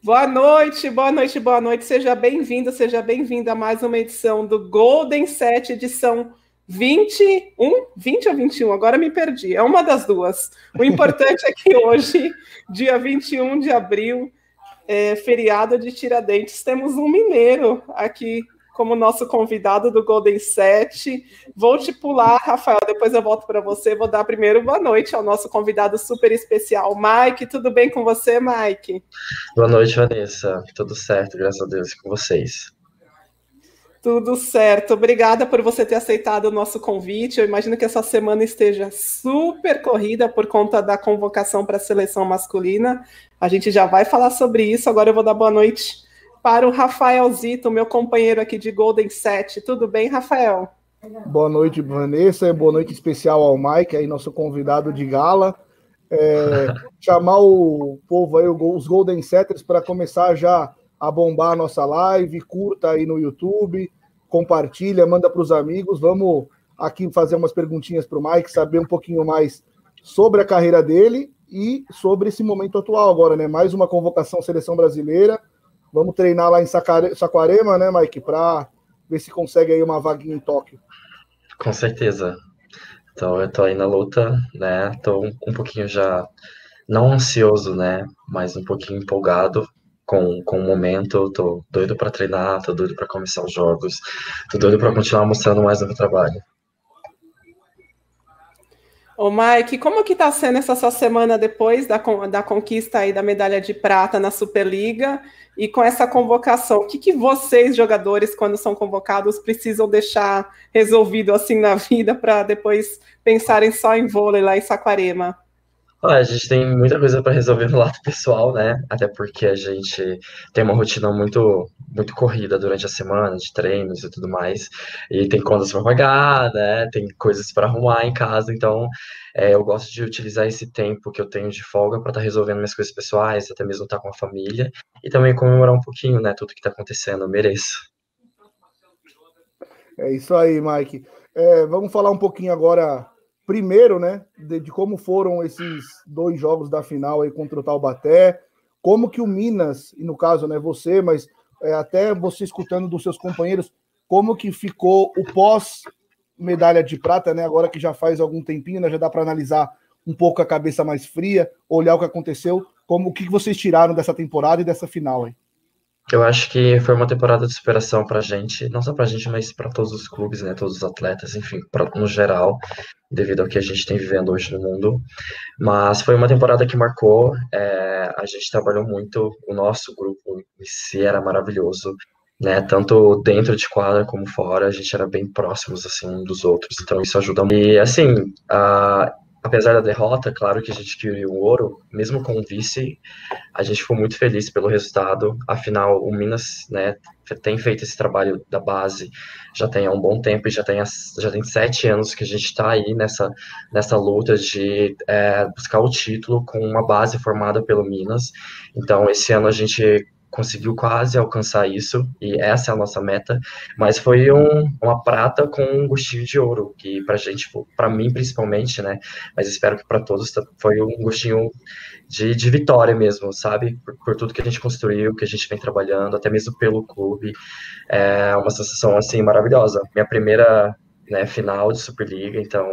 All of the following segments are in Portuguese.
Boa noite, boa noite, boa noite. Seja bem-vindo, seja bem-vinda a mais uma edição do Golden 7, edição 21, 20 ou 21? Agora me perdi. É uma das duas. O importante é que hoje, dia 21 de abril, é feriado de Tiradentes, temos um mineiro aqui como nosso convidado do Golden 7. Vou te pular, Rafael, depois eu volto para você. Vou dar primeiro boa noite ao nosso convidado super especial, Mike. Tudo bem com você, Mike? Boa noite, Vanessa. Tudo certo, graças a Deus, com vocês. Tudo certo. Obrigada por você ter aceitado o nosso convite. Eu imagino que essa semana esteja super corrida por conta da convocação para a seleção masculina. A gente já vai falar sobre isso. Agora eu vou dar boa noite para o Rafael Zito, meu companheiro aqui de Golden Set. Tudo bem, Rafael? Boa noite, Vanessa. Boa noite especial ao Mike, aí nosso convidado de gala. É, chamar o povo aí, os Golden Setters, para começar já a bombar a nossa live. Curta aí no YouTube, compartilha, manda para os amigos. Vamos aqui fazer umas perguntinhas para o Mike, saber um pouquinho mais sobre a carreira dele e sobre esse momento atual agora, né? Mais uma convocação seleção brasileira Vamos treinar lá em Saquarema, né, Mike, para ver se consegue aí uma vaguinha em Tóquio. Com certeza. Então eu tô aí na luta, né? Tô um pouquinho já não ansioso, né, mas um pouquinho empolgado com, com o momento. Tô doido para treinar, tô doido para começar os jogos, tô doido para continuar mostrando mais o meu trabalho. Ô Mike, como que está sendo essa sua semana depois da, da conquista aí da medalha de prata na Superliga e com essa convocação? O que, que vocês, jogadores, quando são convocados, precisam deixar resolvido assim na vida para depois pensarem só em vôlei lá em Saquarema? A gente tem muita coisa para resolver no lado pessoal, né? Até porque a gente tem uma rotina muito muito corrida durante a semana, de treinos e tudo mais. E tem contas para pagar, né? Tem coisas para arrumar em casa, então é, eu gosto de utilizar esse tempo que eu tenho de folga para estar tá resolvendo minhas coisas pessoais, até mesmo estar tá com a família e também comemorar um pouquinho, né? Tudo que está acontecendo, eu mereço. É isso aí, Mike. É, vamos falar um pouquinho agora primeiro, né, de, de, como foram esses dois jogos da final aí contra o Taubaté, como que o Minas, e no caso, né, você, mas é, até você escutando dos seus companheiros, como que ficou o pós medalha de prata, né, agora que já faz algum tempinho, né, já dá para analisar um pouco a cabeça mais fria, olhar o que aconteceu, como o que vocês tiraram dessa temporada e dessa final aí? Eu acho que foi uma temporada de superação para a gente, não só para a gente, mas para todos os clubes, né, todos os atletas, enfim, pra, no geral, devido ao que a gente tem vivendo hoje no mundo. Mas foi uma temporada que marcou, é, a gente trabalhou muito, o nosso grupo em si era maravilhoso, né, tanto dentro de quadra como fora, a gente era bem próximos, assim, um dos outros, então isso ajuda muito. E, assim, a apesar da derrota, claro que a gente queria o ouro, mesmo com o vice, a gente ficou muito feliz pelo resultado. Afinal, o Minas, né, tem feito esse trabalho da base já tem há um bom tempo e já tem, já tem sete anos que a gente está aí nessa, nessa luta de é, buscar o título com uma base formada pelo Minas. Então, esse ano a gente conseguiu quase alcançar isso, e essa é a nossa meta, mas foi um, uma prata com um gostinho de ouro, que pra gente, para mim principalmente, né, mas espero que para todos foi um gostinho de, de vitória mesmo, sabe, por, por, tudo que a gente construiu, que a gente vem trabalhando, até mesmo pelo clube, é uma sensação, assim, maravilhosa. Minha primeira né, final de Superliga, então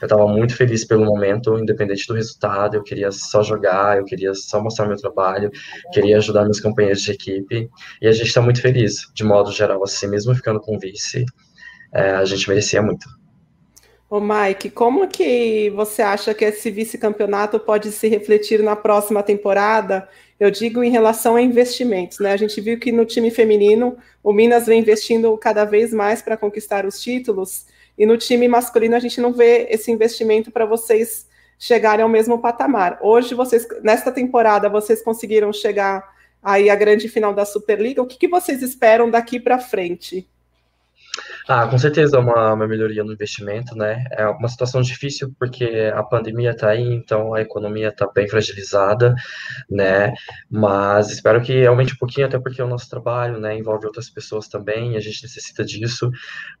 eu estava muito feliz pelo momento, independente do resultado, eu queria só jogar, eu queria só mostrar meu trabalho, queria ajudar meus companheiros de equipe, e a gente está muito feliz, de modo geral, assim, mesmo ficando com vice, é, a gente merecia muito. Ô Mike, como que você acha que esse vice-campeonato pode se refletir na próxima temporada? Eu digo em relação a investimentos, né? A gente viu que no time feminino o Minas vem investindo cada vez mais para conquistar os títulos, e no time masculino a gente não vê esse investimento para vocês chegarem ao mesmo patamar. Hoje vocês, nesta temporada, vocês conseguiram chegar aí à grande final da Superliga. O que, que vocês esperam daqui para frente? Ah, com certeza é uma, uma melhoria no investimento, né? É uma situação difícil porque a pandemia está aí, então a economia está bem fragilizada, né? Mas espero que aumente um pouquinho, até porque o nosso trabalho, né, envolve outras pessoas também, e a gente necessita disso.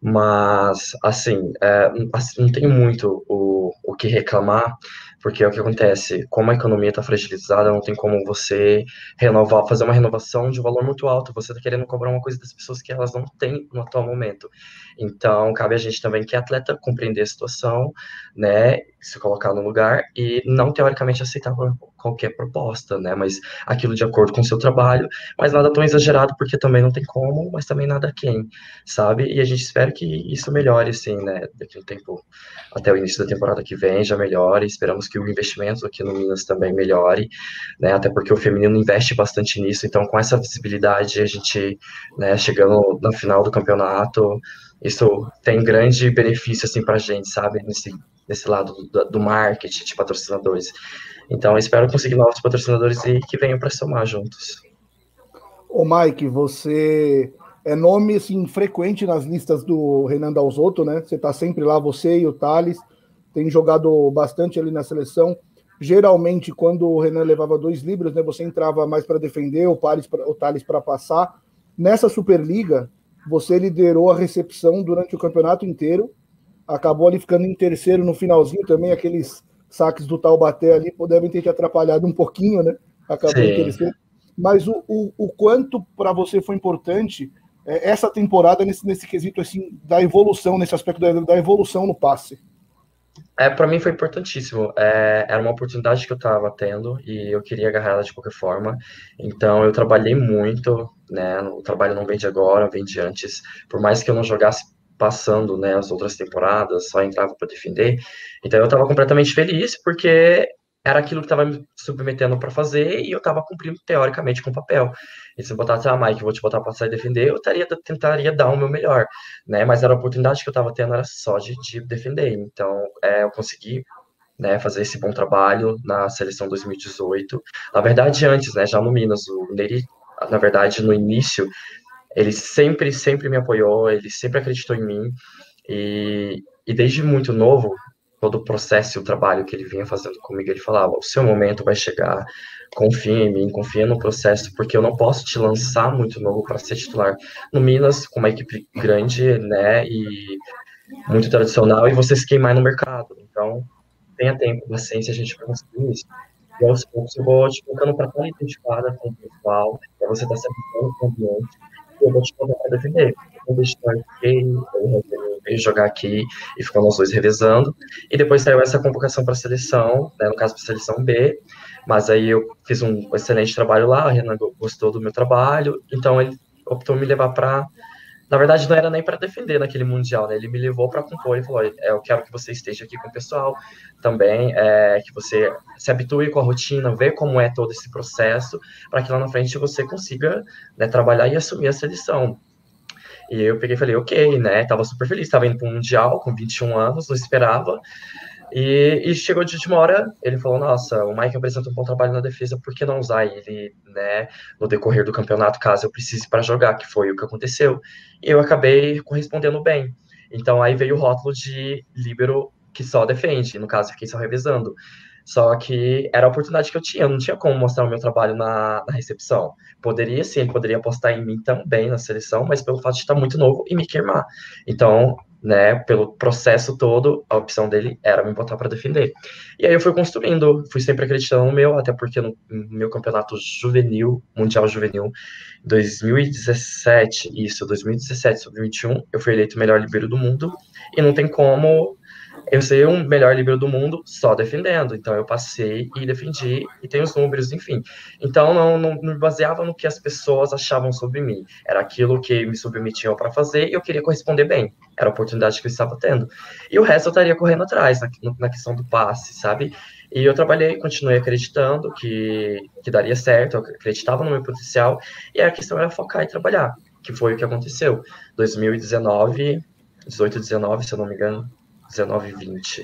Mas, assim, é, assim não tem muito o, o que reclamar, Porque é o que acontece, como a economia está fragilizada, não tem como você renovar, fazer uma renovação de valor muito alto. Você está querendo cobrar uma coisa das pessoas que elas não têm no atual momento. Então, cabe a gente também, que é atleta, compreender a situação, né, se colocar no lugar e não teoricamente aceitar qualquer proposta, né, mas aquilo de acordo com o seu trabalho, mas nada tão exagerado, porque também não tem como, mas também nada quem, sabe? E a gente espera que isso melhore, assim, né, daqui um tempo, até o início da temporada que vem, já melhore, esperamos que o investimento aqui no Minas também melhore, né, até porque o feminino investe bastante nisso, então com essa visibilidade, a gente, né, chegando na final do campeonato, isso tem grande benefício assim para a gente, sabe, nesse, nesse lado do, do, marketing de patrocinadores. Então, espero conseguir novos patrocinadores e que venham para somar juntos. Ô Mike, você é nome assim, frequente nas listas do Renan Dalzotto, né? Você está sempre lá, você e o Thales, tem jogado bastante ali na seleção. Geralmente, quando o Renan levava dois livros, né, você entrava mais para defender, o Thales para passar. Nessa Superliga, você liderou a recepção durante o campeonato inteiro, acabou ali ficando em terceiro no finalzinho também, aqueles saques do Taubaté ali devem ter te atrapalhado um pouquinho, né? Acabou Sim. em terceiro. Mas o, o, o quanto para você foi importante é, essa temporada nesse, nesse quesito assim da evolução, nesse aspecto da, da evolução no passe? É, para mim foi importantíssimo. É, era uma oportunidade que eu estava tendo e eu queria agarrar ela de qualquer forma. Então eu trabalhei muito, né? O trabalho não vem de agora, vem de antes. Por mais que eu não jogasse passando, né, as outras temporadas, só entrava para defender. Então eu estava completamente feliz porque era aquilo que estava me submetendo para fazer e eu estava cumprindo teoricamente com o papel. E se eu botasse, ah, Mike, vou te botar para sair defender, eu taria, tentaria dar o meu melhor, né? Mas era a oportunidade que eu estava tendo era só de, de defender. Então, é, eu consegui né, fazer esse bom trabalho na seleção 2018. Na verdade, antes, né, já no Minas, o Neri, na verdade, no início, ele sempre, sempre me apoiou, ele sempre acreditou em mim. E, e desde muito novo, todo o processo e o trabalho que ele vinha fazendo comigo, ele falava: o seu momento vai chegar, confia em mim, confia no processo, porque eu não posso te lançar muito novo para ser titular no Minas, com uma equipe grande, né, e muito tradicional, e você se queimar no mercado. Então, tenha tempo, paciência, a gente vai conseguir isso. E aos poucos eu vou te colocando para estar identificada com o pessoal, para você estar tá se habituando com o ambiente, e eu vou te colocar para defender. Eu vou deixar aqui, eu jogar aqui e ficou nós dois revezando. E depois saiu essa convocação para a seleção, né, no caso para a seleção B, mas aí eu fiz um excelente trabalho lá, a Renan gostou do meu trabalho, então ele optou me levar para. Na verdade, não era nem para defender naquele Mundial, né? Ele me levou para compor e falou: é, Eu quero que você esteja aqui com o pessoal também, é, que você se habitue com a rotina, vê como é todo esse processo, para que lá na frente você consiga né, trabalhar e assumir a seleção. E eu peguei e falei, ok, né? Tava super feliz, tava indo para um Mundial com 21 anos, não esperava. E, e, chegou de última hora, ele falou, nossa, o Mike apresenta um bom trabalho na defesa, por que não usar ele, né, no decorrer do campeonato, caso eu precise para jogar, que foi o que aconteceu. E eu acabei correspondendo bem. Então aí veio o rótulo de líbero que só defende, no caso fiquei só revezando. Só que era a oportunidade que eu tinha, eu não tinha como mostrar o meu trabalho na, na, recepção. Poderia sim, ele poderia apostar em mim também na seleção, mas pelo fato de estar muito novo e me queimar. Então, né, pelo processo todo, a opção dele era me botar para defender. E aí eu fui construindo, fui sempre acreditando no meu, até porque no, meu campeonato juvenil, mundial juvenil, 2017, isso, 2017 sobre 21, eu fui eleito o melhor libero do mundo, e não tem como eu ser o melhor líbero do mundo só defendendo. Então eu passei e defendi e tenho os números, enfim. Então não, não, não me baseava no que as pessoas achavam sobre mim. Era aquilo que me submetiam para fazer e eu queria corresponder bem. Era a oportunidade que eu estava tendo. E o resto eu estaria correndo atrás na, na questão do passe, sabe? E eu trabalhei, continuei acreditando que, que daria certo, eu acreditava no meu potencial, e a questão era focar e trabalhar, que foi o que aconteceu. 2019, 18, 19, se eu não me engano, 19 20.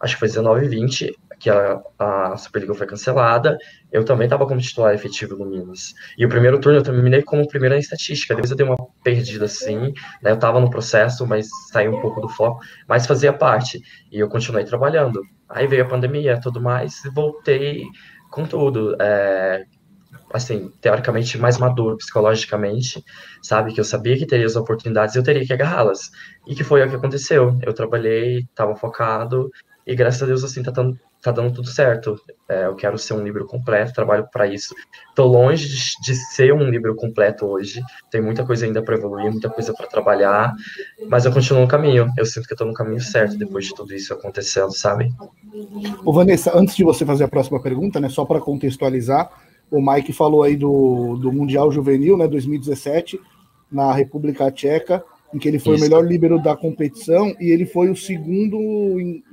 Acho que foi 19 20 que a, a Superliga foi cancelada. Eu também estava como titular efetivo no Minas. E o primeiro turno eu terminei como primeiro na estatística. Depois eu dei uma perdida assim, né? Eu estava no processo, mas saiu um pouco do foco, mas fazia parte. E eu continuei trabalhando. Aí veio a pandemia, tudo mais, e voltei com tudo. É, assim, teoricamente mais maduro psicologicamente, sabe? Que eu sabia que teria as oportunidades e eu teria que agarrá-las. E que foi o que aconteceu. Eu trabalhei, estava focado e graças a Deus, assim, tá, tá dando tudo certo. É, eu quero ser um livro completo, trabalho para isso. Estou longe de, de, ser um livro completo hoje. Tem muita coisa ainda para evoluir, muita coisa para trabalhar, mas eu continuo no caminho. Eu sinto que estou no caminho certo depois de tudo isso acontecendo, sabe? Ô Vanessa, antes de você fazer a próxima pergunta, né, só para contextualizar, o Mike falou aí do, do Mundial Juvenil, né, 2017, na República Tcheca, em que ele foi isso. o melhor líbero da competição e ele foi o segundo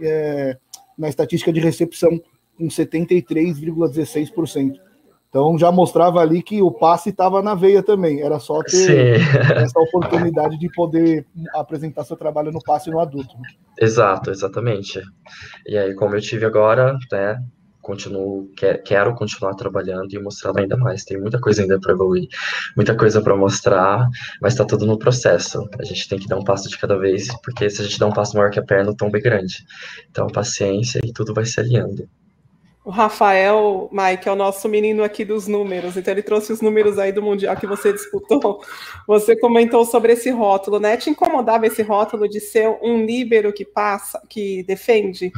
é, na estatística de recepção, com 73,16%. Então já mostrava ali que o passe estava na veia também. Era só ter Sim. essa oportunidade de poder apresentar seu trabalho no passe no adulto. Exato, exatamente. E aí, como eu tive agora, né, continuo, quero continuar trabalhando e mostrando ainda mais. Tem muita coisa ainda para evoluir, muita coisa para mostrar, mas está tudo no processo. A gente tem que dar um passo de cada vez, porque se a gente dá um passo maior que a perna, o tombo é grande. Então, paciência e tudo vai se alinhando. O Rafael, Mike, é o nosso menino aqui dos números, então ele trouxe os números aí do Mundial que você disputou. Você comentou sobre esse rótulo, né? Te incomodava esse rótulo de ser um líbero que passa, que defende?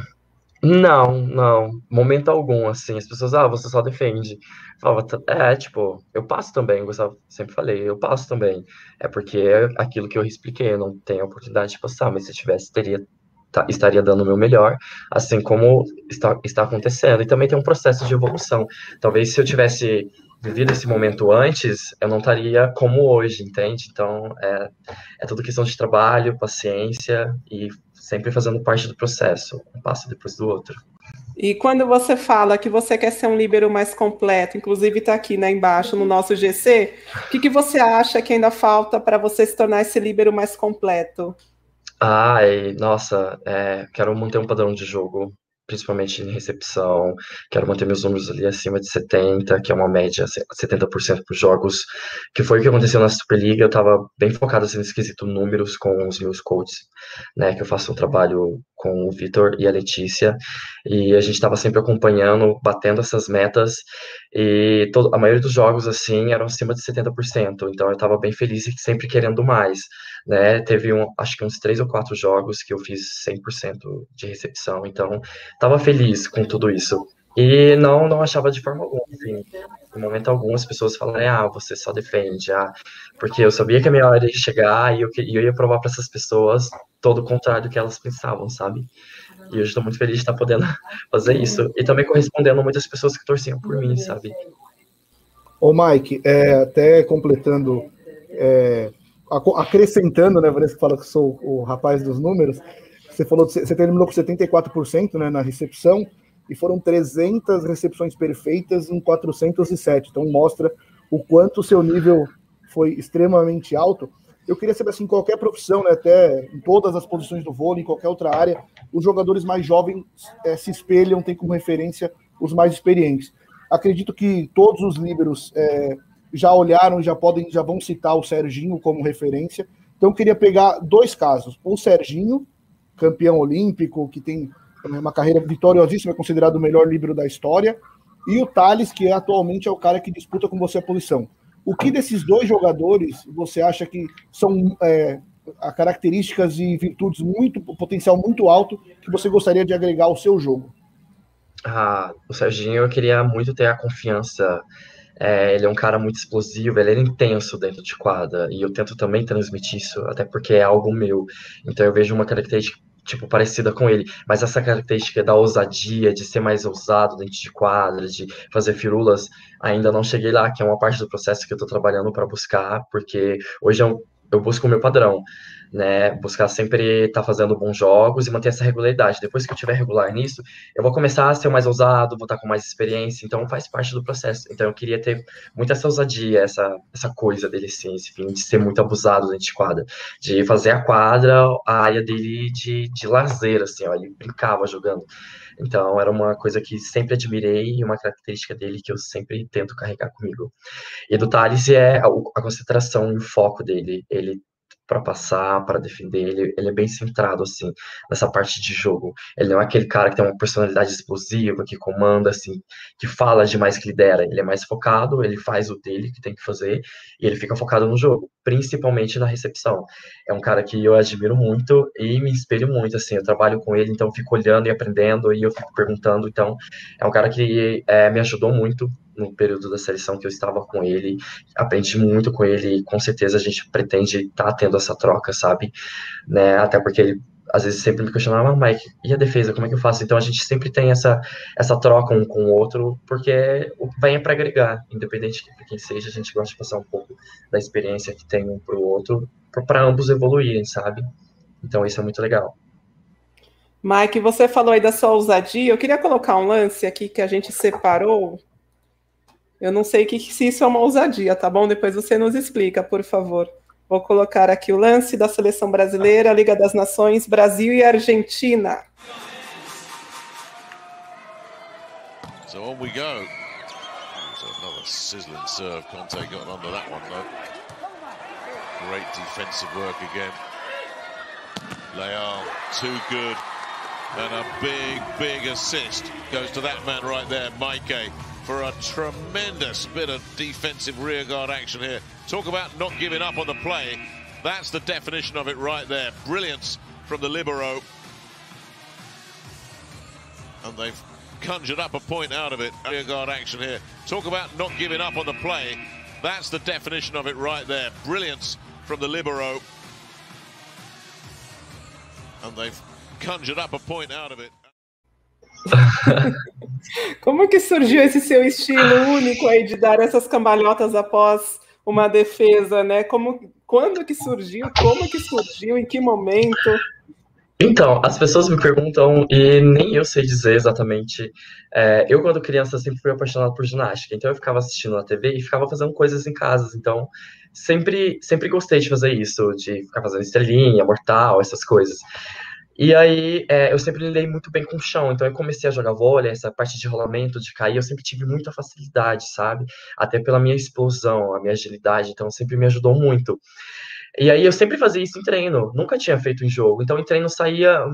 Não, não, momento algum, assim, as pessoas, ah, você só defende. Falava, é, tipo, eu passo também, eu sempre falei, eu passo também. É porque é aquilo que eu expliquei, eu não tenho a oportunidade de passar, mas se tivesse, teria, tá, estaria dando o meu melhor, assim como está, está acontecendo. E também tem um processo de evolução. Talvez se eu tivesse vivido esse momento antes, eu não estaria como hoje, entende? Então, é, é tudo questão de trabalho, paciência e sempre fazendo parte do processo, um passo depois do outro. E quando você fala que você quer ser um líbero mais completo, inclusive está aqui né, embaixo no nosso GC, o que, que você acha que ainda falta para você se tornar esse líbero mais completo? Ah, nossa, é, quero manter um padrão de jogo principalmente em recepção. Quero manter meus números ali acima de 70, que é uma média 70% para os jogos, que foi o que aconteceu na Superliga. Eu estava bem focado assim, nesse quesito números com os meus coaches, né, que eu faço um trabalho com o Vitor e a Letícia, e a gente estava sempre acompanhando, batendo essas metas, e todo, a maioria dos jogos, assim, eram acima de 70%, então eu estava bem feliz e sempre querendo mais, né, teve, um, acho que uns três ou quatro jogos que eu fiz 100% de recepção, então estava feliz com tudo isso. E não, não achava de forma alguma, assim, em momento algum as pessoas falaram, ah, você só defende, ah, porque eu sabia que a minha hora ia chegar e eu, e eu ia provar para essas pessoas todo o contrário do que elas pensavam, sabe? E hoje estou muito feliz de estar podendo fazer isso. E também correspondendo a muitas pessoas que torciam por mim, sabe? Ô, Mike, é, até completando, é, acrescentando, né, Vanessa que fala que sou o rapaz dos números, você falou você terminou com 74% né, na recepção, e foram 300 recepções perfeitas em 407. Então mostra o quanto o seu nível foi extremamente alto. Eu queria saber assim, qualquer profissão, né, até em todas as posições do vôlei, em qualquer outra área, os jogadores mais jovens é, se espelham, têm como referência os mais experientes. Acredito que todos os líberos é, já olharam, já podem, já vão citar o Serginho como referência. Então eu queria pegar dois casos: o Serginho, campeão olímpico, que tem uma carreira vitoriosíssima, é considerado o melhor livro da história, e o Thales, que é, atualmente é o cara que disputa com você a posição. O que desses dois jogadores você acha que são é, características e virtudes muito, potencial muito alto que você gostaria de agregar ao seu jogo? Ah, o Serginho, eu queria muito ter a confiança. É, ele é um cara muito explosivo, ele é intenso dentro de quadra, e eu tento também transmitir isso, até porque é algo meu. Então eu vejo uma característica tipo, parecida com ele, mas essa característica da ousadia, de ser mais ousado dentro de quadras, de fazer firulas, ainda não cheguei lá, que é uma parte do processo que eu estou trabalhando para buscar, porque hoje eu, eu busco o meu padrão né? Buscar sempre estar tá fazendo bons jogos e manter essa regularidade. Depois que eu tiver regular nisso, eu vou começar a ser mais ousado, vou estar com mais experiência, então faz parte do processo. Então eu queria ter muita essa ousadia, essa, essa coisa dele, assim, esse fim de ser muito abusado dentro de quadra, de fazer a quadra a área dele de, de lazer, assim, ó, ele brincava jogando. Então, era uma coisa que sempre admirei e uma característica dele que eu sempre tento carregar comigo. E do Thales é a concentração e o foco dele. Ele para passar, para defender. Ele, ele é bem centrado, assim, nessa parte de jogo. Ele não é aquele cara que tem uma personalidade explosiva, que comanda, assim, que fala demais que lidera. Ele é mais focado, ele faz o dele que tem que fazer e ele fica focado no jogo, principalmente na recepção. É um cara que eu admiro muito e me espelho muito, assim. Eu trabalho com ele, então fico olhando e aprendendo e eu fico perguntando. Então, é um cara que é, me ajudou muito no período da seleção que eu estava com ele, aprendi muito com ele, e com certeza a gente pretende estar tá tendo essa troca, sabe? Né? Até porque ele às vezes sempre me questionava, ah, Mike, e a defesa, como é que eu faço? Então a gente sempre tem essa, essa troca um com o outro, porque vem é para agregar, independente de quem seja, a gente gosta de passar um pouco da experiência que tem um para o outro, para ambos evoluírem, sabe? Então isso é muito legal. Mike, você falou aí da sua ousadia, eu queria colocar um lance aqui que a gente separou eu não sei que, se isso é uma ousadia, tá bom? Depois você nos explica, por favor. Vou colocar aqui o lance da seleção brasileira, Liga das Nações, Brasil e Argentina. So on we go. another sizzling serve. Conte got under that one though. Great defensive work again. Leal, too good. And a big, big assist goes to that man right there, Maike for a tremendous bit of defensive rearguard action here. Talk about not giving up on the play. That's the definition of it right there. Brilliance from the Libero. And they've conjured up a point out of it. Rearguard action here. Talk about not giving up on the play. That's the definition of it right there. Brilliance from the Libero. And they've conjured up a point out of it. Como que surgiu esse seu estilo único aí de dar essas cambalhotas após uma defesa, né? Como, quando que surgiu? Como que surgiu? Em que momento? Então, as pessoas me perguntam e nem eu sei dizer exatamente. É, eu, quando criança, sempre fui apaixonado por ginástica, então eu ficava assistindo na TV e ficava fazendo coisas em casa. Então, sempre, sempre gostei de fazer isso, de ficar fazendo estrelinha, mortal, essas coisas. E aí, é, eu sempre lidei muito bem com o chão, então eu comecei a jogar vôlei, essa parte de rolamento, de cair, eu sempre tive muita facilidade, sabe? Até pela minha explosão, a minha agilidade, então sempre me ajudou muito. E aí eu sempre fazia isso em treino, nunca tinha feito em jogo, então em treino saía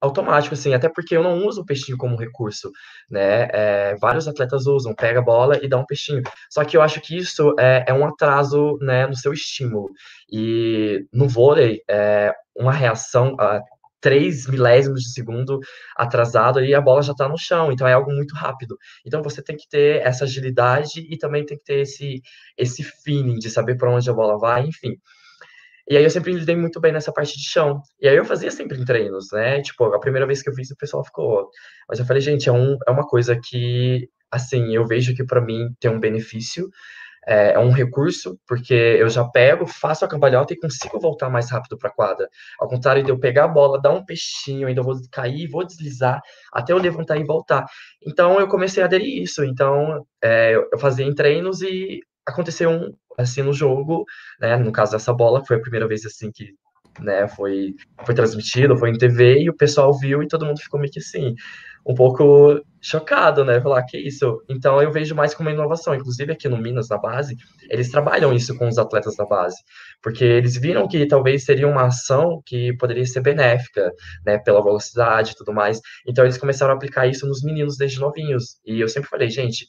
automático, assim, até porque eu não uso o peixinho como recurso, né? É, vários atletas usam, pega a bola e dá um peixinho. Só que eu acho que isso é, é um atraso, né, no seu estímulo. E no vôlei, é, uma reação, três milésimos de segundo atrasado e a bola já está no chão, então é algo muito rápido. Então você tem que ter essa agilidade e também tem que ter esse, esse feeling de saber para onde a bola vai, enfim. E aí eu sempre lidei muito bem nessa parte de chão. E aí eu fazia sempre em treinos, né? Tipo, a primeira vez que eu fiz, o pessoal ficou. Mas eu falei, gente, é, um, é uma coisa que, assim, eu vejo que para mim tem um benefício, é, é, um recurso, porque eu já pego, faço a cambalhota e consigo voltar mais rápido para a quadra. Ao contrário de eu pegar a bola, dar um peixinho, ainda vou cair, vou deslizar até eu levantar e voltar. Então eu comecei a aderir isso. Então é, eu fazia em treinos e aconteceu um assim no jogo, né? No caso dessa bola, foi a primeira vez assim que né, foi, foi transmitido, foi em TV e o pessoal viu e todo mundo ficou meio que assim um pouco chocado, né? Falar que isso. Então eu vejo mais como uma inovação. Inclusive aqui no Minas, na base, eles trabalham isso com os atletas da base, porque eles viram que talvez seria uma ação que poderia ser benéfica, né? Pela velocidade e tudo mais. Então eles começaram a aplicar isso nos meninos desde novinhos. E eu sempre falei, gente,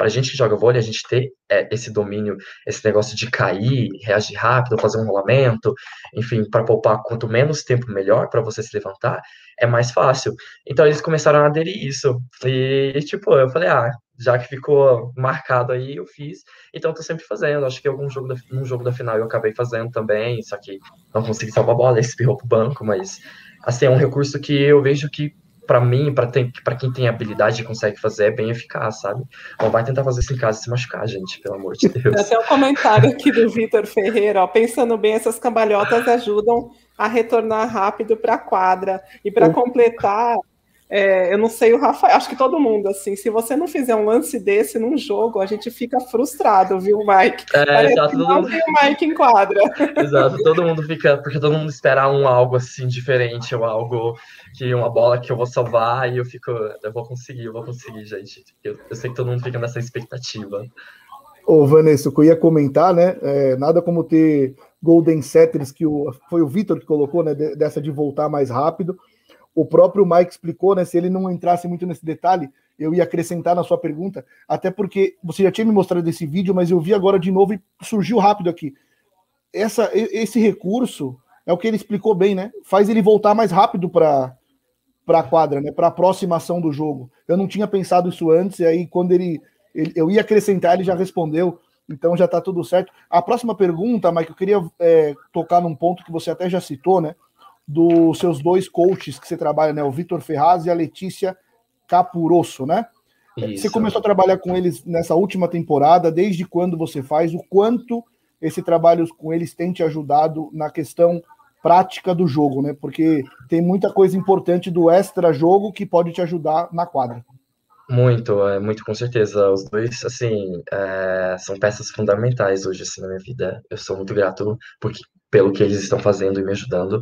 para a gente que joga vôlei, a gente ter é, esse domínio, esse negócio de cair, reagir rápido, fazer um rolamento, enfim, para poupar quanto menos tempo melhor para você se levantar, é mais fácil. Então eles começaram a aderir isso. E, tipo, eu falei, ah, já que ficou marcado aí, eu fiz. Então tô sempre fazendo. Acho que algum jogo da, num jogo da final eu acabei fazendo também, só que não consegui salvar a bola, espirrou pro banco, mas assim, é um recurso que eu vejo que para mim, para quem tem habilidade e consegue fazer, é bem eficaz, sabe? Não vai tentar fazer isso em casa e se machucar, gente, pelo amor de Deus. Até um comentário aqui do Vitor Ferreira, ó, pensando bem, essas cambalhotas ajudam a retornar rápido para a quadra. E para completar, é, eu não sei o Rafael, acho que todo mundo, assim, se você não fizer um lance desse num jogo, a gente fica frustrado, viu, Mike? É, exato, todo não mundo... o Mike em quadra. Exato, todo mundo fica, porque todo mundo espera um algo assim diferente, ou algo que uma bola que eu vou salvar e eu fico, eu vou conseguir, eu vou conseguir, gente. Eu, eu sei que todo mundo fica nessa expectativa. Ô, Vanessa, o que eu ia comentar, né? É, nada como ter Golden Setters, que o, foi o Vitor que colocou, né, dessa de voltar mais rápido. O próprio Mike explicou, né, se ele não entrasse muito nesse detalhe, eu ia acrescentar na sua pergunta, até porque você já tinha me mostrado esse vídeo, mas eu vi agora de novo e surgiu rápido aqui. Essa, esse recurso é o que ele explicou bem, né? Faz ele voltar mais rápido para para a quadra, né? Para a aproximação do jogo. Eu não tinha pensado isso antes, e aí quando ele, ele eu ia acrescentar, ele já respondeu. Então já está tudo certo. A próxima pergunta, Mike, eu queria é, tocar num ponto que você até já citou, né? Dos seus dois coaches que você trabalha, né? O Vitor Ferraz e a Letícia Capurosso, né? Isso. Você começou a trabalhar com eles nessa última temporada, desde quando você faz, o quanto esse trabalho com eles tem te ajudado na questão prática do jogo, né? Porque tem muita coisa importante do extra jogo que pode te ajudar na quadra. Muito, é muito com certeza. Os dois, assim, é, são peças fundamentais hoje assim, na minha vida. Eu sou muito grato porque, pelo que eles estão fazendo e me ajudando.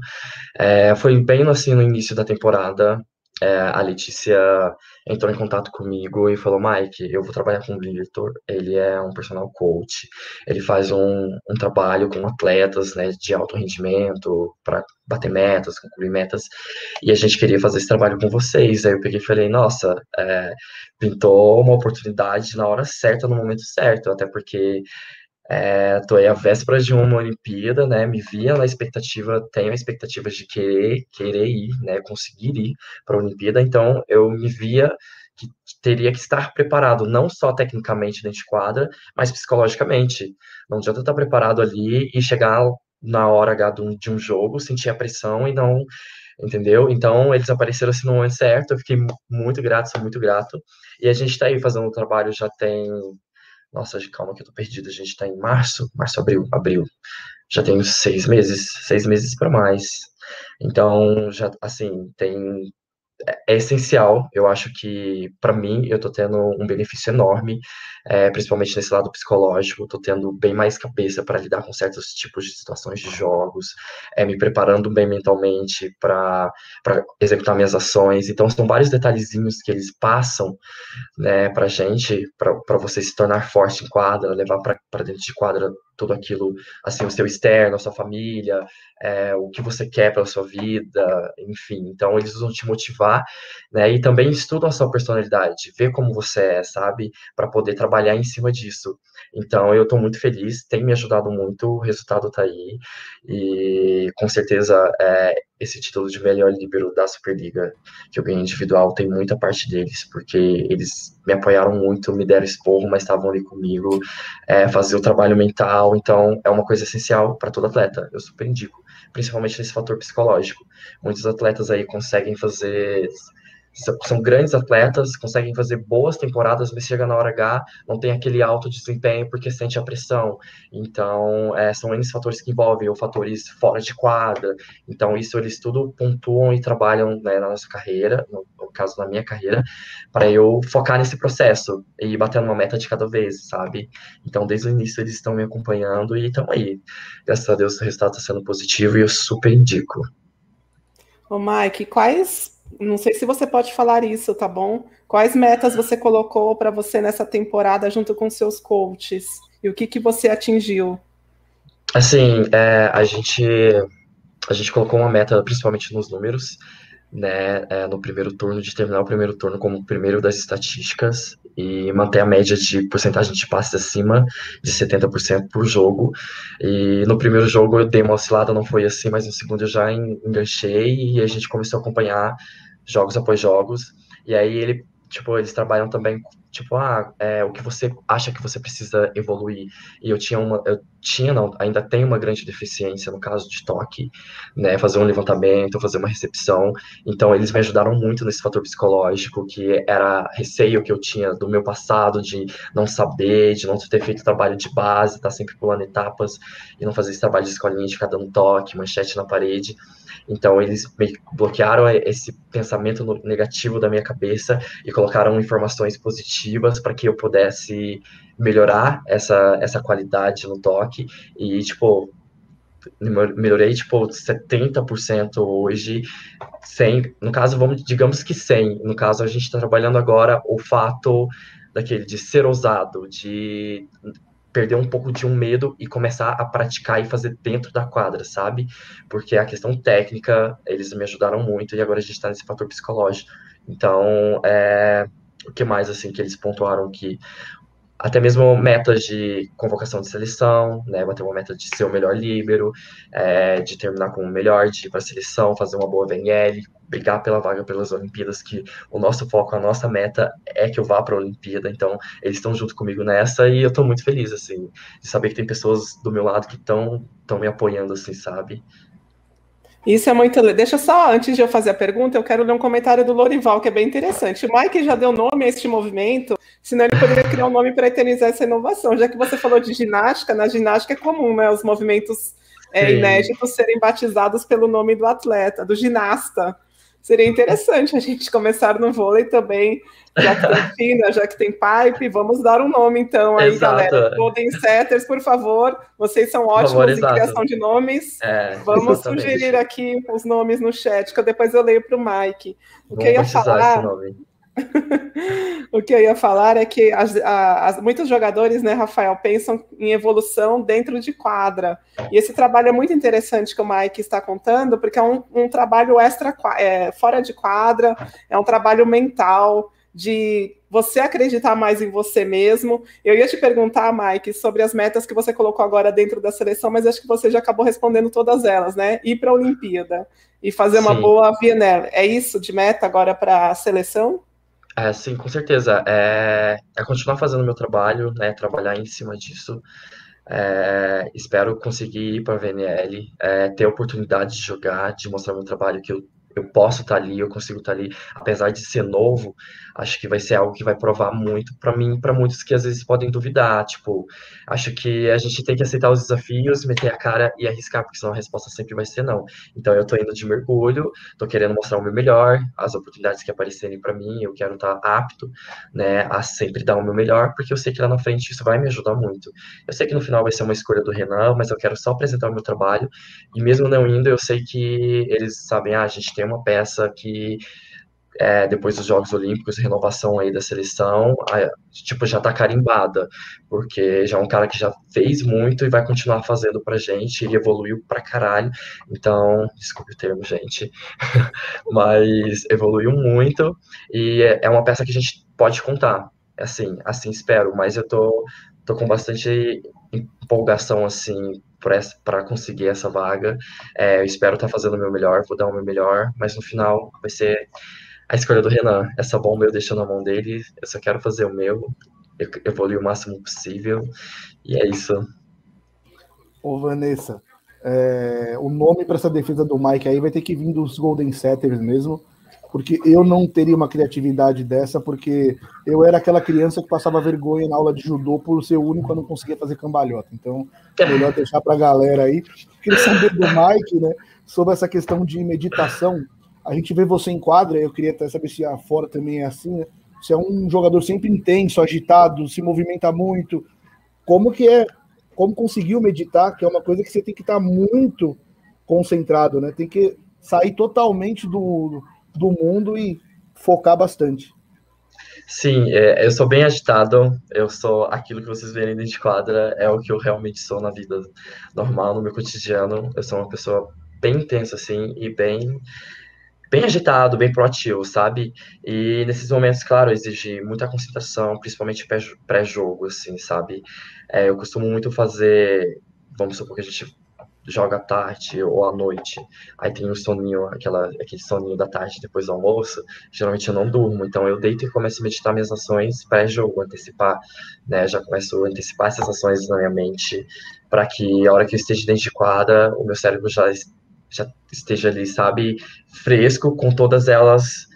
É, foi bem assim no início da temporada é, a Letícia entrou em contato comigo e falou: Mike, eu vou trabalhar com o Victor, ele é um personal coach, ele faz um, um trabalho com atletas né, de alto rendimento para bater metas, concluir metas, e a gente queria fazer esse trabalho com vocês. Aí eu peguei e falei: Nossa, é, pintou uma oportunidade na hora certa, no momento certo, até porque é, tô aí à véspera de uma Olimpíada, né? Me via na expectativa, tenho a expectativa de querer, querer ir, né? Conseguir ir para a Olimpíada, então eu me via que teria que estar preparado, não só tecnicamente dentro de quadra, mas psicologicamente. Não adianta estar preparado ali e chegar na hora H de um, de um jogo, sentir a pressão e não entendeu? Então, eles apareceram assim no momento certo, eu fiquei muito grato, sou muito grato. E a gente está aí fazendo o trabalho já tem nossa, calma que eu tô perdido. A gente tá em março, março, abril, abril. Já tenho seis meses, seis meses para mais. Então, já, assim, tem é, essencial. Eu acho que, para mim, eu estou tendo um benefício enorme, é, principalmente nesse lado psicológico. Estou tendo bem mais cabeça para lidar com certos tipos de situações de jogos, é, me preparando bem mentalmente para executar minhas ações. Então, são vários detalhezinhos que eles passam né, para gente, para você se tornar forte em quadra, levar para dentro de quadra tudo aquilo, assim, o seu externo, a sua família, é, o que você quer para sua vida, enfim. Então, eles vão te motivar, né? E também estudam a sua personalidade, ver como você é, sabe? Para poder trabalhar em cima disso. Então, eu estou muito feliz, tem me ajudado muito, o resultado está aí. E, com certeza, é, esse título de melhor líbero da Superliga que eu ganhei individual tem muita parte deles, porque eles me apoiaram muito, me deram esporro, mas estavam ali comigo, é, fazer o trabalho mental, então é uma coisa essencial para todo atleta, eu super indico, principalmente nesse fator psicológico. Muitos atletas aí conseguem fazer são grandes atletas, conseguem fazer boas temporadas, mas chega na hora H, não tem aquele alto desempenho porque sente a pressão. Então, é, são N fatores que envolvem, ou fatores fora de quadra. Então, isso eles tudo pontuam e trabalham né, na nossa carreira, no, no caso da minha carreira, para eu focar nesse processo e bater uma meta de cada vez, sabe? Então, desde o início eles estão me acompanhando e estão aí. Graças a Deus o resultado está sendo positivo e eu super indico. Ô Mike, quais não sei se você pode falar isso, tá bom? Quais metas você colocou para você nessa temporada junto com seus coaches? E o que, que você atingiu? Assim, é, a gente a gente colocou uma meta, principalmente nos números, né, é, no primeiro turno, de terminar o primeiro turno como o primeiro das estatísticas e manter a média de porcentagem de passes acima de 70% por jogo. E no primeiro jogo eu dei uma oscilada, não foi assim, mas no segundo eu já enganchei e a gente começou a acompanhar jogos após jogos. E aí ele tipo, eles trabalham também, tipo, ah, é, o que você acha que você precisa evoluir. E eu tinha uma, eu tinha, não, ainda tenho uma grande deficiência no caso de toque, né, fazer um levantamento, fazer uma recepção. Então, eles me ajudaram muito nesse fator psicológico, que era receio que eu tinha do meu passado, de não saber, de não ter feito trabalho de base, estar tá sempre pulando etapas e não fazer esse trabalho de escolinha, de ficar dando toque, manchete na parede. Então, eles bloquearam esse pensamento negativo da minha cabeça e colocaram informações positivas para que eu pudesse melhorar essa, essa qualidade no toque. E, tipo, melhorei, tipo, 70% hoje. 100, no caso, vamos, digamos que 100. No caso, a gente está trabalhando agora o fato daquele de ser ousado, de perder um pouco de um medo e começar a praticar e fazer dentro da quadra, sabe? Porque a questão técnica, eles me ajudaram muito e agora a gente está nesse fator psicológico. Então, é, o que mais, assim, que eles pontuaram que até mesmo metas de convocação de seleção, né? Bater uma meta de ser o melhor líbero, é, de terminar com o melhor, de ir para a seleção, fazer uma boa VNL, brigar pela vaga pelas Olimpíadas, que o nosso foco, a nossa meta é que eu vá para a Olimpíada. Então, eles estão junto comigo nessa e eu estou muito feliz, assim, de saber que tem pessoas do meu lado que estão me apoiando, assim, sabe? Isso é muito. Deixa só, antes de eu fazer a pergunta, eu quero ler um comentário do Lorival, que é bem interessante. O Mike já deu nome a este movimento, senão ele poderia criar um nome para eternizar essa inovação. Já que você falou de ginástica, na ginástica é comum, né? Os movimentos é, inéditos serem batizados pelo nome do atleta, do ginasta. Seria interessante a gente começar no vôlei também, já que tem China, já que tem pipe, vamos dar um nome então aí, exato. galera. Golden Setters, por favor, vocês são ótimos favor, em criação de nomes. É, vamos exatamente. sugerir aqui os nomes no chat, que depois eu leio para o Mike. O que eu ia falar... o que eu ia falar é que as, as, muitos jogadores, né, Rafael, pensam em evolução dentro de quadra. E esse trabalho é muito interessante que o Mike está contando, porque é um, um trabalho extra, é, fora de quadra, é um trabalho mental, de você acreditar mais em você mesmo. Eu ia te perguntar, Mike, sobre as metas que você colocou agora dentro da seleção, mas acho que você já acabou respondendo todas elas, né? Ir para a Olimpíada e fazer uma Sim. boa VNL. É isso de meta agora para a seleção? É, sim, com certeza. É, é continuar fazendo meu trabalho, né? Trabalhar em cima disso. É, espero conseguir ir para a VNL, é, ter a oportunidade de jogar, de mostrar meu trabalho que eu eu posso estar tá ali, eu consigo estar tá ali, apesar de ser novo, acho que vai ser algo que vai provar muito para mim para muitos que às vezes podem duvidar. Tipo, acho que a gente tem que aceitar os desafios, meter a cara e arriscar, porque senão a resposta sempre vai ser não. Então eu tô indo de mergulho, tô querendo mostrar o meu melhor, as oportunidades que aparecerem para mim, eu quero estar tá apto, né, a sempre dar o meu melhor, porque eu sei que lá na frente isso vai me ajudar muito. Eu sei que no final vai ser uma escolha do Renan, mas eu quero só apresentar o meu trabalho, e mesmo não indo, eu sei que eles sabem, ah, a gente tem uma peça que é, depois dos Jogos Olímpicos, renovação aí da seleção, a, tipo, já tá carimbada, porque já é um cara que já fez muito e vai continuar fazendo pra gente, ele evoluiu pra caralho, então, desculpe o termo, gente, mas evoluiu muito, e é, é uma peça que a gente pode contar, assim, assim espero, mas eu tô, tô com bastante empolgação, assim, para conseguir essa vaga. É, eu espero estar tá fazendo o meu melhor, vou dar o meu melhor, mas no final vai ser a escolha do Renan. Essa bomba eu deixo na mão dele, eu só quero fazer o meu, evoluir o máximo possível, e é isso. Ô, Vanessa, é, o nome para essa defesa do Mike aí vai ter que vir dos Golden Setters mesmo, porque eu não teria uma criatividade dessa, porque eu era aquela criança que passava vergonha na aula de judô por ser o único a não conseguir fazer cambalhota. Então, melhor deixar para a galera aí. Queria saber do Mike, né, sobre essa questão de meditação a gente vê você em quadra, eu queria até saber se a fora também é assim, né? Você é um jogador sempre intenso, agitado, se movimenta muito. Como que é? Como conseguiu meditar? Que é uma coisa que você tem que estar muito concentrado, né? Tem que sair totalmente do, do mundo e focar bastante. Sim, é, eu sou bem agitado, eu sou aquilo que vocês verem dentro de quadra, é o que eu realmente sou na vida normal, no meu cotidiano. Eu sou uma pessoa bem intensa, assim, e bem bem agitado, bem proativo, sabe? E nesses momentos, claro, exige muita concentração, principalmente pré-jogo, assim, sabe? É, eu costumo muito fazer, vamos supor que a gente joga à tarde ou à noite, aí tem um soninho, aquela, aquele soninho da tarde depois do almoço, geralmente eu não durmo, então eu deito e começo a meditar minhas ações pré-jogo, antecipar, né, já começo a antecipar essas ações na minha mente, para que a hora que eu esteja dentro de quadra, o meu cérebro já já esteja ali, sabe, fresco com todas elas.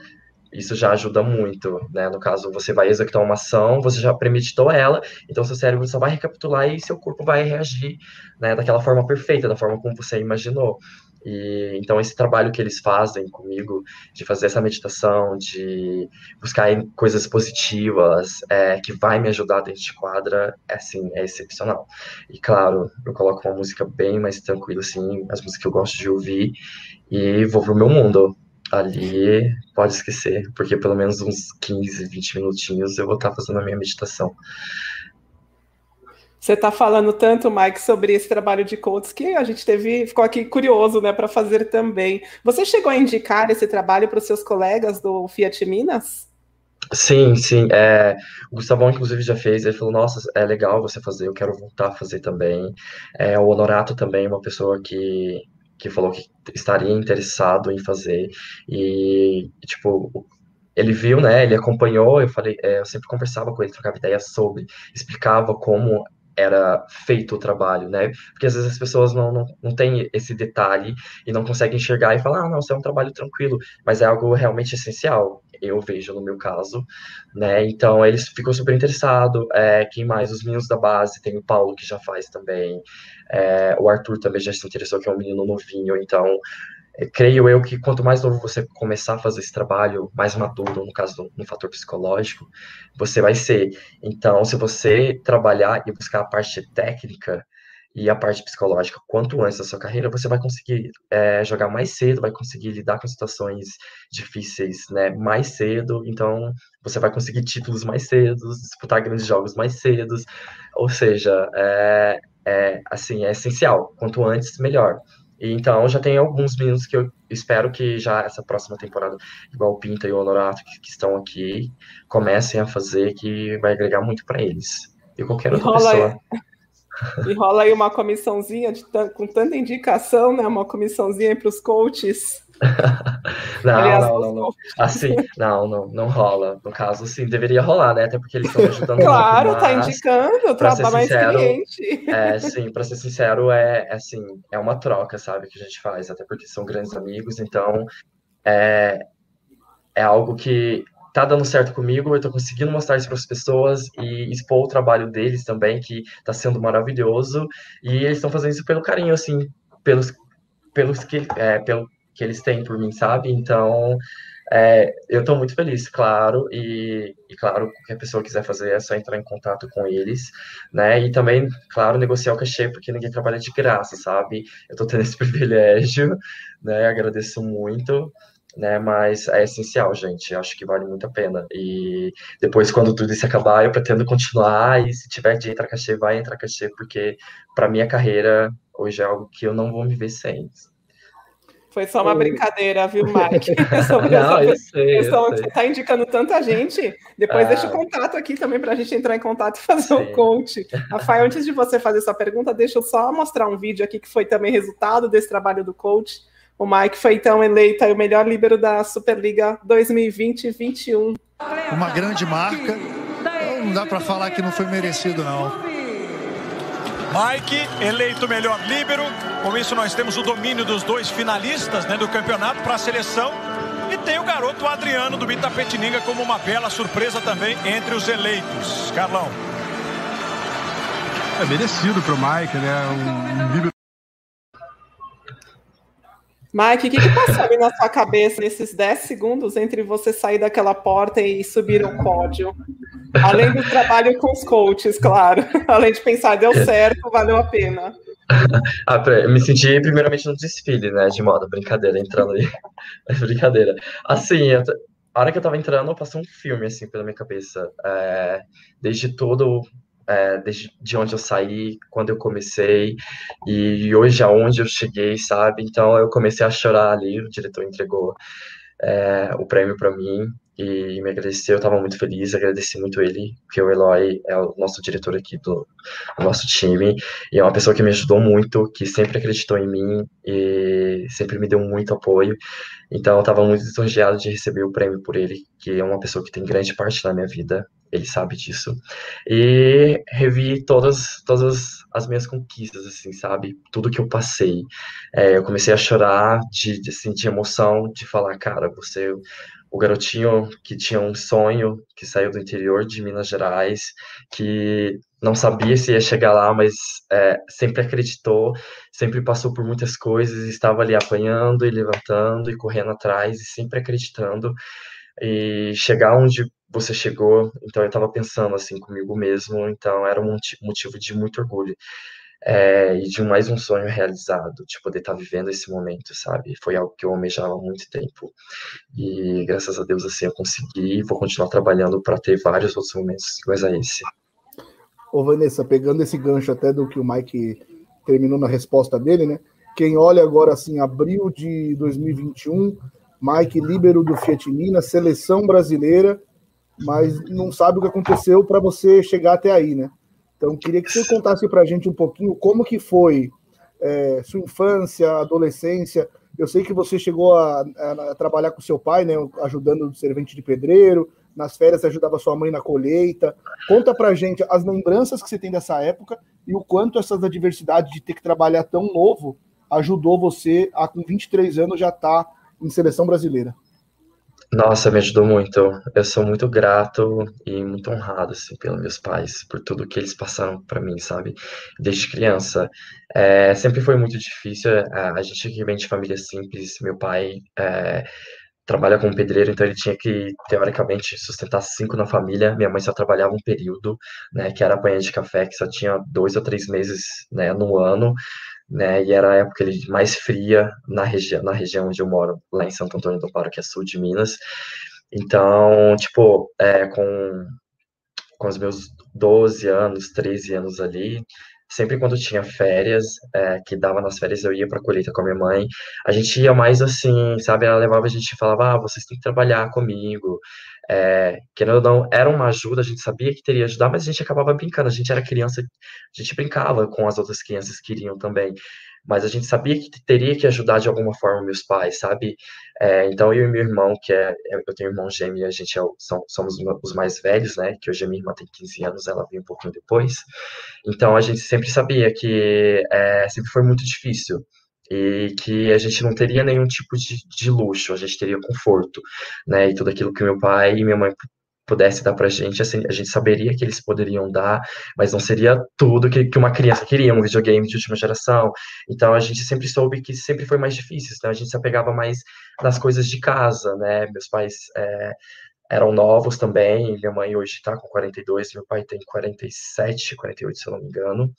Isso já ajuda muito, né? No caso, você vai executar uma ação, você já premeditou ela, então seu cérebro só vai recapitular e seu corpo vai reagir, né, daquela forma perfeita, da forma como você imaginou. E então esse trabalho que eles fazem comigo de fazer essa meditação, de buscar coisas positivas, é, que vai me ajudar dentro de quadra, é assim, é excepcional. E claro, eu coloco uma música bem mais tranquila, assim, as músicas que eu gosto de ouvir e vou pro meu mundo. Ali pode esquecer, porque pelo menos uns 15, 20 minutinhos eu vou estar fazendo a minha meditação. Você está falando tanto, Mike, sobre esse trabalho de coaches que a gente teve, ficou aqui curioso, né, para fazer também. Você chegou a indicar esse trabalho para os seus colegas do Fiat Minas? Sim, sim. É, o Gustavão, inclusive, já fez. Ele falou: Nossa, é legal você fazer, eu quero voltar a fazer também. É, o Honorato também, uma pessoa que, que falou que estaria interessado em fazer. E, tipo, ele viu, né? Ele acompanhou. Eu falei, é, eu sempre conversava com ele, trocava ideias sobre, explicava como era feito o trabalho, né? Porque às vezes as pessoas não, não, não têm esse detalhe e não conseguem enxergar e falar, ah, não, isso é um trabalho tranquilo, mas é algo realmente essencial, eu vejo no meu caso, né? Então eles ficou super interessado. É, quem mais? Os meninos da base, tem o Paulo que já faz também, é, o Arthur também já se interessou, que é um menino novinho, então creio eu que quanto mais novo você começar a fazer esse trabalho, mais maduro, no caso do, no fator psicológico, você vai ser. Então, se você trabalhar e buscar a parte técnica e a parte psicológica quanto antes da sua carreira, você vai conseguir é, jogar mais cedo, vai conseguir lidar com situações difíceis né, mais cedo, então você vai conseguir títulos mais cedo, disputar grandes jogos mais cedo, ou seja, é, é, assim, é essencial, quanto antes, melhor. Então, já tem alguns meninos que eu espero que já essa próxima temporada, igual o Pinta e o Honorato, que, que estão aqui, comecem a fazer, que vai agregar muito para eles. E qualquer outra pessoa. E rola aí uma comissãozinha de, com tanta indicação, né? Uma comissãozinha para os coaches não, Aliás, não, não, não. Assim, não, não, não rola. No caso, sim, deveria rolar, né? Até porque eles estão ajudando Claro, muito tá indicando, trabalho mais experiente. É, sim, para ser sincero, é, é assim, é uma troca, sabe, que a gente faz, até porque são grandes amigos, então é, é algo que tá dando certo comigo, eu tô conseguindo mostrar isso para as pessoas e expor o trabalho deles também, que tá sendo maravilhoso, e eles estão fazendo isso pelo carinho, assim, pelos, pelos que, é, pelo que eles têm por mim, sabe? Então, é, eu estou muito feliz, claro, e, e, claro, qualquer pessoa quiser fazer é só entrar em contato com eles, né? E também, claro, negociar o cachê, porque ninguém trabalha de graça, sabe? Eu estou tendo esse privilégio, né? Agradeço muito, né? Mas é essencial, gente. Acho que vale muito a pena. E depois, quando tudo isso acabar, eu pretendo continuar. E se tiver de entrar cachê, vai entrar cachê, porque para minha carreira hoje é algo que eu não vou me ver sem. Foi só uma brincadeira, viu, Mike? Sobre Não, essa eu sei, questão eu sei. você está indicando tanta gente. Depois ah. deixa o contato aqui também para a gente entrar em contato e fazer o um coach. Rafael, antes de você fazer sua pergunta, deixa eu só mostrar um vídeo aqui que foi também resultado desse trabalho do coach. O Mike foi então eleito o melhor líbero da Superliga 2020-21. Uma grande marca. Não dá para falar que não foi merecido, não. Mike, eleito melhor líbero. Com isso, nós temos o domínio dos dois finalistas né, do campeonato para a seleção. E tem o garoto Adriano do Itapetininga como uma bela surpresa também entre os eleitos. Carlão. É merecido para o Mike, né? Um, um líbero Mike, o que, que passou na sua cabeça nesses 10 segundos entre você sair daquela porta e subir ao pódio? Além do trabalho com os coaches, claro. Além de pensar, deu certo, valeu a pena. ah, eu me senti primeiramente no desfile, né, de moda, brincadeira, entrando aí. brincadeira. Assim, eu, a hora que eu tava entrando, passou um filme, assim, pela minha cabeça. É, desde todo é, desde de onde eu saí, quando eu comecei e hoje aonde eu cheguei, sabe? Então eu comecei a chorar ali, o diretor entregou é, o prêmio para mim e me agradeceu, eu estava muito feliz, agradeci muito ele, porque o Eloy é o nosso diretor aqui do, do, nosso time, e é uma pessoa que me ajudou muito, que sempre acreditou em mim e sempre me deu muito apoio, então eu estava muito lisonjeado de receber o prêmio por ele, que é uma pessoa que tem grande parte na minha vida, ele sabe disso. E revi todas, todas as minhas conquistas, assim, sabe? Tudo que eu passei. É, eu comecei a chorar de, de, emoção, de falar, cara, você o garotinho que tinha um sonho, que saiu do interior de Minas Gerais, que não sabia se ia chegar lá, mas é, sempre acreditou, sempre passou por muitas coisas, estava ali apanhando e levantando e correndo atrás e sempre acreditando e chegar onde você chegou. Então eu estava pensando assim comigo mesmo, então era um motivo de muito orgulho. É, e de mais um sonho realizado, de poder estar tá vivendo esse momento, sabe? Foi algo que eu almejava há muito tempo. E graças a Deus, assim, eu consegui e vou continuar trabalhando para ter vários outros momentos iguais a esse. Ô, Vanessa, pegando esse gancho até do que o Mike terminou na resposta dele, né? Quem olha agora assim, abril de 2021, Mike Líbero do Fiat Minas, seleção brasileira, mas não sabe o que aconteceu para você chegar até aí, né? Então, queria que você contasse para a gente um pouquinho como que foi é, sua infância, adolescência. Eu sei que você chegou a, a, trabalhar com seu pai, né, ajudando o servente de pedreiro. Nas férias ajudava sua mãe na colheita. Conta para a gente as lembranças que você tem dessa época e o quanto essas adversidades de ter que trabalhar tão novo ajudou você a, com 23 anos, já estar tá em seleção brasileira. Nossa, me ajudou muito. Eu sou muito grato e muito honrado, assim, pelos meus pais, por tudo que eles passaram para mim, sabe? Desde criança. É, sempre foi muito difícil. A, é, a gente que vem de família simples, meu pai é, trabalha como pedreiro, então ele tinha que, teoricamente, sustentar cinco na família. Minha mãe só trabalhava um período, né, que era a de café, que só tinha dois ou três meses, né, no ano né? E era a época mais fria na região, na região onde eu moro, lá em Santo Antônio do Paro, que é sul de Minas. Então, tipo, é, com, com os meus 12 anos, 13 anos ali, sempre quando tinha férias, é, que dava nas férias, eu ia para colheita com a minha mãe. A gente ia mais assim, sabe? Ela levava a gente e falava: ah, vocês têm que trabalhar comigo. É, não, era uma ajuda, a gente sabia que teria ajudar, mas a gente acabava brincando. A gente era criança, a gente brincava com as outras crianças que iriam também. Mas a gente sabia que teria que ajudar de alguma forma meus pais, sabe? É, então eu e meu irmão, que é, eu tenho um irmão gêmeo, a gente é, são, somos os mais velhos, né? Que hoje a minha irmã tem 15 anos, ela veio um pouquinho depois. Então a gente sempre sabia que é, sempre foi muito difícil e que a gente não teria nenhum tipo de, de luxo, a gente teria conforto, né? E tudo aquilo que meu pai e minha mãe pudesse dar pra gente, assim, a gente saberia que eles poderiam dar, mas não seria tudo que, que uma criança queria, um videogame de última geração. Então a gente sempre soube que sempre foi mais difícil, né? A gente se apegava mais nas coisas de casa, né? Meus pais é, eram novos também. Minha mãe hoje está com 42, meu pai tem 47, 48, se eu não me engano.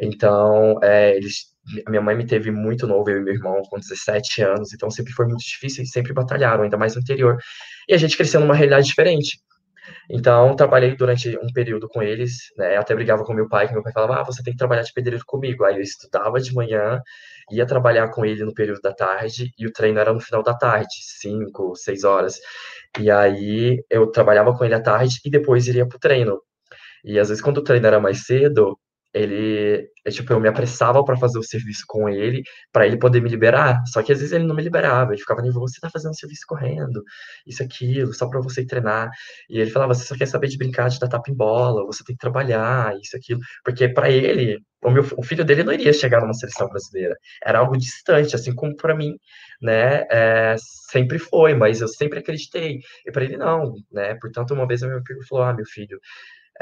Então, é, eles, a minha mãe me teve muito novo, eu e meu irmão, com 17 anos, então sempre foi muito difícil e sempre batalharam, ainda mais no interior. E a gente cresceu numa realidade diferente. Então, trabalhei durante um período com eles, né? Até brigava com meu pai, que meu pai falava: "Ah, você tem que trabalhar de pedreiro comigo". Aí eu estudava de manhã, ia trabalhar com ele no período da tarde e o treino era no final da tarde, 5, 6 horas. E aí eu trabalhava com ele à tarde e depois iria pro treino. E às vezes quando o treino era mais cedo, ele, é, tipo, eu me apressava para fazer o serviço com ele, para ele poder me liberar. Só que às vezes ele não me liberava, ele ficava nervoso, você tá fazendo o serviço correndo, isso aquilo, só para você treinar. E ele falava, você só quer saber de brincar, de dar tapa em bola, você tem que trabalhar, isso aquilo, porque para ele, o meu o filho dele não iria chegar numa seleção brasileira. Era algo distante, assim como para mim, né? É, sempre foi, mas eu sempre acreditei. E para ele não, né? Portanto, uma vez meu filho falou: "Ah, meu filho,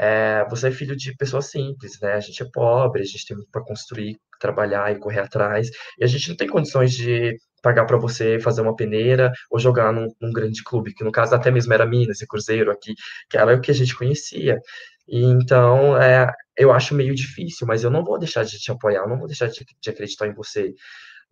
é, você é filho de pessoas simples, né? A gente é pobre, a gente tem muito para construir, trabalhar e correr atrás, e a gente não tem condições de pagar para você fazer uma peneira ou jogar num, num, grande clube, que no caso até mesmo era Minas e Cruzeiro aqui, que era o que a gente conhecia. E então, é, eu acho meio difícil, mas eu não vou deixar de te apoiar, eu não vou deixar de, de acreditar em você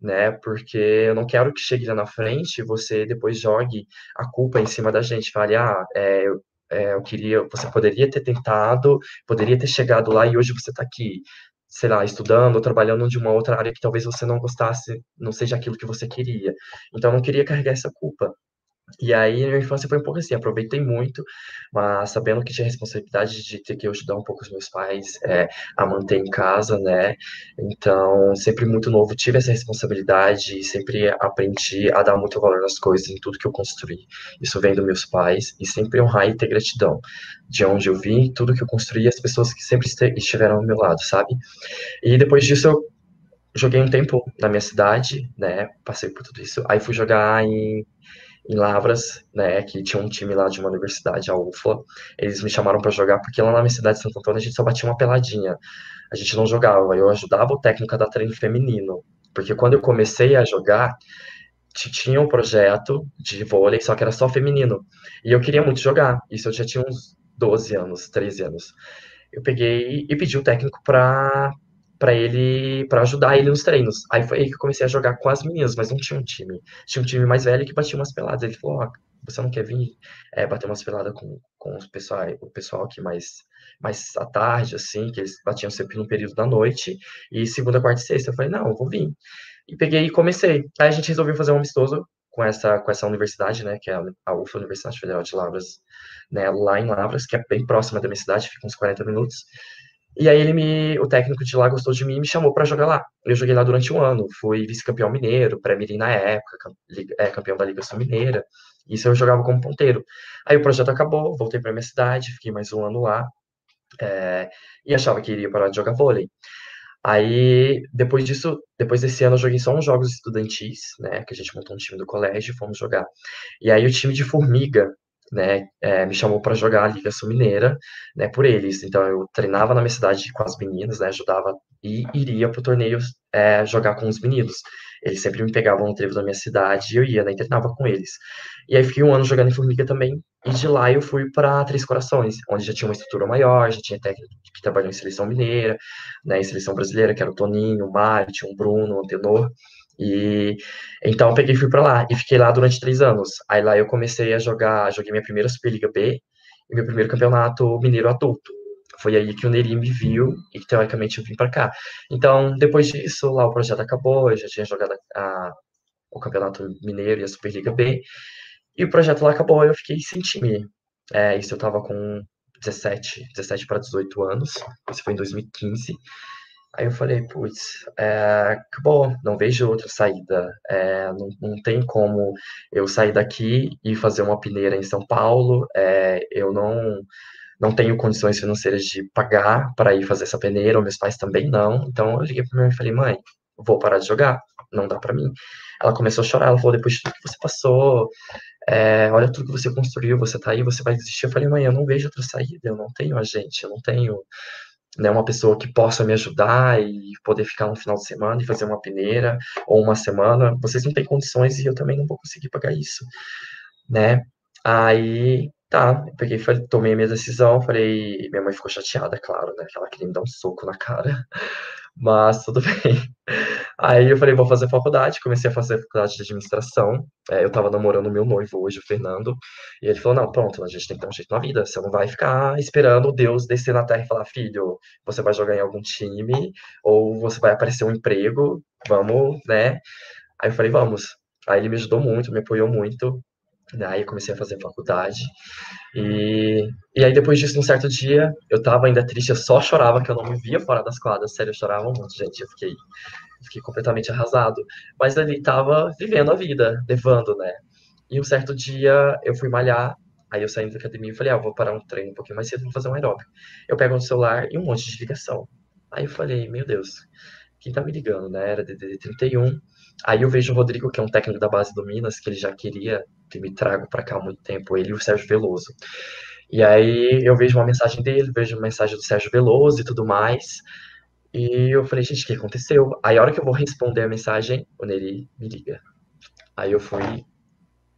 né? Porque eu não quero que chegue lá na frente e você depois jogue a culpa em cima da gente, fale, ah, é, é, eu queria, você poderia ter tentado, poderia ter chegado lá e hoje você está aqui, sei lá, estudando ou trabalhando de uma outra área que talvez você não gostasse, não seja aquilo que você queria. Então, eu não queria carregar essa culpa. E aí, minha infância foi um pouco assim, aproveitei muito, mas sabendo que tinha responsabilidade de ter que ajudar um pouco os meus pais é, a manter em casa, né? Então, sempre muito novo, tive essa responsabilidade e sempre aprendi a dar muito valor nas coisas, em tudo que eu construí. Isso vem dos meus pais e sempre honrar e ter gratidão de onde eu vim, tudo que eu construí, as pessoas que sempre estiveram ao meu lado, sabe? E depois disso, eu joguei um tempo na minha cidade, né? Passei por tudo isso. Aí fui jogar em em Lavras, né, que tinha um time lá de uma universidade, a UFLA. Eles me chamaram para jogar porque lá na minha cidade de Santo Antônio a gente só batia uma peladinha. A gente não jogava. Eu ajudava o técnico a dar treino feminino, porque quando eu comecei a jogar tinha um projeto de vôlei, só que era só feminino. E eu queria muito jogar. Isso eu já tinha uns 12 anos, 13 anos. Eu peguei e pedi o técnico para para ele, para ajudar ele nos treinos. Aí foi aí que eu comecei a jogar com as meninas, mas não tinha um time. Tinha um time mais velho que batia umas peladas. Ele falou: oh, você não quer vir é, bater umas peladas com, com os pessoal, o pessoal aqui mais, mais à tarde, assim, que eles batiam sempre no período da noite, e segunda, quarta e sexta. Eu falei, não, eu vou vir. E peguei e comecei. Aí a gente resolveu fazer um amistoso com essa, com essa universidade, né, que é a UFA, Universidade Federal de Lavras, né, lá em Lavras, que é bem próxima da minha cidade, fica uns 40 minutos. E aí ele me, o técnico de lá gostou de mim e me chamou para jogar lá. Eu joguei lá durante um ano, fui vice-campeão mineiro, pré-mirim na época, é, campeão da Liga Sul Mineira. Isso eu jogava como ponteiro. Aí o projeto acabou, voltei para minha cidade, fiquei mais um ano lá é, e achava que iria parar de jogar vôlei. Aí, depois disso, depois desse ano, eu joguei só uns jogos estudantis, né? Que a gente montou um time do colégio e fomos jogar. E aí, o time de Formiga, né, é, me chamou para jogar a Liga Sul Mineira, né, por eles. Então, eu treinava na minha cidade com as meninas, né, ajudava e iria para o torneio é, jogar com os meninos. Eles sempre me pegavam no trevo da minha cidade e eu ia, né, e treinava com eles. E aí, fiquei um ano jogando em Formiga também. E de lá, eu fui para Três Corações, onde já tinha uma estrutura maior, já tinha técnico que trabalhou em seleção mineira, né, em seleção brasileira, que era o Toninho, o Mário, tinha o Bruno, o Antenor. E então eu peguei e fui para lá e fiquei lá durante três anos. Aí lá eu comecei a jogar, joguei minha primeira Superliga B e meu primeiro campeonato mineiro adulto. Foi aí que o Neri me viu e teoricamente eu vim para cá. Então depois disso lá o projeto acabou, eu já tinha jogado a, o campeonato mineiro e a Superliga B e o projeto lá acabou. Eu fiquei sem time. É, isso eu tava com 17, 17 para 18 anos. Isso foi em 2015. Aí eu falei, putz, é, acabou, não vejo outra saída. É, não, não tem como eu sair daqui e fazer uma peneira em São Paulo. É, eu não, não tenho condições financeiras de pagar para ir fazer essa peneira, meus pais também não. Então eu liguei para minha mãe e falei, mãe, vou parar de jogar, não dá para mim. Ela começou a chorar, ela falou, depois de tudo que você passou, é, olha tudo que você construiu, você tá aí, você vai desistir. Eu falei, mãe, eu não vejo outra saída, eu não tenho a gente, eu não tenho né, uma pessoa que possa me ajudar e poder ficar um final de semana e fazer uma peneira ou uma semana, vocês não têm condições e eu também não vou conseguir pagar isso, né? Aí, tá, eu peguei, falei, tomei a minha decisão, falei, minha mãe ficou chateada, claro, né, ela queria me dar um soco na cara, mas tudo bem. Aí eu falei, vou fazer faculdade, comecei a fazer faculdade de administração. É, eu tava namorando meu noivo hoje, o Fernando, e ele falou: Não, pronto, a gente tem que dar um jeito na vida. Você não vai ficar esperando Deus descer na terra e falar, filho, você vai jogar em algum time, ou você vai aparecer um emprego, vamos, né? Aí eu falei, vamos. Aí ele me ajudou muito, me apoiou muito. Aí eu comecei a fazer faculdade. E, e aí depois disso, um certo dia, eu tava ainda triste, eu só chorava que eu não me via fora das quadras. Sério, eu chorava muito, gente. Eu fiquei, fiquei completamente arrasado. Mas ali tava vivendo a vida, levando, né? E um certo dia eu fui malhar, aí eu saí da academia e falei, ah, vou parar um treino um pouquinho mais cedo, vou fazer um aeróbico. Eu pego no celular e um monte de ligação. Aí eu falei, meu Deus, quem tá me ligando, né? Era DDD 31. Aí eu vejo o Rodrigo, que é um técnico da base do Minas, que ele já queria que me trago para cá há muito tempo, ele e o Sérgio Veloso. E aí eu vejo uma mensagem dele, vejo uma mensagem do Sérgio Veloso e tudo mais. E eu falei, gente, o que aconteceu? Aí a hora que eu vou responder a mensagem, o Neri me liga. Aí eu fui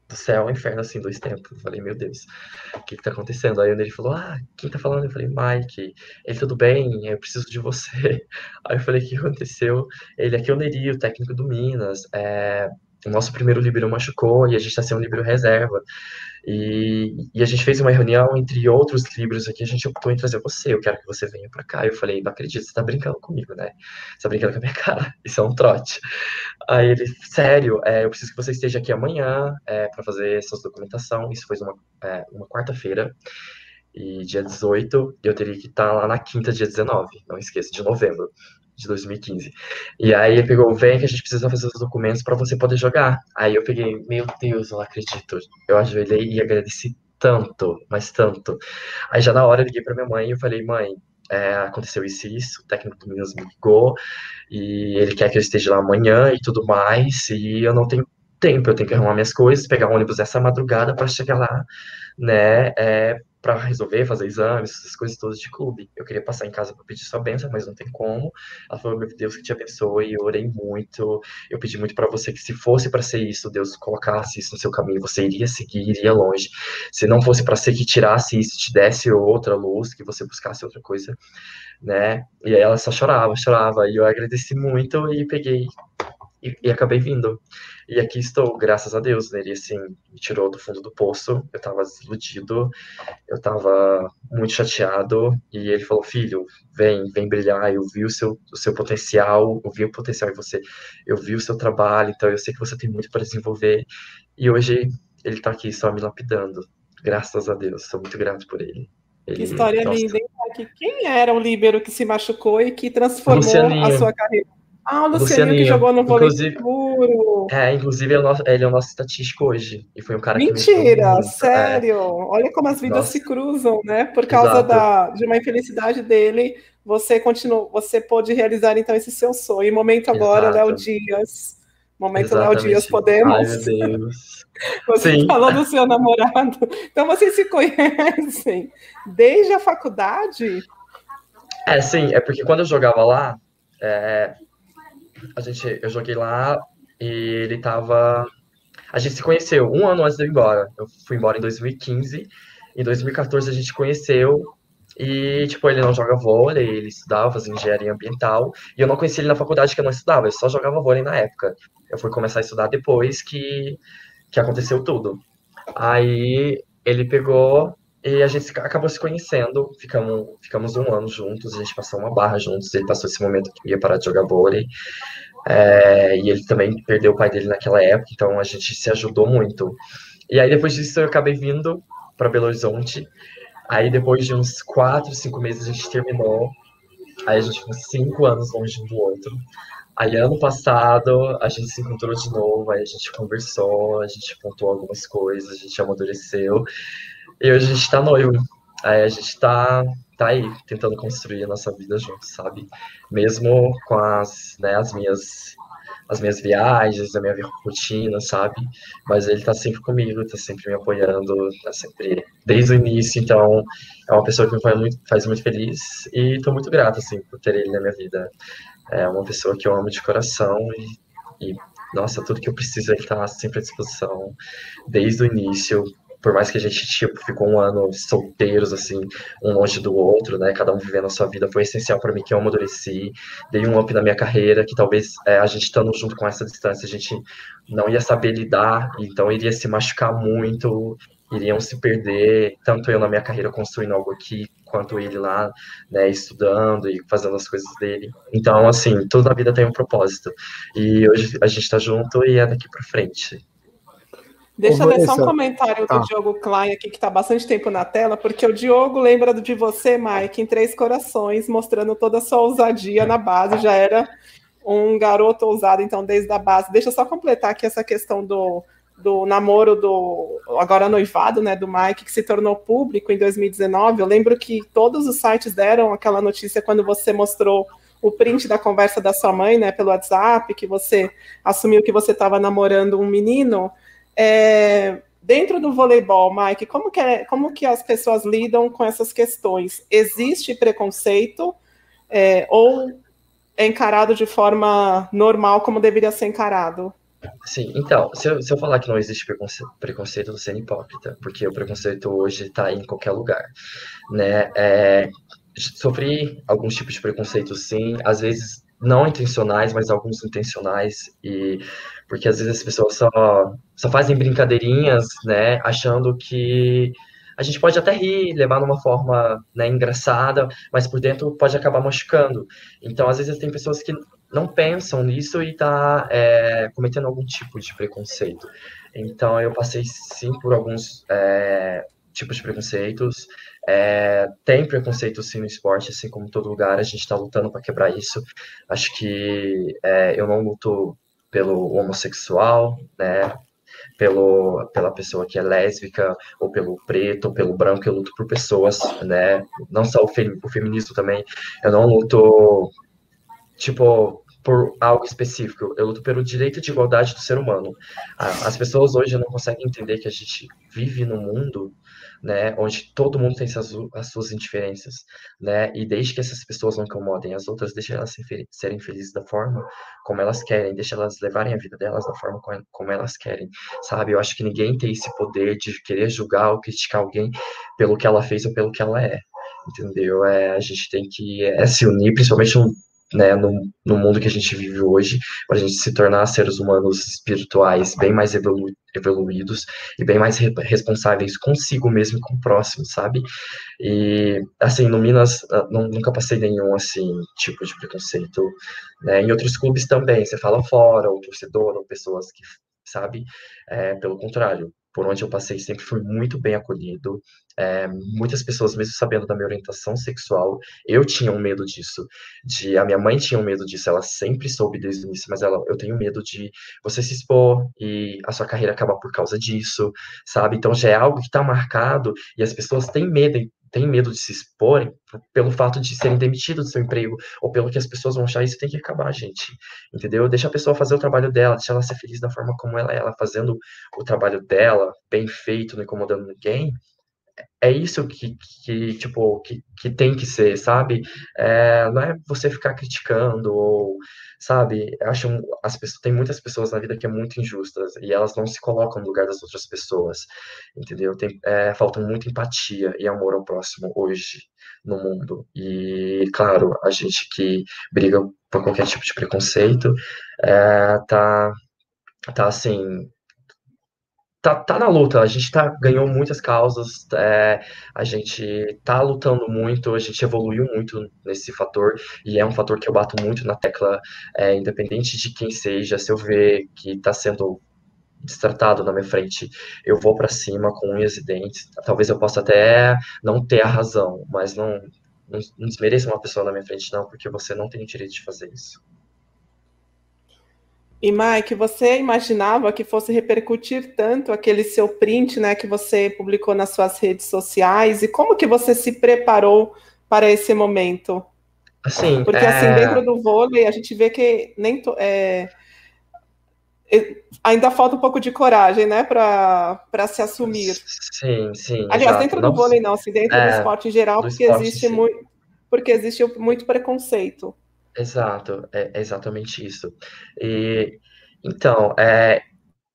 do céu ao inferno, assim, dois tempos. Eu falei, meu Deus, o que que tá acontecendo? Aí o Neri falou, ah, quem tá falando? Eu falei, Mike. Ele, tudo bem? Eu preciso de você. Aí eu falei, o que aconteceu? Ele, aqui é o Neri, o técnico do Minas. É, o nosso primeiro líbero machucou e a gente está sendo um líbero reserva. E, e, a gente fez uma reunião entre outros livros aqui, a gente optou em trazer você, eu quero que você venha para cá. Eu falei, não acredito, você tá brincando comigo, né? Você tá brincando com a minha cara, isso é um trote. Aí ele, sério, é, eu preciso que você esteja aqui amanhã é, para fazer essa documentação. Isso foi uma, é, uma quarta-feira, e dia 18, eu teria que estar lá na quinta, dia 19, não esqueça, de novembro de 2015. E aí ele pegou, vem que a gente precisa fazer os documentos para você poder jogar. Aí eu peguei, meu Deus, eu não acredito. Eu ajoelhei e agradeci tanto, mas tanto. Aí já na hora eu liguei para minha mãe e eu falei, mãe, é, aconteceu isso e isso, o técnico do Minas me ligou e ele quer que eu esteja lá amanhã e tudo mais, e eu não tenho tempo, eu tenho que arrumar minhas coisas, pegar um ônibus essa madrugada para chegar lá, né, é, para resolver, fazer exames, essas coisas todas de clube. Eu queria passar em casa para pedir sua bênção, mas não tem como. Ela falou: Meu Deus, que te abençoe. Eu orei muito. Eu pedi muito para você que, se fosse para ser isso, Deus colocasse isso no seu caminho, você iria seguir, iria longe. Se não fosse para ser que tirasse isso, te desse outra luz, que você buscasse outra coisa, né? E aí ela só chorava, chorava. E eu agradeci muito e peguei e, e, acabei vindo. E aqui estou, graças a Deus, né? Ele, assim, me tirou do fundo do poço, eu estava desiludido, eu estava muito chateado, e ele falou, filho, vem, vem brilhar, eu vi o seu, o seu potencial, eu vi o potencial em você, eu vi o seu trabalho, então eu sei que você tem muito para desenvolver, e hoje ele está aqui só me lapidando, graças a Deus, sou muito grato por ele. ele que história nossa. linda, hein? Quem era o líbero que se machucou e que transformou Lucianinho. a sua carreira? Ah, o Lucianinho, que jogou no vôlei inclusive, puro. É, inclusive é o nosso, ele é o nosso estatístico hoje. E foi um cara Mentira, que sério. É. Olha como as vidas nossa. se cruzam, né? Por causa da, de uma infelicidade dele, você continuou, você pôde realizar então esse seu sonho. E momento agora, Léo Dias. Momento Léo Dias, podemos? Ai, meu Deus. Você Sim. falou do seu namorado. Então vocês se conhecem desde a faculdade? É, sim, é porque quando eu jogava lá, é, a gente, eu joguei lá e ele tava. A gente se conheceu um ano antes de eu ir embora. Eu fui embora em 2015. Em 2014 a gente conheceu e, tipo, ele não joga vôlei, ele estudava, fazia engenharia ambiental. E eu não conheci ele na faculdade, que eu não estudava, eu só jogava vôlei na época. Eu fui começar a estudar depois que, que aconteceu tudo. Aí ele pegou e a gente acabou se conhecendo, ficamos, ficamos um ano juntos, a gente passou uma barra juntos, ele passou esse momento que ia parar de jogar vôlei. É, e ele também perdeu o pai dele naquela época, então a gente se ajudou muito. E aí depois disso eu acabei vindo para Belo Horizonte. Aí depois de uns quatro, cinco meses a gente terminou. Aí a gente ficou cinco anos longe um do outro. Aí ano passado a gente se encontrou de novo, aí a gente conversou, a gente contou algumas coisas, a gente amadureceu. E hoje a gente tá noivo. Aí a gente tá tá aí tentando construir a nossa vida juntos, sabe? Mesmo com as, né, as minhas as minhas viagens, a minha rotina, sabe? Mas ele tá sempre comigo, tá sempre me apoiando, tá sempre desde o início, então é uma pessoa que me faz muito, faz muito feliz e tô muito grato, assim, por ter ele na minha vida. É uma pessoa que eu amo de coração e, e nossa, tudo que eu preciso ele tá sempre à disposição desde o início, por mais que a gente, tipo, ficou um ano solteiros, assim, um longe do outro, né, cada um vivendo a sua vida, foi essencial para mim que eu amadureci, dei um up na minha carreira, que talvez é, a gente estando junto com essa distância, a gente não ia saber lidar, então iria se machucar muito, iriam se perder, tanto eu na minha carreira construindo algo aqui, quanto ele lá, né, estudando e fazendo as coisas dele. Então, assim, tudo na vida tem um propósito. E hoje a gente está junto e é daqui para frente. Deixa eu ler só um comentário do ah. Diogo Klein aqui, que está bastante tempo na tela, porque o Diogo lembra de você, Mike, em Três Corações, mostrando toda a sua ousadia na base, já era um garoto ousado, então, desde a base. Deixa eu só completar aqui essa questão do, do namoro do agora noivado, né, do Mike, que se tornou público em 2019. Eu lembro que todos os sites deram aquela notícia quando você mostrou o print da conversa da sua mãe, né, pelo WhatsApp, que você assumiu que você estava namorando um menino. É, dentro do voleibol, Mike, como que, é, como que as pessoas lidam com essas questões? Existe preconceito é, ou é encarado de forma normal como deveria ser encarado? Sim, então, se eu, se eu falar que não existe preconceito, preconceito, eu vou ser hipócrita, porque o preconceito hoje está em qualquer lugar, né? É, sofri alguns tipos de preconceito, sim, às vezes não intencionais, mas alguns intencionais, e porque às vezes as pessoas só, só fazem brincadeirinhas, né, achando que a gente pode até rir, levar numa forma né, engraçada, mas por dentro pode acabar machucando. Então, às vezes tem pessoas que não pensam nisso e tá é, cometendo algum tipo de preconceito. Então, eu passei sim por alguns é, tipos de preconceitos. É, tem preconceito sim no esporte, assim como todo lugar, a gente está lutando para quebrar isso. Acho que é, eu não luto pelo homossexual, né? Pelo, pela pessoa que é lésbica, ou pelo preto, ou pelo branco, eu luto por pessoas, né? Não só o, fem, o feminismo também. Eu não luto, tipo, por algo específico. Eu luto pelo direito de igualdade do ser humano. As pessoas hoje não conseguem entender que a gente vive num mundo né, onde todo mundo tem as, as suas indiferenças, né, e desde que essas pessoas não incomodem as outras, deixa elas serem felizes da forma como elas querem, deixa elas levarem a vida delas da forma como elas querem, sabe? Eu acho que ninguém tem esse poder de querer julgar ou criticar alguém pelo que ela fez ou pelo que ela é, entendeu? É, a gente tem que é, se unir, principalmente né, no, no mundo que a gente vive hoje, para a gente se tornar seres humanos espirituais bem mais evolu evoluídos e bem mais re responsáveis consigo mesmo e com o próximo, sabe? E, assim, no Minas, ah, não, nunca passei nenhum, assim, tipo de preconceito, né? Em outros clubes também, você fala fora, ou torcedor, ou pessoas que, sabe? É, pelo contrário, por onde eu passei sempre fui muito bem acolhido. É, muitas pessoas, mesmo sabendo da minha orientação sexual, eu tinha um medo disso. De a minha mãe tinha um medo disso. Ela sempre soube desde o início, mas ela, eu tenho medo de você se expor e a sua carreira acabar por causa disso, sabe? Então já é algo que está marcado e as pessoas têm medo têm medo de se exporem pelo fato de serem demitidos do seu emprego ou pelo que as pessoas vão achar, isso tem que acabar, gente. Entendeu? Deixa a pessoa fazer o trabalho dela, deixa ela ser feliz da forma como ela é, ela fazendo o trabalho dela, bem feito, não incomodando ninguém. É isso que, que tipo, que, que tem que ser, sabe? É, não é você ficar criticando ou sabe? Acho as pessoas tem muitas pessoas na vida que é muito injustas e elas não se colocam no lugar das outras pessoas, entendeu? Tem, é, falta muita empatia e amor ao próximo hoje no mundo. E claro, a gente que briga por qualquer tipo de preconceito é, tá tá assim tá, tá na luta, a gente tá, ganhou muitas causas, é, a gente tá lutando muito, a gente evoluiu muito nesse fator, e é um fator que eu bato muito na tecla, é, independente de quem seja, se eu ver que tá sendo destratado na minha frente, eu vou para cima com unhas e dentes, talvez eu possa até não ter a razão, mas não, não, não desmereça uma pessoa na minha frente não, porque você não tem o direito de fazer isso. E Mike, você imaginava que fosse repercutir tanto aquele seu print, né, que você publicou nas suas redes sociais? E como que você se preparou para esse momento? Assim, porque assim, é... assim dentro do vôlei a gente vê que nem to, é, ainda falta um pouco de coragem, né, para se assumir. Sim, sim. Aliás, exato. dentro do não, vôlei não, assim, dentro é, do esporte em geral, porque esporte, existe sim. muito, porque existe muito preconceito. Exato, é exatamente isso. E então, é,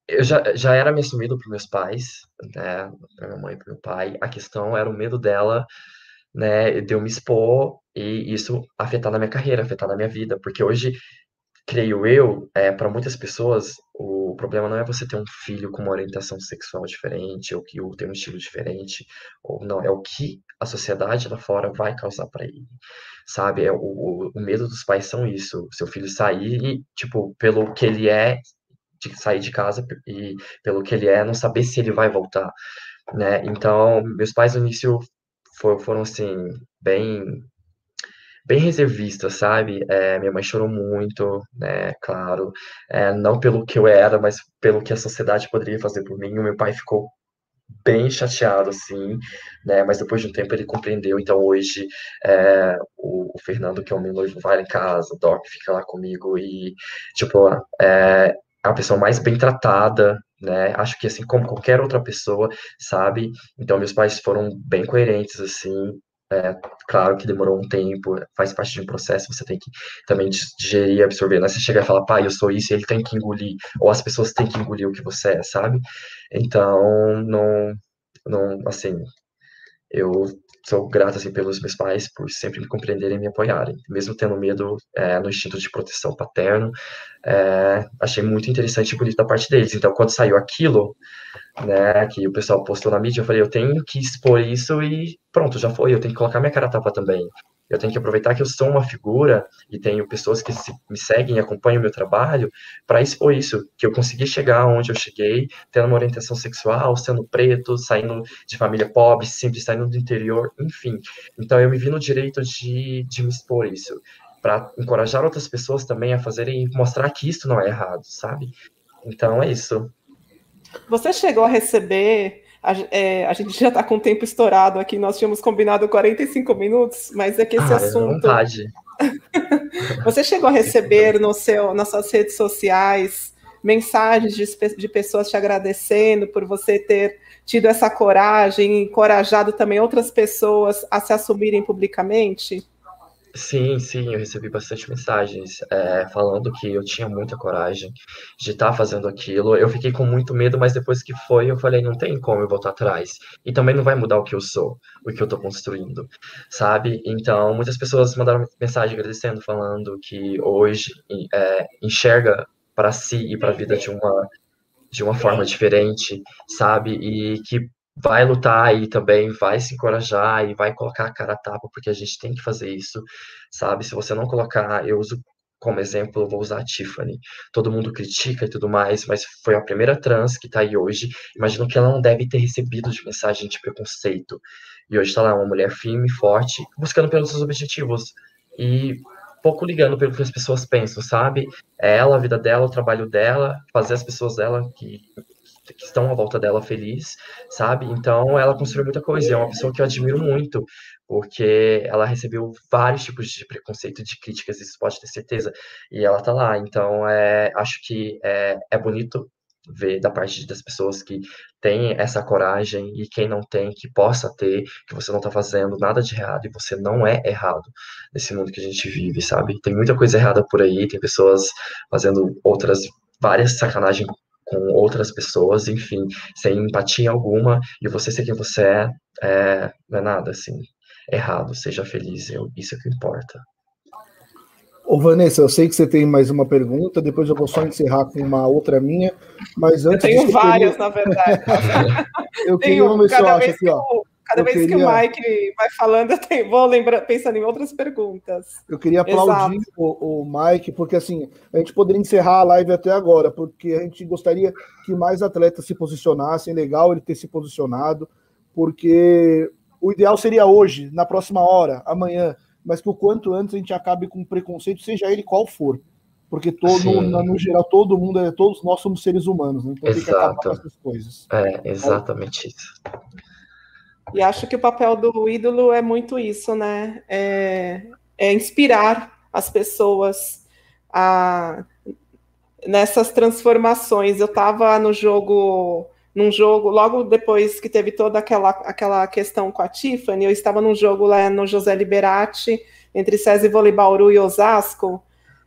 eu já, já era me assumido para meus pais, né, para minha mãe e para meu pai. A questão era o medo dela, né, de eu me expor e isso afetar na minha carreira, afetar na minha vida, porque hoje, creio eu, é, para muitas pessoas, o problema não é você ter um filho com uma orientação sexual diferente, ou que tem um estilo diferente, ou não, é o que a sociedade lá fora vai causar para ele sabe? É, o, o medo dos pais são isso, seu filho sair e, tipo, pelo que ele é, de sair de casa e pelo que ele é, não saber se ele vai voltar, né? Então, meus pais no início foram, foram assim, bem bem reservistas, sabe? É, minha mãe chorou muito, né? Claro, é, não pelo que eu era, mas pelo que a sociedade poderia fazer por mim. O meu pai ficou bem chateado, assim, né? Mas depois de um tempo ele compreendeu. Então hoje é, o, o, Fernando, que é o meu noivo, vai em casa, o Doc fica lá comigo e, tipo, é, é a pessoa mais bem tratada, né? Acho que assim como qualquer outra pessoa, sabe? Então meus pais foram bem coerentes, assim, é, claro que demorou um tempo, faz parte de um processo, você tem que também digerir, absorver. Não é você chegar e falar, pai, eu sou isso, e ele tem que engolir, ou as pessoas têm que engolir o que você é, sabe? Então, não, não assim, eu sou grato assim pelos meus pais por sempre me compreenderem e me apoiarem, mesmo tendo medo é, no instinto de proteção paterno, é, achei muito interessante e bonito da parte deles. Então, quando saiu aquilo, né, que o pessoal postou na mídia, eu falei, eu tenho que expor isso e pronto, já foi, eu tenho que colocar minha cara tapa também. Eu tenho que aproveitar que eu sou uma figura e tenho pessoas que se, me seguem e acompanham o meu trabalho para expor isso, que eu consegui chegar onde eu cheguei, tendo uma orientação sexual, sendo preto, saindo de família pobre, sempre saindo do interior, enfim. Então eu me vi no direito de, de me expor isso, para encorajar outras pessoas também a fazerem e mostrar que isso não é errado, sabe? Então é isso. Você chegou a receber a, é, a gente já está com o tempo estourado aqui, nós tínhamos combinado 45 minutos, mas é que esse ah, assunto. Vontade. Você chegou a receber no seu, nas suas redes sociais mensagens de, de pessoas te agradecendo por você ter tido essa coragem, encorajado também outras pessoas a se assumirem publicamente? Sim, sim, eu recebi bastante mensagens é, falando que eu tinha muita coragem de estar fazendo aquilo. Eu fiquei com muito medo, mas depois que foi, eu falei, não tem como eu voltar atrás. E também não vai mudar o que eu sou, o que eu estou construindo, sabe? Então, muitas pessoas mandaram mensagem agradecendo, falando que hoje é, enxerga para si e para a vida de uma de uma forma diferente, sabe? E que vai lutar e também vai se encorajar e vai colocar a cara a tapa, porque a gente tem que fazer isso, sabe? Se você não colocar, eu uso como exemplo, eu vou usar a Tiffany. Todo mundo critica e tudo mais, mas foi a primeira trans que tá aí hoje. Imagino que ela não deve ter recebido de mensagem de preconceito. E hoje tá lá uma mulher firme, forte, buscando pelos seus objetivos. E pouco ligando pelo que as pessoas pensam, sabe? É ela, a vida dela, o trabalho dela, fazer as pessoas dela que que estão à volta dela feliz, sabe? Então ela construiu muita coisa. é uma pessoa que eu admiro muito, porque ela recebeu vários tipos de preconceito, de críticas, isso pode ter certeza. E ela tá lá. Então é, acho que é, é bonito ver da parte das pessoas que têm essa coragem e quem não tem, que possa ter, que você não tá fazendo nada de errado e você não é errado nesse mundo que a gente vive, sabe? Tem muita coisa errada por aí, tem pessoas fazendo outras várias sacanagens com outras pessoas, enfim, sem empatia alguma, e você ser quem você é, é não é nada assim errado, seja feliz, eu, isso é que importa. Ô Vanessa, eu sei que você tem mais uma pergunta, depois eu vou só encerrar com uma outra minha, mas antes... Eu tenho várias, queria... na verdade. eu queria uma ver se eu acho aqui, ó. Cada eu vez queria... que o Mike vai falando, eu tenho, vou lembrar, pensando em outras perguntas. Eu queria aplaudir o, o, Mike, porque assim, a gente poderia encerrar a live até agora, porque a gente gostaria que mais atletas se posicionassem. Legal ele ter se posicionado, porque o ideal seria hoje, na próxima hora, amanhã, mas que o quanto antes a gente acabe com preconceito, seja ele qual for. Porque todo, no, no, geral, todo mundo, é, todos nós somos seres humanos, né? Então Exato. tem que acabar com essas coisas. É, exatamente isso. E acho que o papel do ídolo é muito isso, né? É, é inspirar as pessoas a, nessas transformações. Eu estava no jogo, num jogo, logo depois que teve toda aquela, aquela questão com a Tiffany, eu estava num jogo lá no José Liberati, entre César Vôlei e Osasco,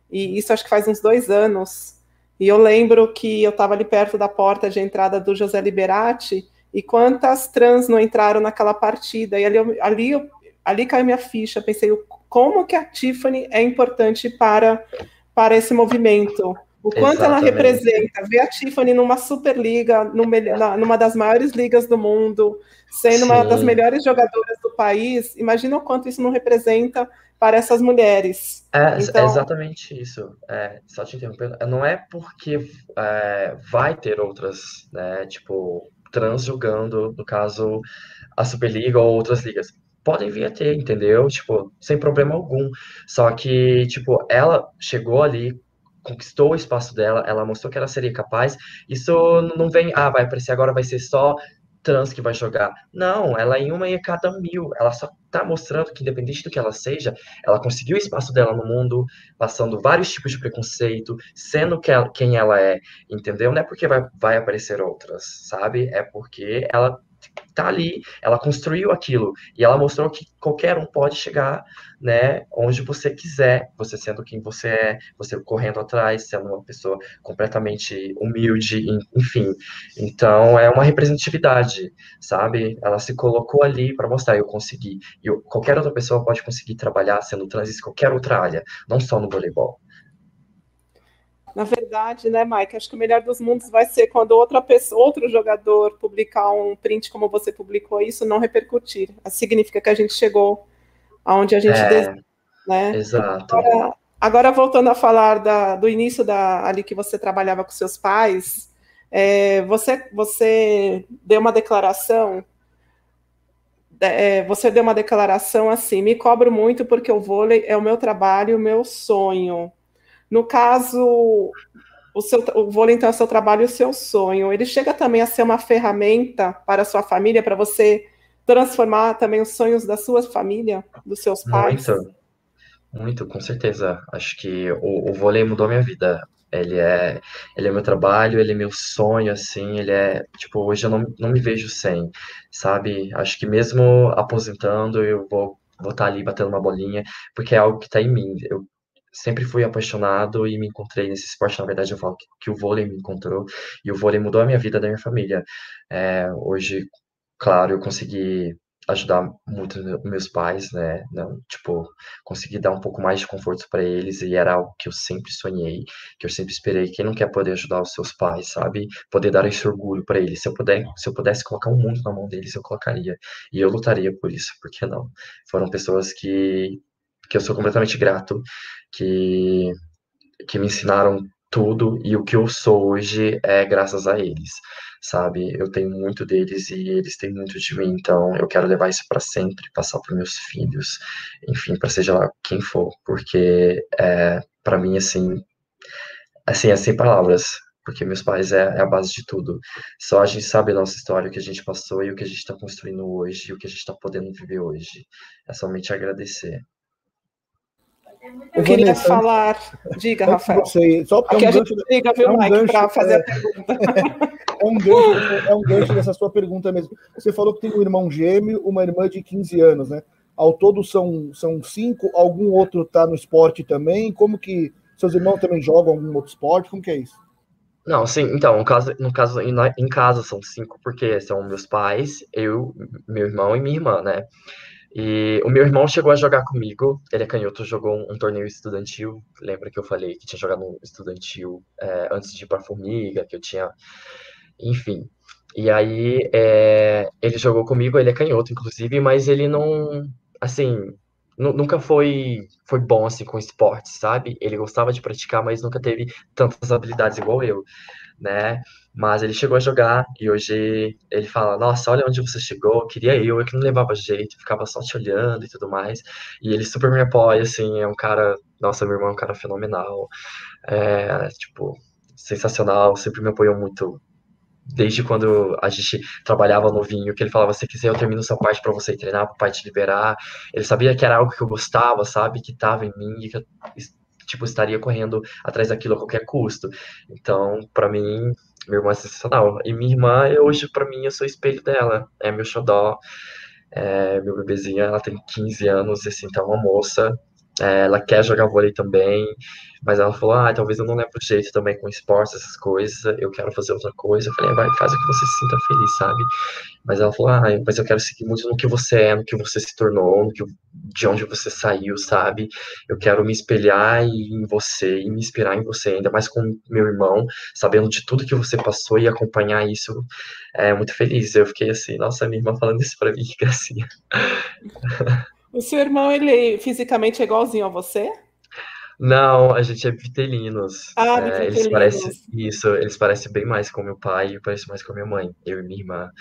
e isso acho que faz uns dois anos. E eu lembro que eu estava ali perto da porta de entrada do José Liberati, e quantas trans não entraram naquela partida? E ali, ali, ali caiu minha ficha. Pensei, como que a Tiffany é importante para, para esse movimento? O quanto Exatamente. ela representa, ver a Tiffany numa Superliga, numa, numa das maiores ligas do mundo, sendo Sim. uma das melhores jogadoras do país, imagina o quanto isso não representa para essas mulheres. É, então... é exatamente isso. É, só te interrompendo, não é porque é, vai ter outras, né, tipo, trans jogando, no caso, a Superliga ou outras ligas. Podem vir a ter, entendeu? Tipo, sem problema algum. Só que, tipo, ela chegou ali, conquistou o espaço dela, ela mostrou que ela seria capaz. Isso não vem, ah, vai aparecer agora, vai ser só trans que vai jogar. Não, ela é em uma em cada mil. Ela só tá mostrando que, independente do que ela seja, ela conseguiu o espaço dela no mundo, passando vários tipos de preconceito, sendo que ela, quem ela é, entendeu? Não é porque vai, vai aparecer outras, sabe? É porque ela tá ali, ela construiu aquilo e ela mostrou que qualquer um pode chegar, né, onde você quiser, você sendo quem você é, você correndo atrás, sendo uma pessoa completamente humilde, enfim. Então é uma representatividade, sabe? Ela se colocou ali para mostrar eu consegui. E qualquer outra pessoa pode conseguir trabalhar sendo trans em qualquer outra área, não só no voleibol. Na verdade, né, Mike, acho que o melhor dos mundos vai ser quando outra pessoa, outro jogador publicar um print como você publicou, isso não repercutir. Significa que a gente chegou aonde a gente é, deseja, né? Exato. Agora, agora, voltando a falar da, do início da ali que você trabalhava com seus pais, é, você você deu uma declaração é, você deu uma declaração assim, me cobro muito porque o vôlei é o meu trabalho, o meu sonho. No caso, o, seu, o vôlei, então, é o seu trabalho e o seu sonho. Ele chega também a ser uma ferramenta para a sua família, para você transformar também os sonhos da sua família, dos seus pais? Muito, muito, com certeza. Acho que o, o vôlei mudou minha vida. Ele é, ele é meu trabalho, ele é meu sonho, assim, ele é, tipo, hoje eu não, não me vejo sem, sabe? Acho que mesmo aposentando, eu vou vou estar ali batendo uma bolinha, porque é algo que está em mim. Eu sempre fui apaixonado e me encontrei nesse esporte. Na verdade, eu falo que, que o vôlei me encontrou e o vôlei mudou a minha vida, da minha família. É, hoje, claro, eu consegui ajudar muito meus pais, né? Não, tipo, conseguir dar um pouco mais de conforto para eles e era algo que eu sempre sonhei, que eu sempre esperei. Quem não quer poder ajudar os seus pais, sabe? Poder dar esse orgulho para eles. Se eu puder, se eu pudesse colocar o um mundo na mão deles, eu colocaria. E eu lutaria por isso, porque não? Foram pessoas que que eu sou completamente grato, que que me ensinaram tudo e o que eu sou hoje é graças a eles sabe? Eu tenho muito deles e eles têm muito de mim, então eu quero levar isso para sempre, passar para meus filhos, enfim, para seja lá quem for, porque é, para mim assim, assim, é sem palavras, porque meus pais é, é, a base de tudo. Só a gente sabe a nossa história, o que a gente passou e o que a gente está construindo hoje, e o que a gente está podendo viver hoje. É somente agradecer. Eu queria Vanessa, falar. Diga, Rafael. Você, só porque Aqui é um a gente liga, viu, é um Mike, para fazer é, a pergunta. É um, gancho, é um gancho dessa sua pergunta mesmo. Você falou que tem um irmão gêmeo, uma irmã de 15 anos, né? Ao todo são, são cinco, algum outro está no esporte também? Como que seus irmãos também jogam algum outro esporte? Como que é isso? Não, sim, então, no caso, no caso em casa são cinco, porque são meus pais, eu, meu irmão e minha irmã, né? E o meu irmão chegou a jogar comigo, ele é canhoto, jogou um, um torneio estudantil. Lembra que eu falei que tinha jogado no estudantil é, antes de ir para Formiga, que eu tinha. Enfim. E aí é, ele jogou comigo, ele é canhoto, inclusive, mas ele não. Assim, nunca foi foi bom assim com esportes, sabe? Ele gostava de praticar, mas nunca teve tantas habilidades igual eu, né? Mas ele chegou a jogar e hoje ele fala: Nossa, olha onde você chegou, queria eu, eu que não levava jeito, ficava só te olhando e tudo mais. E ele super me apoia, assim, é um cara. Nossa, meu irmão é um cara fenomenal, é, tipo, sensacional, sempre me apoiou muito. Desde quando a gente trabalhava no vinho, que ele falava: Se quiser, eu termino sua parte para você treinar, para o pai te liberar. Ele sabia que era algo que eu gostava, sabe? Que estava em mim, que eu, tipo, estaria correndo atrás daquilo a qualquer custo. Então, para mim, meu irmão é sensacional. E minha irmã, hoje, para mim, eu sou espelho dela. É meu xodó. É, meu bebezinho, ela tem 15 anos, assim, tá uma moça. É, ela quer jogar vôlei também, mas ela falou, ah, talvez eu não levo jeito também com esportes, essas coisas, eu quero fazer outra coisa. Eu falei, vai, faz o que você se sinta feliz, sabe? Mas ela falou, ah, mas eu quero seguir muito no que você é, no que você se tornou, no que, de onde você saiu, sabe? Eu quero me espelhar em você e me inspirar em você, ainda mais com meu irmão, sabendo de tudo que você passou e acompanhar isso, é muito feliz. Eu fiquei assim, nossa, minha irmã falando isso pra mim, que gracinha. O seu irmão, ele fisicamente é igualzinho a você? Não, a gente é vitelinos. Ah, é, eles parecem isso, eles parecem bem mais com meu pai e pareço mais com minha mãe, eu e minha irmã.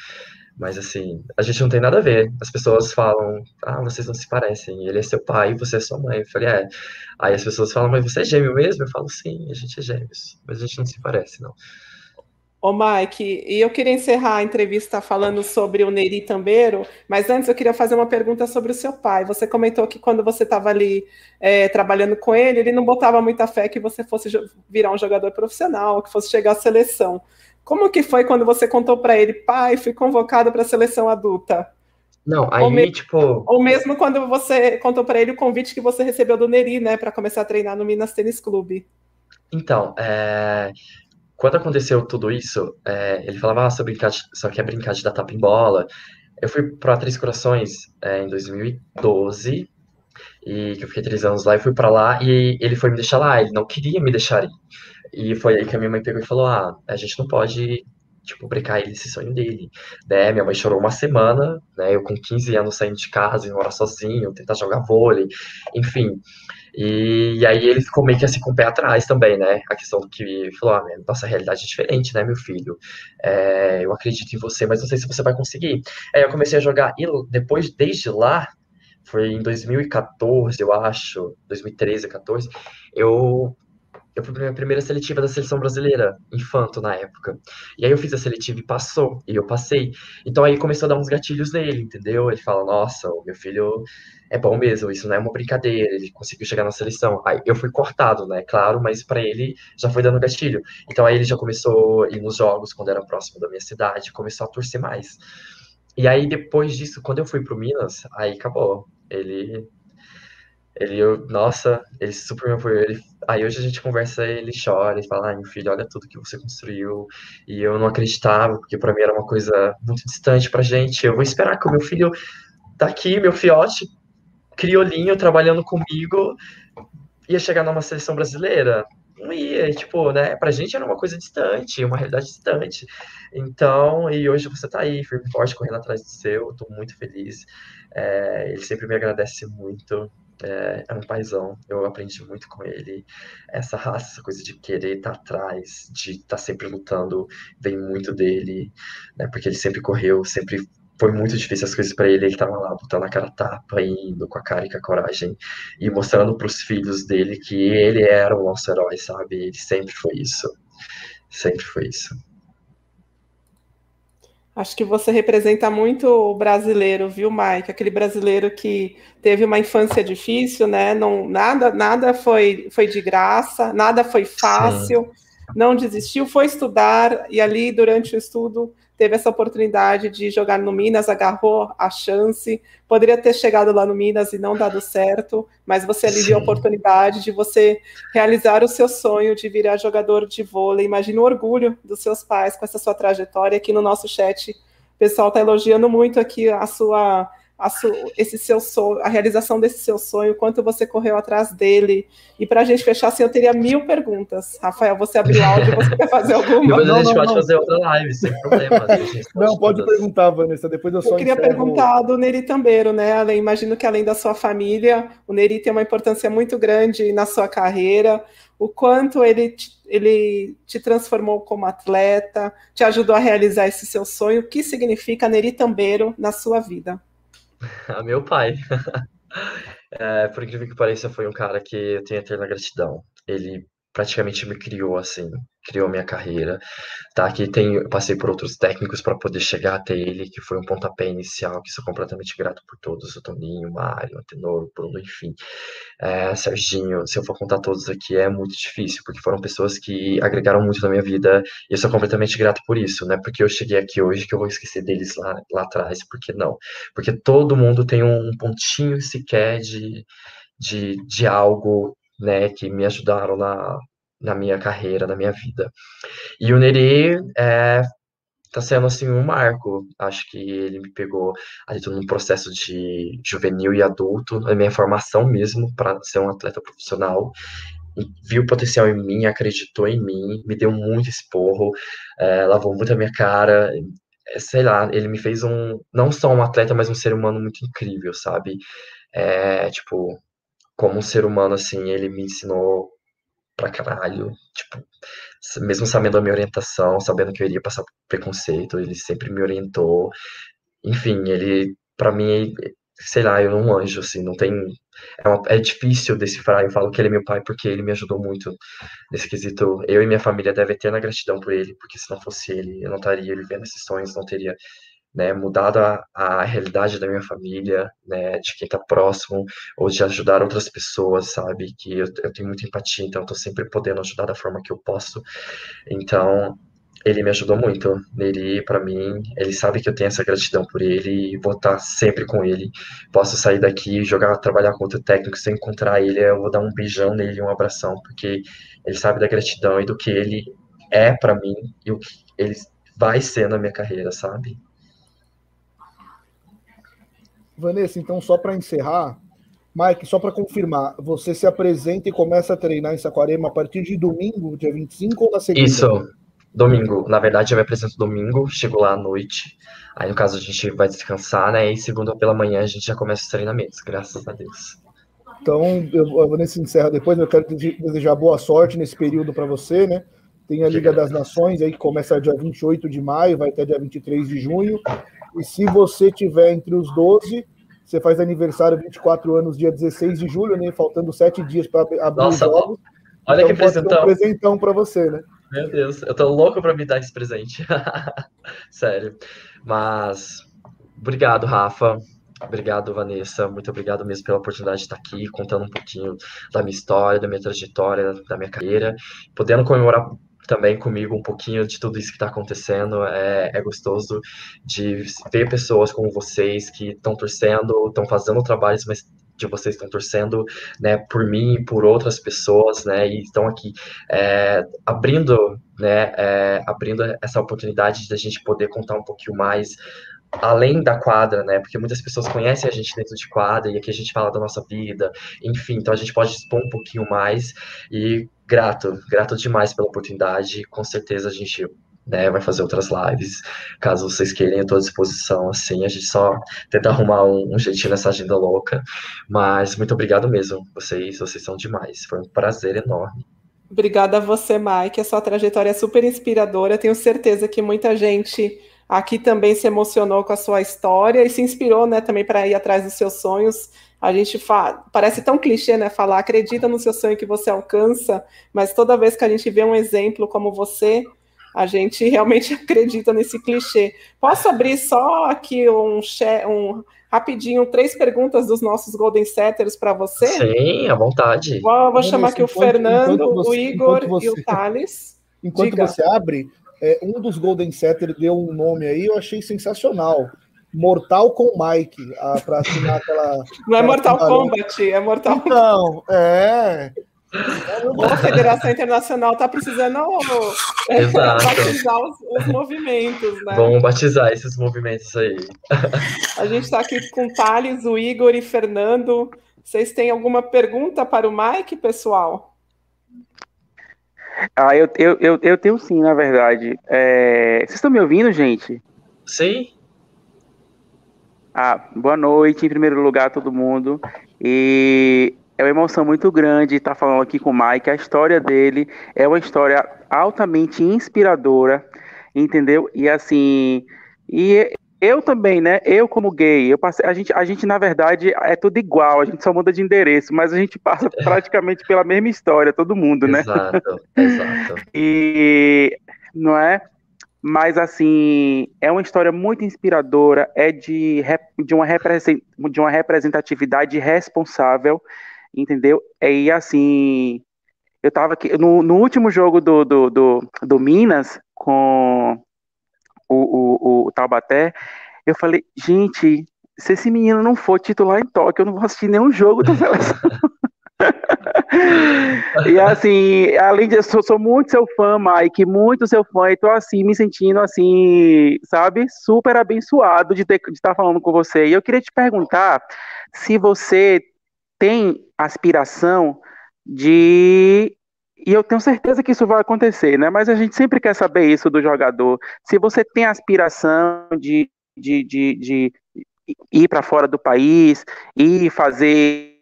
Mas assim, a gente não tem nada a ver. As pessoas falam, ah, vocês não se parecem. Ele é seu pai, você é sua mãe. Eu falei, é. Aí as pessoas falam, mas você é gêmeo mesmo? Eu falo, sim, a gente é gêmeos. Mas a gente não se parece, não. Ô, Mike, e eu queria encerrar a entrevista falando sobre o Neri Tambeiro, mas antes eu queria fazer uma pergunta sobre o seu pai. Você comentou que quando você estava ali é, trabalhando com ele, ele não botava muita fé que você fosse virar um jogador profissional, que fosse chegar à seleção. Como que foi quando você contou para ele, pai, fui convocado para a seleção adulta? Não, aí, ou me... tipo. Ou mesmo quando você contou para ele o convite que você recebeu do Neri, né, para começar a treinar no Minas Tênis Clube. Então, é, quando aconteceu tudo isso, é, ele falava, ah, só, brincar de, só quer brincar de dar tapa em bola. Eu fui para Três Corações é, em 2012, e que eu fiquei três anos lá, e fui para lá, e ele foi me deixar lá, ele não queria me deixar ir. E foi aí que a minha mãe pegou e falou, ah, a gente não pode, tipo, brincar esse sonho dele. Né? Minha mãe chorou uma semana, né, eu com 15 anos saindo de casa, indo morar sozinho, tentar jogar vôlei, enfim... E, e, aí ele ficou meio que assim com o pé atrás também, né? A questão do que falou, ah, nossa realidade é diferente, né, meu filho? É, eu acredito em você, mas não sei se você vai conseguir. Aí eu comecei a jogar e depois, desde lá, foi em 2014, eu acho, 2013, 14, eu eu fui a primeira seletiva da seleção brasileira, infanto na época. E aí eu fiz a seletiva e passou, e eu passei. Então aí começou a dar uns gatilhos nele, entendeu? Ele fala: Nossa, o meu filho é bom mesmo, isso não é uma brincadeira, ele conseguiu chegar na seleção. Aí eu fui cortado, né? Claro, mas para ele já foi dando gatilho. Então aí ele já começou a ir nos jogos quando era próximo da minha cidade, começou a torcer mais. E aí depois disso, quando eu fui pro Minas, aí acabou Ele ele, eu, nossa, ele super me apoiou. Ele, aí hoje a gente conversa, ele chora e fala: Ai, meu filho, olha tudo que você construiu. E eu não acreditava, porque para mim era uma coisa muito distante pra gente. Eu vou esperar que o meu filho tá aqui, meu fiote, criolinho, trabalhando comigo, ia chegar numa seleção brasileira. Não ia, tipo, né? Pra gente era uma coisa distante, uma realidade distante. Então, e hoje você tá aí, firme e forte, correndo atrás do seu, eu tô muito feliz. É, ele sempre me agradece muito. É, é, um paizão, eu aprendi muito com ele. Essa raça, essa coisa de querer estar tá atrás, de estar tá sempre lutando, vem muito dele, né? Porque ele sempre correu, sempre foi muito difícil as coisas para ele. Ele estava lá botando a cara tapa, indo com a cara e com a coragem e mostrando para os filhos dele que ele era o nosso herói, sabe? Ele sempre foi isso, sempre foi isso. Acho que você representa muito o brasileiro, viu, Mike? Aquele brasileiro que teve uma infância difícil, né? Não, nada, nada foi, foi de graça, nada foi fácil, Sim. não desistiu, foi estudar e ali durante o estudo teve essa oportunidade de jogar no Minas, agarrou a chance, poderia ter chegado lá no Minas e não dado certo, mas você ali viu a oportunidade de você realizar o seu sonho de virar jogador de vôlei. Imagina o orgulho dos seus pais com essa sua trajetória. Aqui no nosso chat, o pessoal está elogiando muito aqui a sua a, esse seu sonho, a realização desse seu sonho, quanto você correu atrás dele. E para a gente fechar, assim, eu teria mil perguntas. Rafael, você abriu áudio, você quer fazer alguma? Depois não, a gente não, pode não. fazer outra live, sem problema. Não, pode perguntar, Vanessa, depois eu só Eu queria encerro... perguntar do Neri Tambeiro, né? Além, imagino que além da sua família, o Neri tem uma importância muito grande na sua carreira, o quanto ele te, ele te transformou como atleta, te ajudou a realizar esse seu sonho, o que significa Neri Tambeiro na sua vida? A meu pai. É, por incrível que pareça, foi um cara que eu tenho eterna gratidão. Ele praticamente me criou assim, criou minha carreira, tá? Que tem, passei por outros técnicos para poder chegar até ele, que foi um pontapé inicial, que sou completamente grato por todos, o Toninho, Mário, Antenor, o Bruno, enfim, é, Serginho, se eu for contar todos aqui é muito difícil, porque foram pessoas que agregaram muito na minha vida, e eu sou completamente grato por isso, né? Porque eu cheguei aqui hoje que eu vou esquecer deles lá, lá atrás, porque não? Porque todo mundo tem um pontinho sequer de, de, de algo né, que me ajudaram na, na minha carreira, na minha vida. E o Neri é, tá sendo assim um marco. Acho que ele me pegou ali num processo de juvenil e adulto, na minha formação mesmo para ser um atleta profissional. Viu o potencial em mim, acreditou em mim, me deu muito esporro, é, lavou muito a minha cara. É, sei lá, ele me fez um não só um atleta, mas um ser humano muito incrível, sabe? É, tipo, como um ser humano, assim, ele me ensinou pra caralho, tipo, mesmo sabendo a minha orientação, sabendo que eu iria passar por preconceito, ele sempre me orientou. Enfim, ele, para mim, sei lá, eu não anjo, assim, não tem. É, uma, é, difícil decifrar. Eu falo que ele é meu pai porque ele me ajudou muito nesse quesito. Eu e minha família devem ter na gratidão por ele, porque se não fosse ele, eu não estaria vivendo esses sonhos, não teria né, mudado a, a realidade da minha família, né, de quem está próximo, ou de ajudar outras pessoas, sabe, que eu, eu tenho muita empatia, então estou sempre podendo ajudar da forma que eu posso, então ele me ajudou muito, Neri, para mim, ele sabe que eu tenho essa gratidão por ele e vou estar tá sempre com ele, posso sair daqui, jogar, trabalhar com outro técnico, se eu encontrar ele, eu vou dar um beijão nele, um abração, porque ele sabe da gratidão e do que ele é para mim e o que ele vai ser na minha carreira, sabe? Vanessa, então só para encerrar, Mike, só para confirmar, você se apresenta e começa a treinar em Saquarema a partir de domingo, dia 25 ou da segunda? Isso, domingo. Na verdade, eu me apresento domingo, chego lá à noite. Aí, no caso, a gente vai descansar, né? E segunda pela manhã a gente já começa os treinamentos, graças a Deus. Então, eu, a Vanessa encerra depois, eu quero desejar boa sorte nesse período para você, né? Tem a Liga das Nações aí que começa dia 28 de maio, vai até dia 23 de junho. E se você tiver entre os 12, você faz aniversário 24 anos, dia 16 de julho, né? Faltando sete dias para abrir Nossa, os jogos. Olha então, que presentão. Um presentão para você, né? Meu Deus, eu tô louco para me dar esse presente. Sério. Mas obrigado, Rafa. Obrigado, Vanessa. Muito obrigado mesmo pela oportunidade de estar aqui, contando um pouquinho da minha história, da minha trajetória, da minha carreira, podendo comemorar também comigo um pouquinho de tudo isso que está acontecendo. É, é gostoso de ver pessoas como vocês que estão torcendo, estão fazendo trabalhos, mas de vocês estão torcendo, né, por mim e por outras pessoas, né, e estão aqui é, abrindo, né, é, abrindo essa oportunidade de a gente poder contar um pouquinho mais além da quadra, né? Porque muitas pessoas conhecem a gente dentro de quadra e aqui a gente fala da nossa vida, enfim, então a gente pode expor um pouquinho mais e grato, grato demais pela oportunidade. Com certeza a gente né, vai fazer outras lives, caso vocês queiram, eu estou à disposição, assim, a gente só tenta arrumar um, um jeitinho nessa agenda louca, mas muito obrigado mesmo, vocês, vocês são demais, foi um prazer enorme. Obrigada a você, Mike, a sua trajetória é super inspiradora, tenho certeza que muita gente aqui também se emocionou com a sua história e se inspirou, né, também para ir atrás dos seus sonhos. A gente fala, parece tão clichê, né, falar acredita no seu sonho que você alcança, mas toda vez que a gente vê um exemplo como você, a gente realmente acredita nesse clichê. Posso abrir só aqui um, um rapidinho três perguntas dos nossos Golden Setters para você? Sim, à vontade. Vou, vou chamar aqui o Fernando, você, o Igor você, e o Thales. Enquanto Diga. você abre, é, um dos Golden Setter deu um nome aí, eu achei sensacional. Mortal com Mike, para assinar aquela. Não é Mortal Kombat, é Mortal Não, é. a Federação Internacional está precisando é, batizar os, os, movimentos, né? Vamos batizar esses movimentos aí. A gente está aqui com o Thales, o Igor e Fernando. Vocês têm alguma pergunta para o Mike, pessoal? Ah, eu, eu, eu, eu tenho sim, na verdade. É... Vocês estão me ouvindo, gente? Sim. Ah, boa noite, em primeiro lugar, todo mundo. E é uma emoção muito grande estar falando aqui com o Mike. A história dele é uma história altamente inspiradora, entendeu? E assim, e eu também, né? Eu como gay, eu passei, a gente, a gente na verdade é tudo igual, a gente só muda de endereço, mas a gente passa praticamente pela mesma história, todo mundo, né? Exato, exato. e não é? Mas assim, é uma história muito inspiradora, é de, de, uma, de uma representatividade responsável, entendeu? E assim, eu tava aqui no, no último jogo do, do, do, do Minas com o, o, o Taubaté, eu falei, gente, se esse menino não for titular em Tóquio, eu não vou assistir nenhum jogo da seleção. e assim, além de eu sou, muito seu fã, Mike, muito seu fã, e tô assim, me sentindo assim, sabe, super abençoado de, de estar falando com você. E eu queria te perguntar se você tem aspiração de e eu tenho certeza que isso vai acontecer, né? Mas a gente sempre quer saber isso do jogador. Se você tem aspiração de, de, de, de ir para fora do país e fazer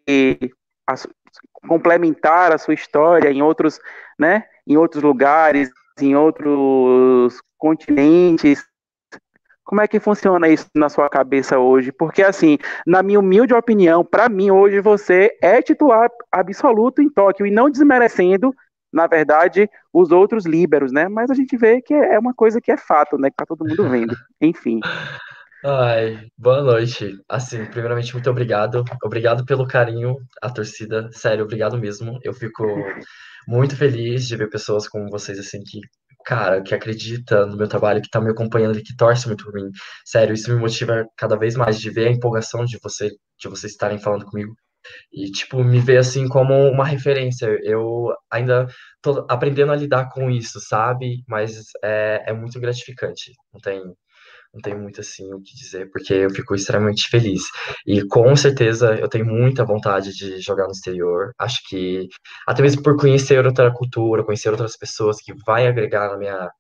complementar a sua história em outros, né? Em outros lugares, em outros continentes. Como é que funciona isso na sua cabeça hoje? Porque, assim, na minha humilde opinião, para mim, hoje você é titular absoluto em Tóquio e não desmerecendo na verdade, os outros líberos, né? Mas a gente vê que é uma coisa que é fato, né? Que tá todo mundo vendo. Enfim. Ai, boa noite. Assim, primeiramente, muito obrigado. Obrigado pelo carinho, a torcida. Sério, obrigado mesmo. Eu fico muito feliz de ver pessoas como vocês, assim, que, cara, que acredita no meu trabalho, que tá me acompanhando e que torce muito por mim. Sério, isso me motiva cada vez mais de ver a empolgação de você, de vocês estarem falando comigo e, tipo, me ver assim como uma referência. Eu ainda tô aprendendo a lidar com isso, sabe? Mas é, é muito gratificante. Não tem, não tenho muito assim o que dizer, porque eu fico extremamente feliz. E com certeza eu tenho muita vontade de jogar no exterior. Acho que até mesmo por conhecer outra cultura, conhecer outras pessoas que vai agregar na minha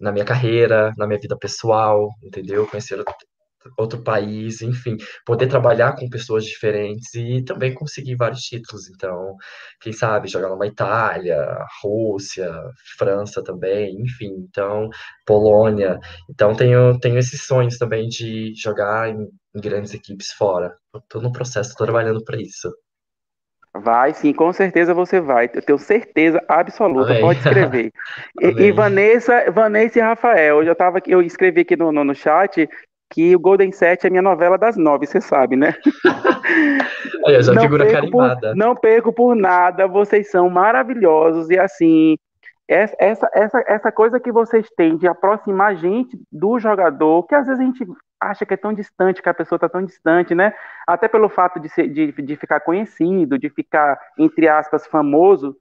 na minha carreira, na minha vida pessoal, entendeu? Conhecer outro país, enfim, poder trabalhar com pessoas diferentes e também conseguir vários títulos. Então, quem sabe jogar numa Itália, Rússia, França também, enfim, então, Polônia. Então, tenho, tenho esses sonhos também de jogar em, em grandes equipes fora. Estou no processo, estou trabalhando para isso. Vai, sim, com certeza você vai. Eu tenho certeza absoluta. Amém. Pode escrever. e, e, Vanessa, Vanessa e Rafael, eu já estava eu escrevi aqui no, no, no chat que o Golden Sete é minha novela das nove, você sabe, né? Já não figura carimbada. Por, não perco por nada, vocês são maravilhosos e assim, essa, essa, essa, essa coisa que vocês têm de aproximar a gente do jogador, que às vezes a gente acha que é tão distante, que a pessoa está tão distante, né? Até pelo fato de, ser, de, de ficar conhecido, de ficar, entre aspas, famoso.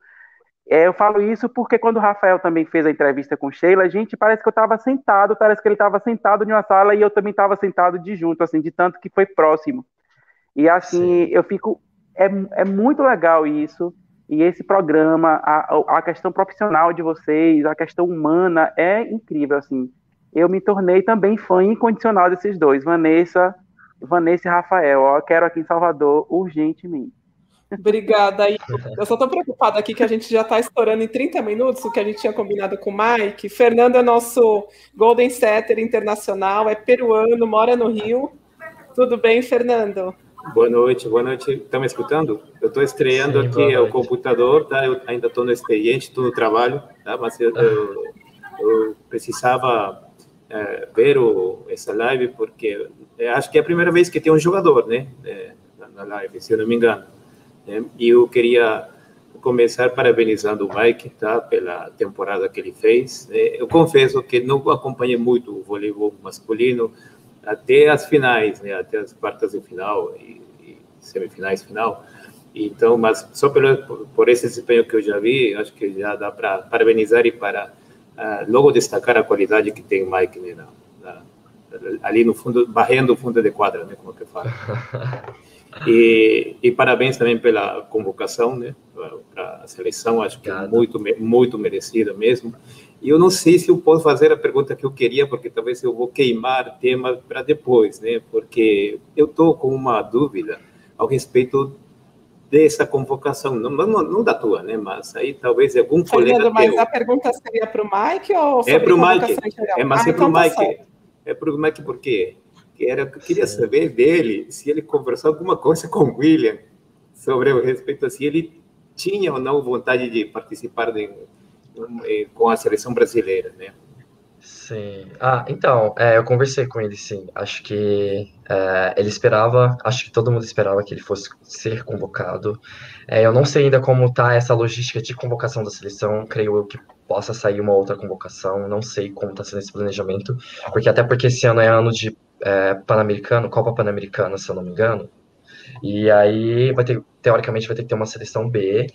É, eu falo isso porque quando o Rafael também fez a entrevista com Sheila, a gente parece que eu estava sentado, parece que ele estava sentado em uma sala e eu também estava sentado de junto, assim, de tanto que foi próximo. E assim, Sim. eu fico. É, é muito legal isso. E esse programa, a, a questão profissional de vocês, a questão humana é incrível, assim. Eu me tornei também fã incondicional desses dois, Vanessa, Vanessa e Rafael. Ó, quero aqui em Salvador urgentemente. Obrigada. Eu só estou preocupada aqui que a gente já está estourando em 30 minutos, o que a gente tinha combinado com o Mike. Fernando é nosso Golden Setter internacional, é peruano, mora no Rio. Tudo bem, Fernando? Boa noite, boa noite. Estão me escutando? Eu estou estreando Sim, aqui o computador, tá? Eu ainda estou no expediente, estou no trabalho, tá? Mas eu, eu, eu precisava é, ver o, essa live porque acho que é a primeira vez que tem um jogador, né? É, na live, se eu não me engano. Né? E eu queria começar parabenizando o Mike, tá? Pela temporada que ele fez. É, eu confesso que não acompanhei muito o voleibol masculino, até as finais, né, até as quartas de final e, e semifinais final. Então, mas só pelo, por, esse desempenho que eu já vi, acho que já dá para parabenizar e para uh, logo destacar a qualidade que tem o Mike né, na, na, ali no fundo, barrendo o fundo de quadra, né, como que fala. E, e, parabéns também pela convocação, né, para a seleção, acho que é muito, muito merecida mesmo. E eu não sei se eu posso fazer a pergunta que eu queria, porque talvez eu vou queimar tema para depois, né? Porque eu estou com uma dúvida ao respeito dessa convocação, não, não, não, da tua, né? Mas aí talvez algum Fernando, colega mas teu... a pergunta seria para o Mike ou é para o Mike? É, mas ah, é para o então tá Mike. é para o Mike por quê? Que era, eu queria saber dele se ele conversou alguma coisa com o William sobre o respeito se ele tinha ou não vontade de participar de eh, com a seleção brasileira, né? Sim. Ah, então, é, eu conversei com ele, sim. Acho que é, ele esperava, acho que todo mundo esperava que ele fosse ser convocado. É, eu não sei ainda como tá essa logística de convocação da seleção, creio eu que possa sair uma outra convocação, não sei como está sendo esse planejamento, porque até porque esse ano é ano de é, Pan-Americano, Copa Pan-Americana, se eu não me engano, e aí vai ter, teoricamente, vai ter que ter uma seleção B.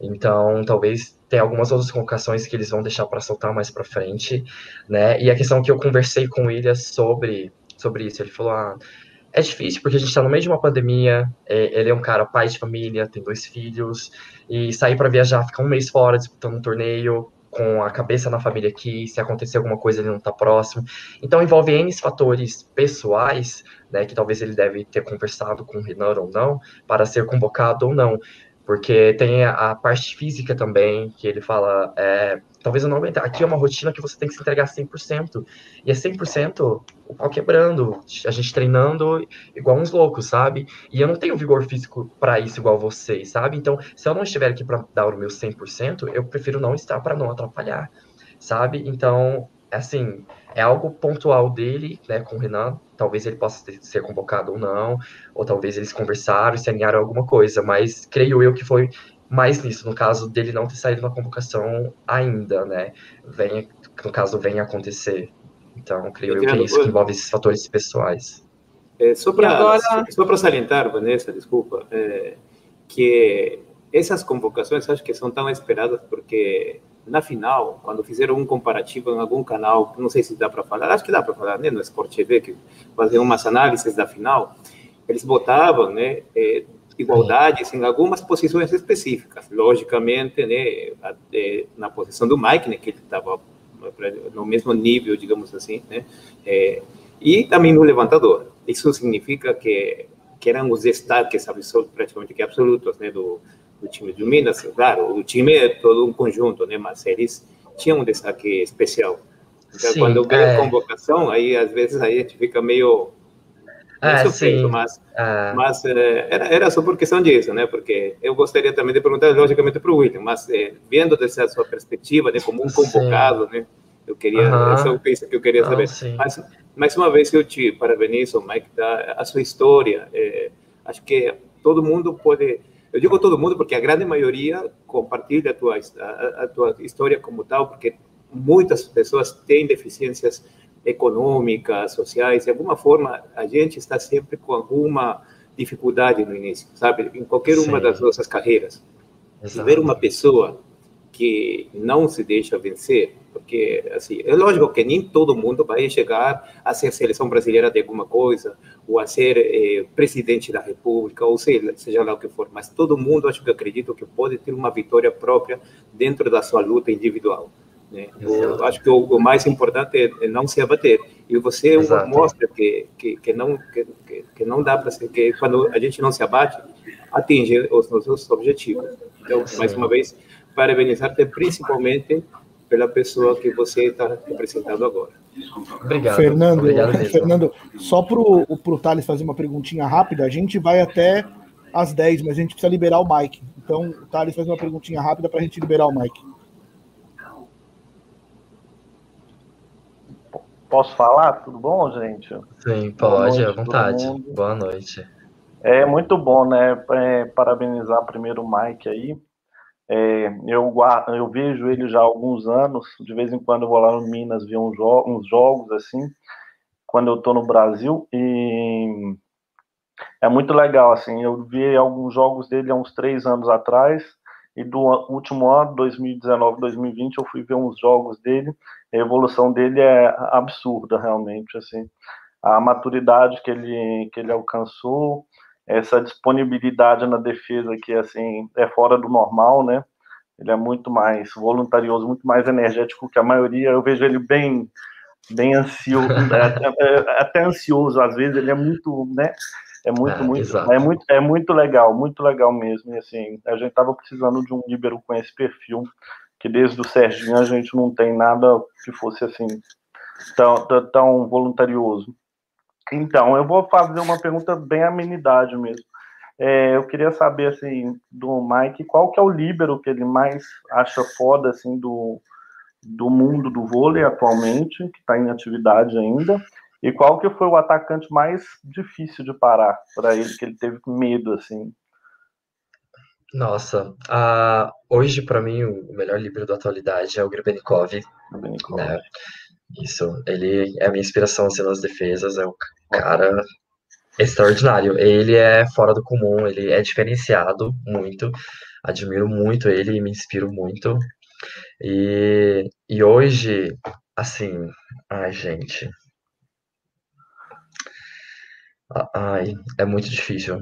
Então, talvez tenha algumas outras convocações que eles vão deixar para soltar mais para frente, né? E a questão que eu conversei com ele é sobre, sobre isso, ele falou: ah, é difícil porque a gente está no meio de uma pandemia. É, ele é um cara pai de família, tem dois filhos, e sair para viajar, ficar um mês fora disputando um torneio, com a cabeça na família aqui, se acontecer alguma coisa ele não está próximo. Então envolve N fatores pessoais, né, que talvez ele deve ter conversado com o Renan ou não, para ser convocado ou não. Porque tem a, parte física também, que ele fala, é, talvez eu não aguente. Aqui é uma rotina que você tem que se entregar 100%. E é 100% o pau quebrando, a gente treinando igual uns loucos, sabe? E eu não tenho vigor físico para isso igual vocês, sabe? Então, se eu não estiver aqui para dar o meu 100%, eu prefiro não estar para não atrapalhar, sabe? Então, assim, é algo pontual dele, né, com o Renan. Talvez ele possa ter, ser convocado ou não, ou talvez eles conversaram e se alinharam alguma coisa, mas creio eu que foi mais nisso, no caso dele não ter saído na convocação ainda, né? Vem, no caso, vem acontecer. Então, creio eu, eu que é isso que envolve esses fatores pessoais. É, só para agora... salientar, Vanessa, desculpa, é, que essas convocações acho que são tão esperadas porque na final, quando fizeram um comparativo em algum canal, não sei se dá para falar, acho que dá para falar, né, no Sport TV, que faziam umas análises da final, eles botavam, né, é, igualdades em algumas posições específicas, logicamente, né, é, na posição do Mike, né, que ele estava no mesmo nível, digamos assim, né, é, e também no levantador. Isso significa que que eram os destaques praticamente que absolutos, né, do do time do Minas, claro, o time é todo um conjunto, né? Mas eles tinham um destaque especial. Então, sim, quando ganha é... convocação, aí às vezes aí a gente fica meio é, surpreso, mas, é... mas é, era, era só por questão disso, né? Porque eu gostaria também de perguntar, logicamente, para o William, mas é, vendo dessa sua perspectiva, né, como um convocado, sim. né? Eu queria, uhum. essa é o que eu queria saber. Mas, mais uma vez, eu te parabenizo, Mike, tá? a sua história. É, acho que todo mundo pode Eu digo todo mundo porque a grande maioria compartilha a tua, a, a tua história como tal, porque muitas pessoas têm deficiências econômicas, sociais, de alguma forma a gente está sempre com alguma dificuldade no início, sabe? Em qualquer uma Sim. das nossas carreiras. Exato. ver uma pessoa que não se deixa vencer, porque assim, é lógico que nem todo mundo vai chegar a ser seleção brasileira de alguma coisa, ou a ser eh, presidente da república, ou seja, seja lá o que for, mas todo mundo, acho que acredito que pode ter uma vitória própria dentro da sua luta individual. Né? Acho que o, o, mais importante é, é não se abater. E você Exato. mostra que, que, que, não, que, que não dá para ser, que quando a gente não se abate, atinge os nossos objetivos. Então, mais uma vez, parabenizar-te principalmente pela pessoa que você está representando agora. Obrigado. Fernando, Obrigado Fernando só para o Thales fazer uma perguntinha rápida, a gente vai até às 10, mas a gente precisa liberar o Mike. Então, o Thales faz uma perguntinha rápida para a gente liberar o Mike. Posso falar? Tudo bom, gente? Sim, pode, à vontade. Boa noite. É muito bom, né? É, parabenizar primeiro o Mike aí. É, eu, eu vejo ele já há alguns anos, de vez em quando eu vou lá no Minas ver uns, jo uns jogos assim, quando eu estou no Brasil, e é muito legal, assim, eu vi alguns jogos dele há uns três anos atrás, e do último ano, 2019, 2020, eu fui ver uns jogos dele, a evolução dele é absurda, realmente, assim, a maturidade que ele, que ele alcançou, essa disponibilidade na defesa que, assim, é fora do normal, né, ele é muito mais voluntarioso, muito mais energético que a maioria, eu vejo ele bem bem ansioso, até, até ansioso às vezes, ele é muito, né, é muito, é, muito, é muito, é muito legal, muito legal mesmo. E assim, a gente tava precisando de um líbero com esse perfil, que desde o Serginho a gente não tem nada que fosse assim tão, tão voluntarioso. Então, eu vou fazer uma pergunta bem amenidade mesmo. É, eu queria saber assim do Mike, qual que é o líbero que ele mais acha foda assim do, do mundo do vôlei atualmente, que está em atividade ainda, e qual que foi o atacante mais difícil de parar para ele, que ele teve medo, assim? Nossa, uh, hoje para mim o melhor livro da atualidade é o Grebenikov. Né? Isso, ele é a minha inspiração assim, nas defesas, é o cara extraordinário. Ele é fora do comum, ele é diferenciado muito, admiro muito ele e me inspiro muito. E, e hoje, assim, ai gente, Ai, é muito difícil.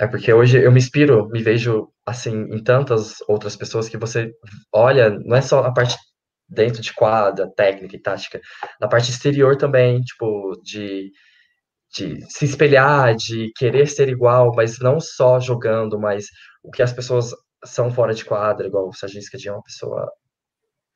É porque hoje eu me inspiro, me vejo assim em tantas outras pessoas que você olha, não é só a parte dentro de quadra, técnica e tática, na parte exterior também, tipo, de, de se espelhar, de querer ser igual, mas não só jogando, mas o que as pessoas são fora de quadra, igual o Saginska é uma pessoa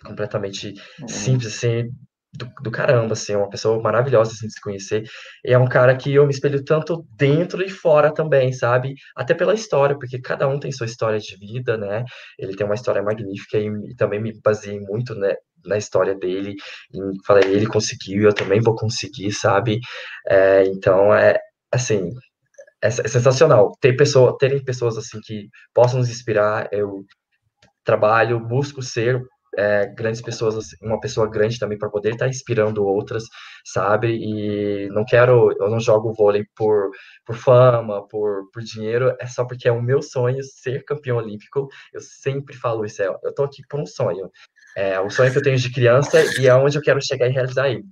completamente uhum. simples, assim, do, do, caramba, assim, é uma pessoa maravilhosa, assim, de se conhecer. E é um cara que eu me espelho tanto dentro e fora também, sabe? Até pela história, porque cada um tem sua história de vida, né? Ele tem uma história magnífica e, e também me baseei muito, né, na história dele. E falei, ele conseguiu, eu também vou conseguir, sabe? É, então, é, assim, é, é sensacional. Ter pessoa, terem pessoas, assim, que possam nos inspirar, eu trabalho, busco ser é, grandes pessoas, assim, uma pessoa grande também para poder estar tá inspirando outras, sabe? E não quero, eu não jogo vôlei por, por fama, por, por dinheiro, é só porque é o meu sonho ser campeão olímpico. Eu sempre falo isso, é, eu tô aqui por um sonho. É o sonho que eu tenho de criança e é onde eu quero chegar e realizar aí.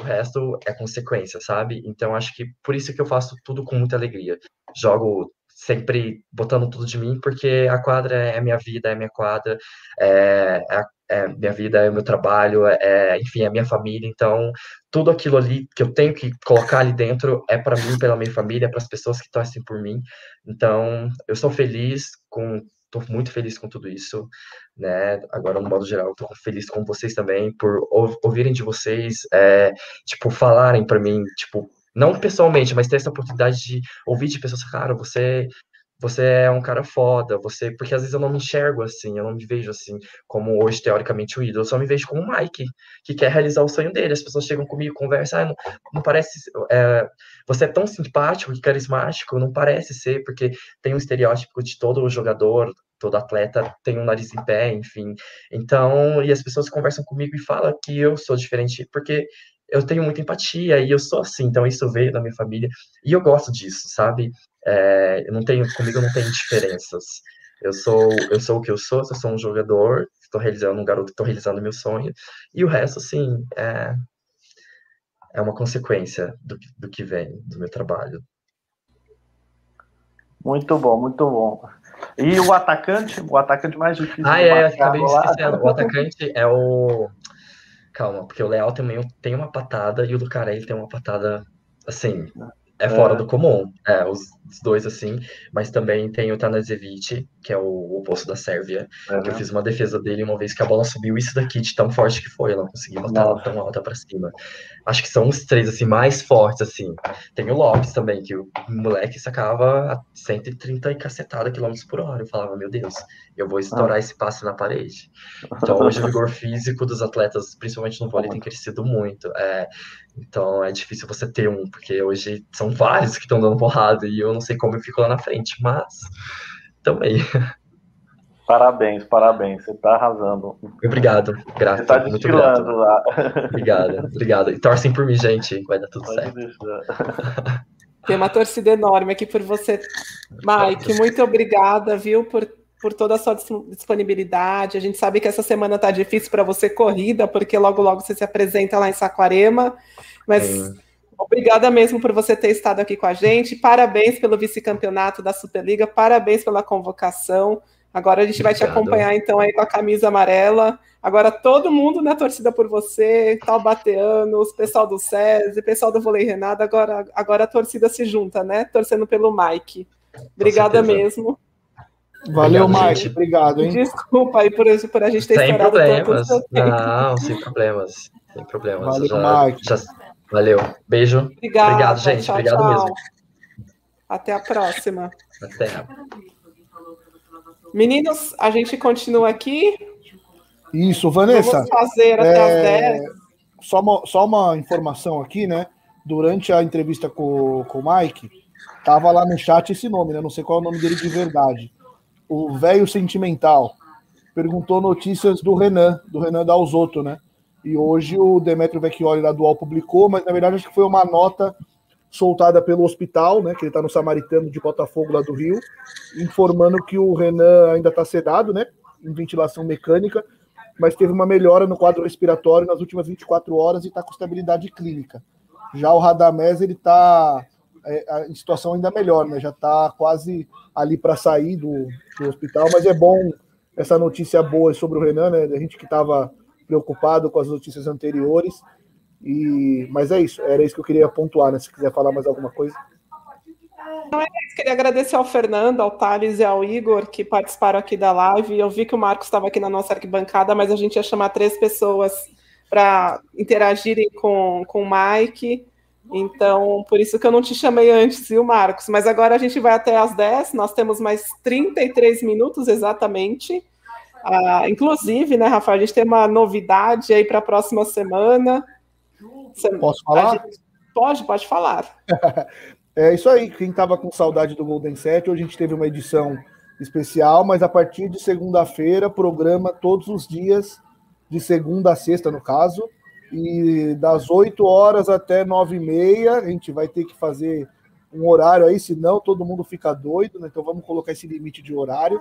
O resto é consequência, sabe? Então acho que por isso que eu faço tudo com muita alegria. Jogo sempre botando tudo de mim, porque a quadra é minha vida, é minha quadra, é, é, é minha vida, é meu trabalho, é, é, enfim, é minha família. Então, tudo aquilo ali que eu tenho que colocar ali dentro é para mim, pela minha família, para as pessoas que torcem por mim. Então, eu sou feliz com estou muito feliz com tudo isso, né? Agora, no modo geral, estou feliz com vocês também por ouvirem de vocês, é, tipo, falarem para mim, tipo, não pessoalmente, mas ter essa oportunidade de ouvir de pessoas, cara, você você é um cara foda, você. Porque às vezes eu não me enxergo assim, eu não me vejo assim, como hoje, teoricamente, o ídolo. Eu só me vejo como o Mike, que quer realizar o sonho dele. As pessoas chegam comigo, conversam, ah, não, não parece. É, você é tão simpático e carismático, não parece ser, porque tem um estereótipo de todo jogador, todo atleta tem um nariz em pé, enfim. Então, e as pessoas conversam comigo e falam que eu sou diferente, porque eu tenho muita empatia e eu sou assim, então isso veio da minha família e eu gosto disso, sabe? É, eu não tenho, comigo não tem diferenças. Eu sou, eu sou o que eu sou, eu sou um jogador, estou realizando um garoto, estou realizando meu sonho, e o resto, assim, é, é uma consequência do, do que vem do meu trabalho. Muito bom, muito bom. E o atacante, o atacante mais difícil. Ah, é, acabei esquecendo. O atacante é o. Calma, porque o Leal também tem uma patada e o Lucarelli tem uma patada assim é fora é. do comum, é, os, dois assim, mas também tem o Tanazevic, que é o oposto da Sérvia, é. que eu fiz uma defesa dele uma vez que a bola subiu isso daqui de tão forte que foi, eu não consegui botar ela tão alta para cima. Acho que são os três assim mais fortes assim. Tem o Lopes também, que o moleque sacava a 130 e cacetada quilômetros por hora. Eu falava, meu Deus, eu vou estourar ah. esse passe na parede. Então hoje o vigor físico dos atletas, principalmente no vôlei, tem crescido muito. É, então é difícil você ter um, porque hoje são vários que estão dando porrada e eu não sei como eu fico lá na frente, mas também. Parabéns, parabéns, você está arrasando. Obrigado, grato. Você está desfilando lá. Obrigado, obrigado. E torcem por mim, gente, vai dar tudo Pode certo. Tem uma torcida enorme aqui por você. Mike, muito obrigada, viu, por, por toda a sua disponibilidade. A gente sabe que essa semana está difícil para você corrida, porque logo logo você se apresenta lá em Saquarema, mas é. Obrigada mesmo por você ter estado aqui com a gente. Parabéns pelo vice-campeonato da Superliga, parabéns pela convocação. Agora a gente Obrigado. vai te acompanhar então aí com a camisa amarela. Agora todo mundo na torcida por você, Taubateanos, pessoal do SESI, pessoal do Volei Renado, agora, agora a torcida se junta, né? Torcendo pelo Mike. Obrigada mesmo. Valeu, Obrigado, Mike. Obrigado, hein? Desculpa aí por, por a gente ter sem problemas. Não, sem problemas. Sem problemas. Valeu, já, Mike. Já Valeu. Beijo. Obrigada, Obrigado, gente. Tchau, Obrigado tchau. mesmo. Até a próxima. Até. Meninos, a gente continua aqui. Isso, Vanessa. Vamos fazer até é... as 10. Só uma, só uma informação aqui, né? Durante a entrevista com, com o Mike, tava lá no chat esse nome, né? Não sei qual é o nome dele de verdade. O velho sentimental perguntou notícias do Renan, do Renan Dalzotto, né? E hoje o Demetrio Vecchioli da Dual publicou, mas na verdade acho que foi uma nota soltada pelo hospital, né, que ele está no Samaritano de Botafogo, lá do Rio, informando que o Renan ainda está sedado, né, em ventilação mecânica, mas teve uma melhora no quadro respiratório nas últimas 24 horas e está com estabilidade clínica. Já o Radamés, ele está é, em situação ainda melhor, né, já está quase ali para sair do, do hospital, mas é bom essa notícia boa sobre o Renan, né, a gente que estava preocupado com as notícias anteriores. E, mas é isso, era isso que eu queria pontuar, né? Se quiser falar mais alguma coisa. É queria agradecer ao Fernando, ao Thales e ao Igor que participaram aqui da live. Eu vi que o Marcos estava aqui na nossa arquibancada, mas a gente ia chamar três pessoas para interagirem com, com o Mike. Então, por isso que eu não te chamei antes, viu, Marcos? Mas agora a gente vai até às 10, nós temos mais 33 minutos exatamente. Ah, inclusive, né, Rafael, a gente tem uma novidade aí para a próxima semana. Posso falar? Gente... Pode, pode falar. é isso aí. Quem estava com saudade do Golden Set, hoje a gente teve uma edição especial, mas a partir de segunda-feira, programa todos os dias, de segunda a sexta, no caso, e das 8 horas até 9 e meia, a gente vai ter que fazer um horário aí, senão todo mundo fica doido, né? Então vamos colocar esse limite de horário.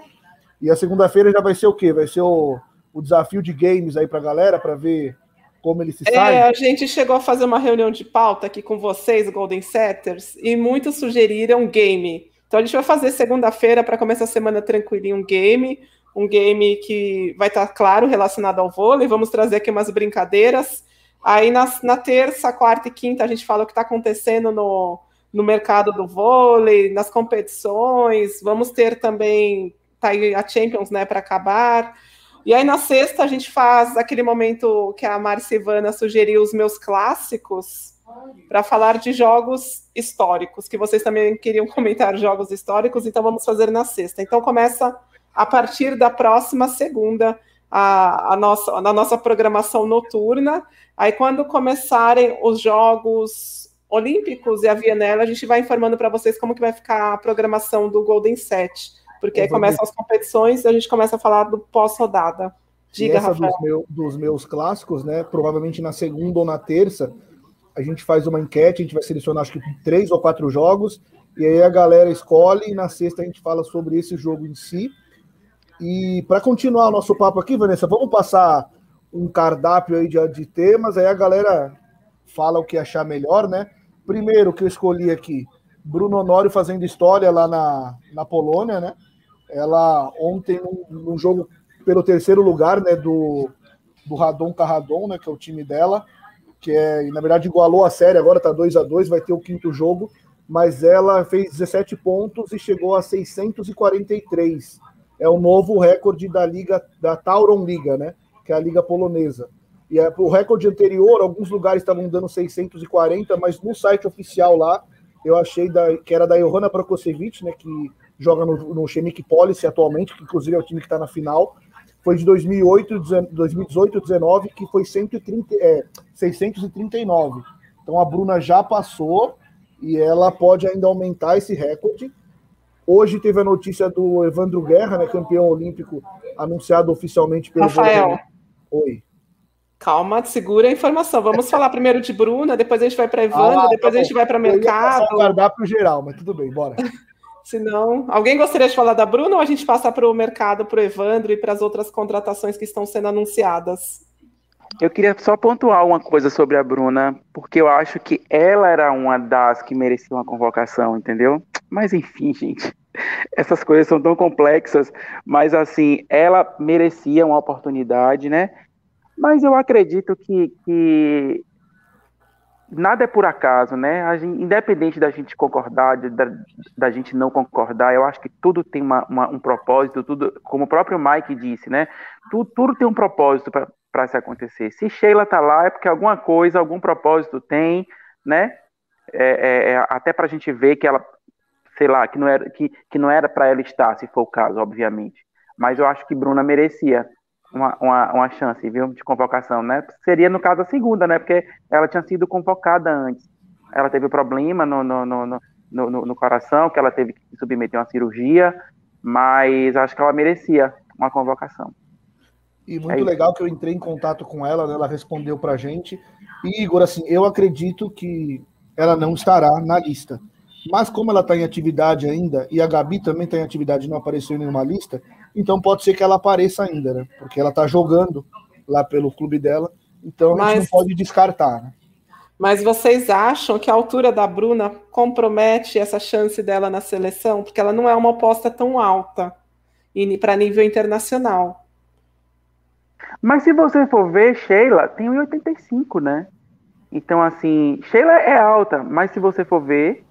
E a segunda-feira já vai ser o quê? Vai ser o, o desafio de games aí para a galera, para ver como ele se é, sai? a gente chegou a fazer uma reunião de pauta aqui com vocês, Golden Setters, e muitos sugeriram game. Então a gente vai fazer segunda-feira para começar a semana tranquilinho um game, um game que vai estar, tá, claro, relacionado ao vôlei. Vamos trazer aqui umas brincadeiras. Aí na, na terça, quarta e quinta a gente fala o que está acontecendo no, no mercado do vôlei, nas competições. Vamos ter também tá aí a Champions, né, para acabar. E aí na sexta a gente faz aquele momento que a Marcia Ivana sugeriu os meus clássicos. para falar de jogos históricos, que vocês também queriam comentar jogos históricos, então vamos fazer na sexta. Então começa a partir da próxima segunda a, a nossa, a nossa programação noturna. Aí quando começarem os jogos olímpicos e a Vienela, a gente vai informando para vocês como que vai ficar a programação do Golden Set, porque aí começam as competições e a gente começa a falar do pós-rodada. Diga, Rafael. Dos, meu, dos meus clássicos, né? Provavelmente na segunda ou na terça, a gente faz uma enquete, a gente vai selecionar acho que três ou quatro jogos, e aí a galera escolhe, e na sexta a gente fala sobre esse jogo em si. E para continuar o nosso papo aqui, Vanessa, vamos passar um cardápio aí de, de temas, aí a galera fala o que achar melhor, né? Primeiro que eu escolhi aqui, Bruno Honório fazendo história lá na, na Polônia, né? Ela ontem, num, num jogo pelo terceiro lugar, né, do, do Radon Carradon, né, que é o time dela, que é, na verdade, igualou a série, agora tá 2 a 2 vai ter o quinto jogo, mas ela fez 17 pontos e chegou a 643. É o novo recorde da liga da Tauron Liga, né, que é a liga polonesa. E é, o recorde anterior, alguns lugares estavam dando 640, mas no site oficial lá, eu achei da, que era da Johanna Prokosevich, né, que joga no, Chemic Policy atualmente, que inclusive é o time que está na final foi de 2008, 2018, 19, que foi 130, é, 639. Então a Bruna já passou e ela pode ainda aumentar esse recorde. Hoje teve a notícia do Evandro Guerra, né, campeão olímpico, anunciado oficialmente pelo Rafael. Oi. Calma, segura a informação. Vamos falar primeiro de Bruna, depois a gente vai para Evandro, ah, depois a gente vai para mercado. Eu cardápio geral, mas tudo bem, bora. Se não, alguém gostaria de falar da Bruna ou a gente passa para o mercado, para o Evandro e para as outras contratações que estão sendo anunciadas? Eu queria só pontuar uma coisa sobre a Bruna, porque eu acho que ela era uma das que merecia uma convocação, entendeu? Mas enfim, gente, essas coisas são tão complexas, mas assim, ela merecia uma oportunidade, né? Mas eu acredito que, que nada é por acaso, né? Gente, independente da gente concordar, da, da, gente não concordar, eu acho que tudo tem uma, uma, um propósito, tudo, como o próprio Mike disse, né? Tudo, tudo tem um propósito para se acontecer. Se Sheila tá lá, é porque alguma coisa, algum propósito tem, né? É, é, é até para a gente ver que ela, sei lá, que não era que, que não era para ela estar, se for o caso, obviamente. Mas eu acho que Bruna merecia uma, uma, uma chance, viu, de convocação, né? Seria, no caso, a segunda, né? Porque ela tinha sido convocada antes. Ela teve problema no, no, no, no, no coração, que ela teve que submeter uma cirurgia, mas acho que ela merecia uma convocação. E muito é legal que eu entrei em contato com ela, né? ela respondeu pra gente. E, Igor, assim, eu acredito que ela não estará na lista. Mas como ela está em atividade ainda, e a Gabi também está em atividade e não apareceu em nenhuma lista, então pode ser que ela apareça ainda, né? Porque ela está jogando lá pelo clube dela, então a gente não pode descartar, né? Mas vocês acham que a altura da Bruna compromete essa chance dela na seleção? Porque ela não é uma aposta tão alta para nível internacional. Mas se você for ver, Sheila tem 1,85, né? Então, assim, Sheila é alta, mas se você for ver,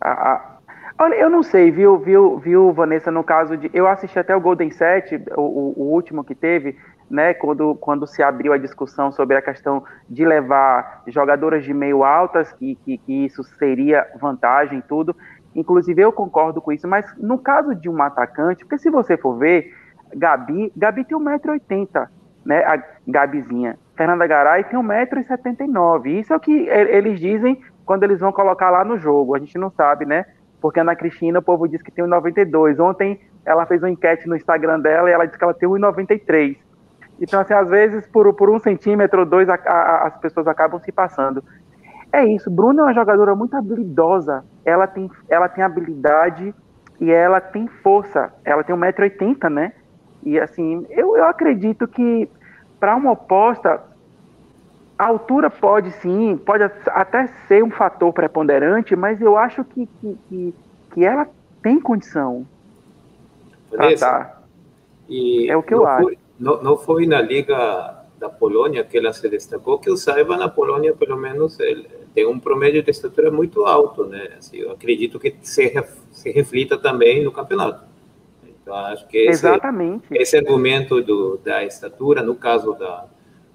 a, a, olha, eu não sei, viu, viu, viu, Vanessa, no caso de. Eu assisti até o Golden Set, o, o último que teve, né, quando, quando se abriu a discussão sobre a questão de levar jogadoras de meio altas, que, que, que isso seria vantagem e tudo. Inclusive, eu concordo com isso, mas no caso de um atacante, porque se você for ver, Gabi, Gabi tem 1,80m, né, a Gabizinha. Fernanda Garay tem 1,79m. Isso é o que eles dizem quando eles vão colocar lá no jogo. A gente não sabe, né? Porque a Ana Cristina, o povo diz que tem 1,92. Ontem ela fez uma enquete no Instagram dela e ela disse que ela tem 1,93. Então, assim, às vezes, por, por um centímetro ou dois, a, a, as pessoas acabam se passando. É isso. Bruna é uma jogadora muito habilidosa. Ela tem, ela tem habilidade e ela tem força. Ela tem 1,80m, né? E, assim, eu, eu acredito que para uma oposta, a altura pode sim, pode até ser um fator preponderante, mas eu acho que, que, que, que ela tem condição. E é o que eu acho. Foi, não, não foi na Liga da Polônia que ela se destacou, que eu saiba, na Polônia, pelo menos, ele tem um promédio de estatura muito alto, né? Assim, eu acredito que se, se reflita também no campeonato. Acho que esse, Exatamente. esse argumento do, da estatura, no caso da,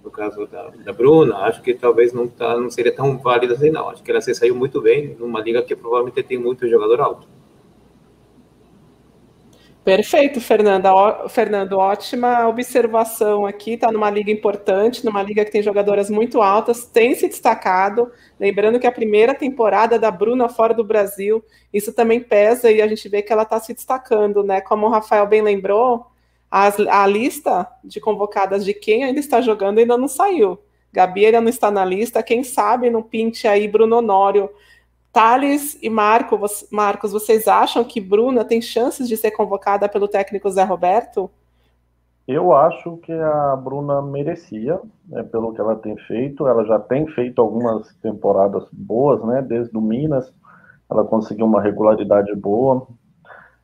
no caso da, da Bruna, acho que talvez não, tá, não seria tão válida assim, não. Acho que ela se saiu muito bem numa liga que provavelmente tem muito jogador alto. Perfeito, Fernanda. Fernando, ótima observação aqui. Está numa liga importante, numa liga que tem jogadoras muito altas, tem se destacado. Lembrando que a primeira temporada da Bruna fora do Brasil, isso também pesa e a gente vê que ela está se destacando, né? Como o Rafael bem lembrou, as, a lista de convocadas de quem ainda está jogando ainda não saiu. Gabi ainda não está na lista. Quem sabe não pinte aí Bruno Honório Thales e Marco, Marcos, vocês acham que Bruna tem chances de ser convocada pelo técnico Zé Roberto? Eu acho que a Bruna merecia, né, pelo que ela tem feito. Ela já tem feito algumas temporadas boas, né? Desde o Minas, ela conseguiu uma regularidade boa.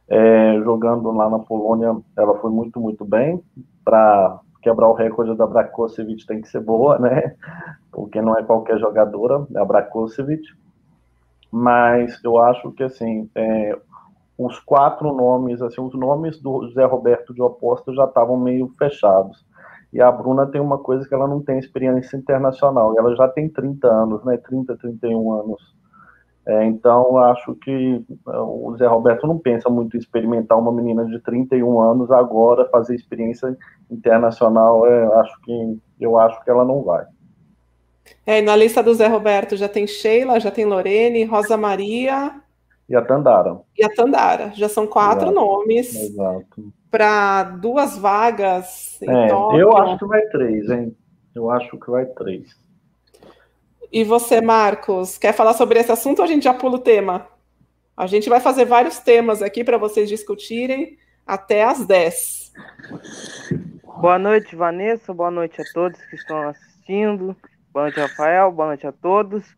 É, jogando lá na Polônia, ela foi muito, muito bem. Para quebrar o recorde da Brakosevic tem que ser boa, né? Porque não é qualquer jogadora, é a Brakosevic mas eu acho que assim é, os quatro nomes, assim, os nomes do José Roberto de oposta já estavam meio fechados. E a Bruna tem uma coisa que ela não tem experiência internacional, ela já tem 30 anos, né, 30, 31 anos. É, então, acho que é, o Zé Roberto não pensa muito em experimentar uma menina de 31 anos agora, fazer experiência internacional, é, acho que, eu acho que ela não vai. É, na lista do Zé Roberto já tem Sheila, já tem Lorene, Rosa Maria. E a Tandara. E a Tandara. Já são quatro Exato. nomes. Exato. Para duas vagas. É, eu acho que vai três, hein? Eu acho que vai três. E você, Marcos, quer falar sobre esse assunto ou a gente já pula o tema? A gente vai fazer vários temas aqui para vocês discutirem até às 10. Boa noite, Vanessa. Boa noite a todos que estão assistindo. Boa noite, Rafael. Boa noite a todos.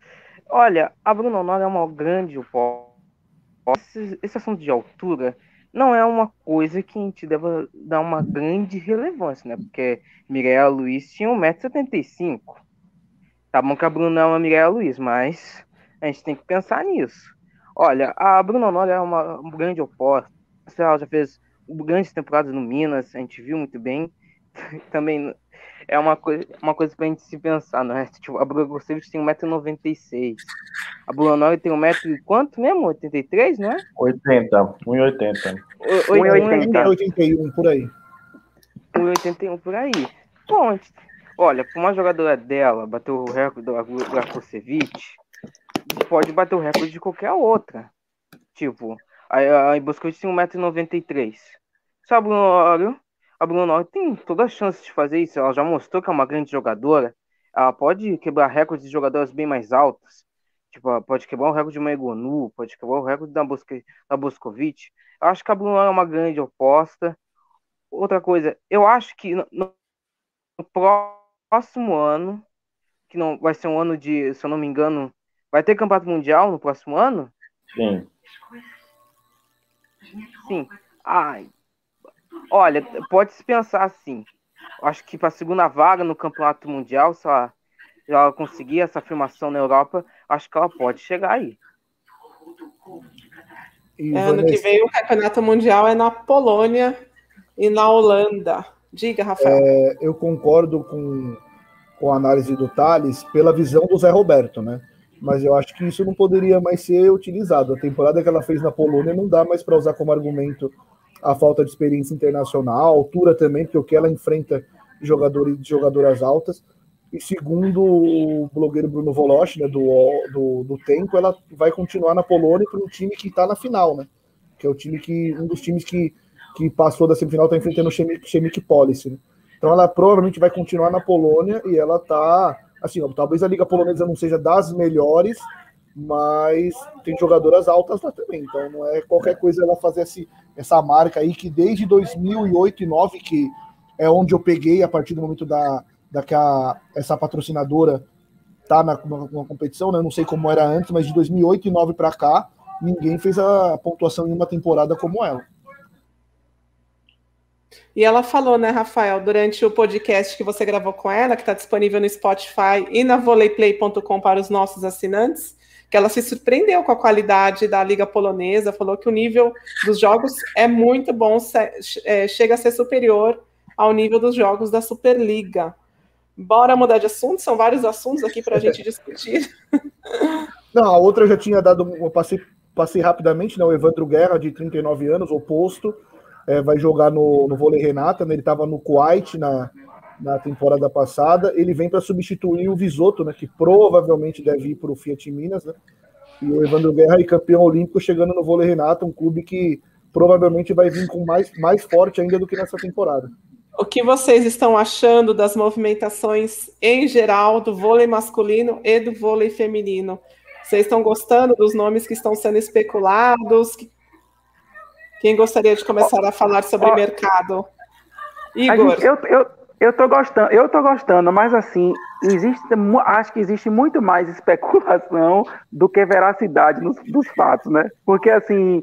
Olha, a Bruna Honório é uma grande esse, esse assunto de altura não é uma coisa que a gente deva dar uma grande relevância, né? Porque Mireia Luiz tinha 1,75m. Tá bom que a Bruna é uma Mireia Luiz, mas a gente tem que pensar nisso. Olha, a Bruna Honório é uma grande oposta. Ela já fez grandes temporadas no Minas, a gente viu muito bem. Também é uma coisa, uma coisa pra gente se pensar, não é? Tipo, a Bruna Gostevich tem 1,96m. A Bruna tem 1m quanto mesmo? 83, não é? 80, 1,80. 1,81 por aí. 1,81 por aí. Bom, olha, para uma jogadora dela bater o recorde da Gostevich, pode bater o recorde de qualquer outra. Tipo, a, a Boscovich tem 1,93m. Sabe, olha, a Bruna tem toda a chance de fazer isso. Ela já mostrou que é uma grande jogadora. Ela pode quebrar recordes de jogadoras bem mais altas. Tipo, pode quebrar o recorde de uma Egonu, pode quebrar o recorde da, Bosque, da Boscovic. Eu acho que a Bruna é uma grande oposta. Outra coisa, eu acho que no, no próximo ano, que não vai ser um ano de, se eu não me engano, vai ter campeonato mundial no próximo ano? Sim. Sim. Ai, Olha, pode-se pensar assim. Acho que para a segunda vaga no Campeonato Mundial, se ela, se ela conseguir essa afirmação na Europa, acho que ela pode chegar aí. É, ano que vem o Campeonato Mundial é na Polônia e na Holanda. Diga, Rafael. É, eu concordo com, com a análise do Thales pela visão do Zé Roberto, né? Mas eu acho que isso não poderia mais ser utilizado. A temporada que ela fez na Polônia não dá mais para usar como argumento a falta de experiência internacional, a altura também, porque o que ela enfrenta jogadores jogadoras altas. E segundo o blogueiro Bruno Voloch, né, do, do, do Tempo, ela vai continuar na Polônia para um time que está na final, né? Que é o time que. um dos times que, que passou da semifinal está enfrentando o Chemic Policy. Né? Então ela provavelmente vai continuar na Polônia e ela está assim, ó, talvez a Liga Polonesa não seja das melhores, mas tem jogadoras altas lá também. Então não é qualquer coisa ela fazer esse, essa marca aí que desde 2008 e 2009, que é onde eu peguei a partir do momento da, da que a, essa patrocinadora tá na, competição, né? Não sei como era antes, mas de 2008 e 2009 para cá, ninguém fez a pontuação em uma temporada como ela. E ela falou, né, Rafael, durante o podcast que você gravou com ela, que está disponível no Spotify e na voleiplay.com para os nossos assinantes, que ela se surpreendeu com a qualidade da liga polonesa, falou que o nível dos jogos é muito bom, é, chega a ser superior ao nível dos jogos da Superliga. Bora mudar de assunto, são vários assuntos aqui para a gente discutir. Não, a outra já tinha dado, eu passei, passei rapidamente, né? O Evandro Guerra, de 39 anos, oposto, é, vai jogar no, no vôlei Renata, né? Ele estava no Kuwait na, na temporada passada. Ele vem para substituir o Visoto, né? Que provavelmente deve ir para o Fiat Minas, né? E o Evandro Guerra é campeão olímpico chegando no vôlei Renata, um clube que provavelmente vai vir com mais, mais forte ainda do que nessa temporada. O que vocês estão achando das movimentações em geral do vôlei masculino e do vôlei feminino? Vocês estão gostando dos nomes que estão sendo especulados? Quem gostaria de começar a falar sobre mercado? Igor. Gente, eu, eu, eu tô gostando, eu tô gostando, mas assim, existe, acho que existe muito mais especulação do que veracidade nos, dos fatos, né? Porque assim,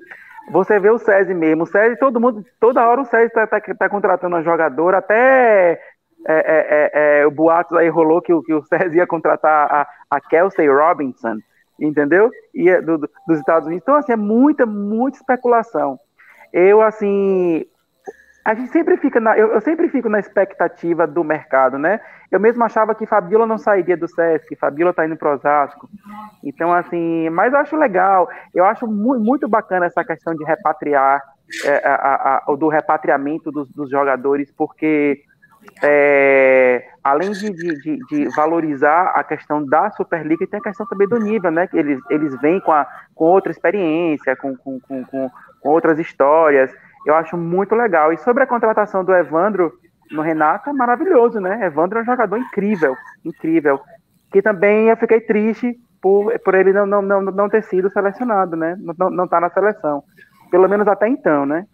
você vê o SESI mesmo, o SESI, todo mundo, toda hora o SESI está tá, tá contratando uma jogadora, até é, é, é, é, o boato aí rolou que, que o SESI ia contratar a, a Kelsey Robinson, entendeu? E é do, dos Estados Unidos. Então, assim, é muita, muita especulação. Eu, assim, a gente sempre fica na, eu, eu, sempre fico na expectativa do mercado, né? Eu mesmo achava que Fabiola não sairia do Sesc, Fabiola tá indo pro Osasco. Então, assim, mas eu acho legal, eu acho muito, muito bacana essa questão de repatriar, é, a, a, do repatriamento dos, dos jogadores, porque é, além de, de, de, valorizar a questão da Superliga, tem a questão também do nível, né? Que eles, eles vêm com, a, com outra experiência, com, com, com, com outras histórias. Eu acho muito legal. E sobre a contratação do Evandro no Renata, maravilhoso, né? Evandro é um jogador incrível, incrível. Que também eu fiquei triste por, por ele não, não, não, não ter sido selecionado, né? Não, não tá na seleção. Pelo menos até então, né?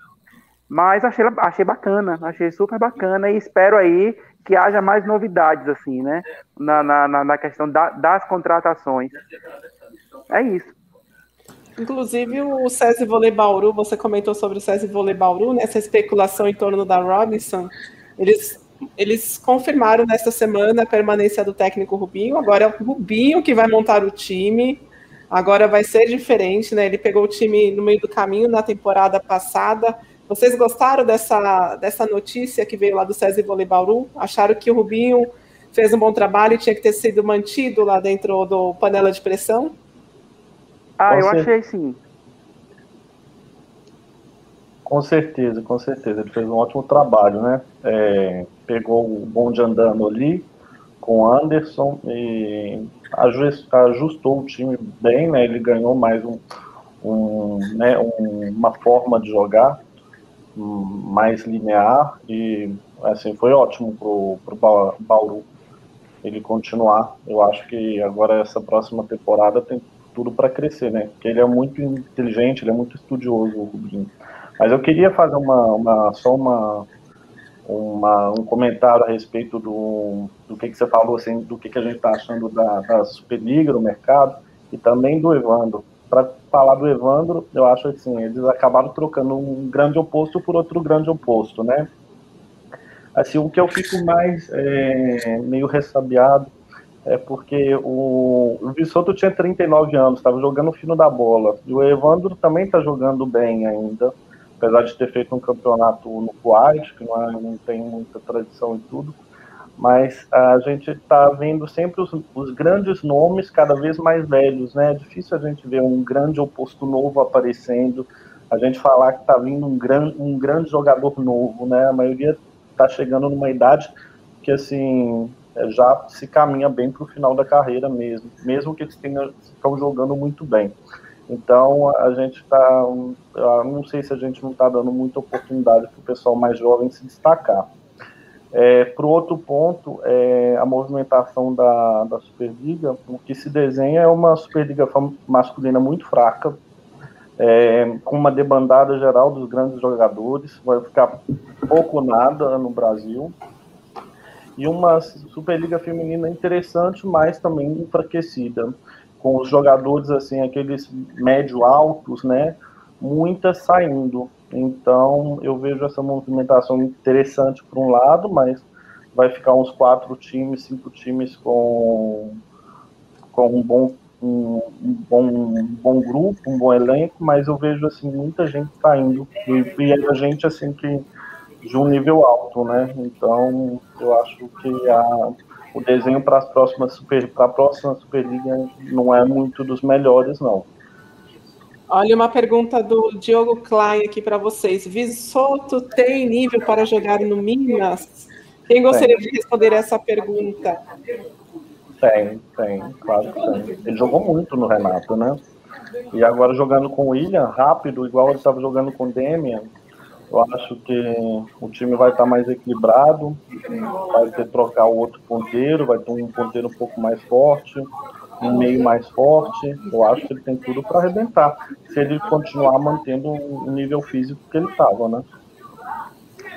Mas achei, achei bacana, achei super bacana e espero aí que haja mais novidades, assim, né? Na, na, na questão da, das contratações. É isso. Inclusive o César Vôlei Bauru, você comentou sobre o César Vôlei Bauru, né, essa especulação em torno da Robinson. Eles, eles confirmaram nesta semana a permanência do técnico Rubinho. Agora é o Rubinho que vai montar o time. Agora vai ser diferente, né? Ele pegou o time no meio do caminho na temporada passada. Vocês gostaram dessa, dessa notícia que veio lá do César Vôlei Bauru? Acharam que o Rubinho fez um bom trabalho e tinha que ter sido mantido lá dentro do panela de pressão? Ah, com eu cer... achei sim. Com certeza, com certeza. Ele fez um ótimo trabalho, né? É, pegou o bonde andando ali com o Anderson e ajustou o time bem, né? Ele ganhou mais um, um, né, um, uma forma de jogar mais linear e assim foi ótimo pro, pro Bauru ele continuar. Eu acho que agora essa próxima temporada tem tudo para crescer, né? Porque ele é muito inteligente, ele é muito estudioso, o Rubinho. Mas eu queria fazer uma, uma só uma, uma, um comentário a respeito do, do que, que você falou, assim, do que, que a gente está achando da, da Superliga, do mercado, e também do Evandro. Para falar do Evandro, eu acho assim, eles acabaram trocando um grande oposto por outro grande oposto, né? Assim, o que eu fico mais é, meio ressabiado é porque o, o Vissoto tinha 39 anos, estava jogando fino da bola. E o Evandro também está jogando bem ainda, apesar de ter feito um campeonato no Kuwait, que não, é, não tem muita tradição e tudo. Mas a gente está vendo sempre os, os, grandes nomes cada vez mais velhos, né? É difícil a gente ver um grande oposto novo aparecendo, a gente falar que está vindo um, gran, um grande jogador novo, né? A maioria está chegando numa idade que, assim, já se caminha bem para o final da carreira mesmo, mesmo que eles tenham, estão jogando muito bem. Então a gente está, não sei se a gente não está dando muita oportunidade para o pessoal mais jovem se destacar. É, para o outro ponto, é, a movimentação da, da Superliga, o que se desenha é uma Superliga masculina muito fraca, é, com uma debandada geral dos grandes jogadores, vai ficar pouco nada no Brasil e uma Superliga Feminina interessante, mas também enfraquecida, com os jogadores assim, aqueles médio altos, né? Muitas saindo. Então eu vejo essa movimentação interessante por um lado, mas vai ficar uns quatro times, cinco times com, com um bom um, um bom, um bom grupo, um bom elenco, mas eu vejo assim muita gente saindo e, e a gente assim que de um nível alto, né? Então, eu acho que a, o desenho para as próximas super, para a próxima Superliga não é muito dos melhores, não. Olha uma pergunta do Diogo Klein aqui para vocês. Visoto tem nível para jogar no Minas? Quem gostaria tem. de responder essa pergunta? Tem, tem, claro que tem. Ele jogou muito no Renato, né? E agora jogando com o William, rápido, igual ele estava jogando com o Demian, eu acho que o time vai estar mais equilibrado, vai ter trocar o outro ponteiro, vai ter um ponteiro um pouco mais forte, um meio mais forte. Eu acho que ele tem tudo para arrebentar, se ele continuar mantendo o nível físico que ele estava, né?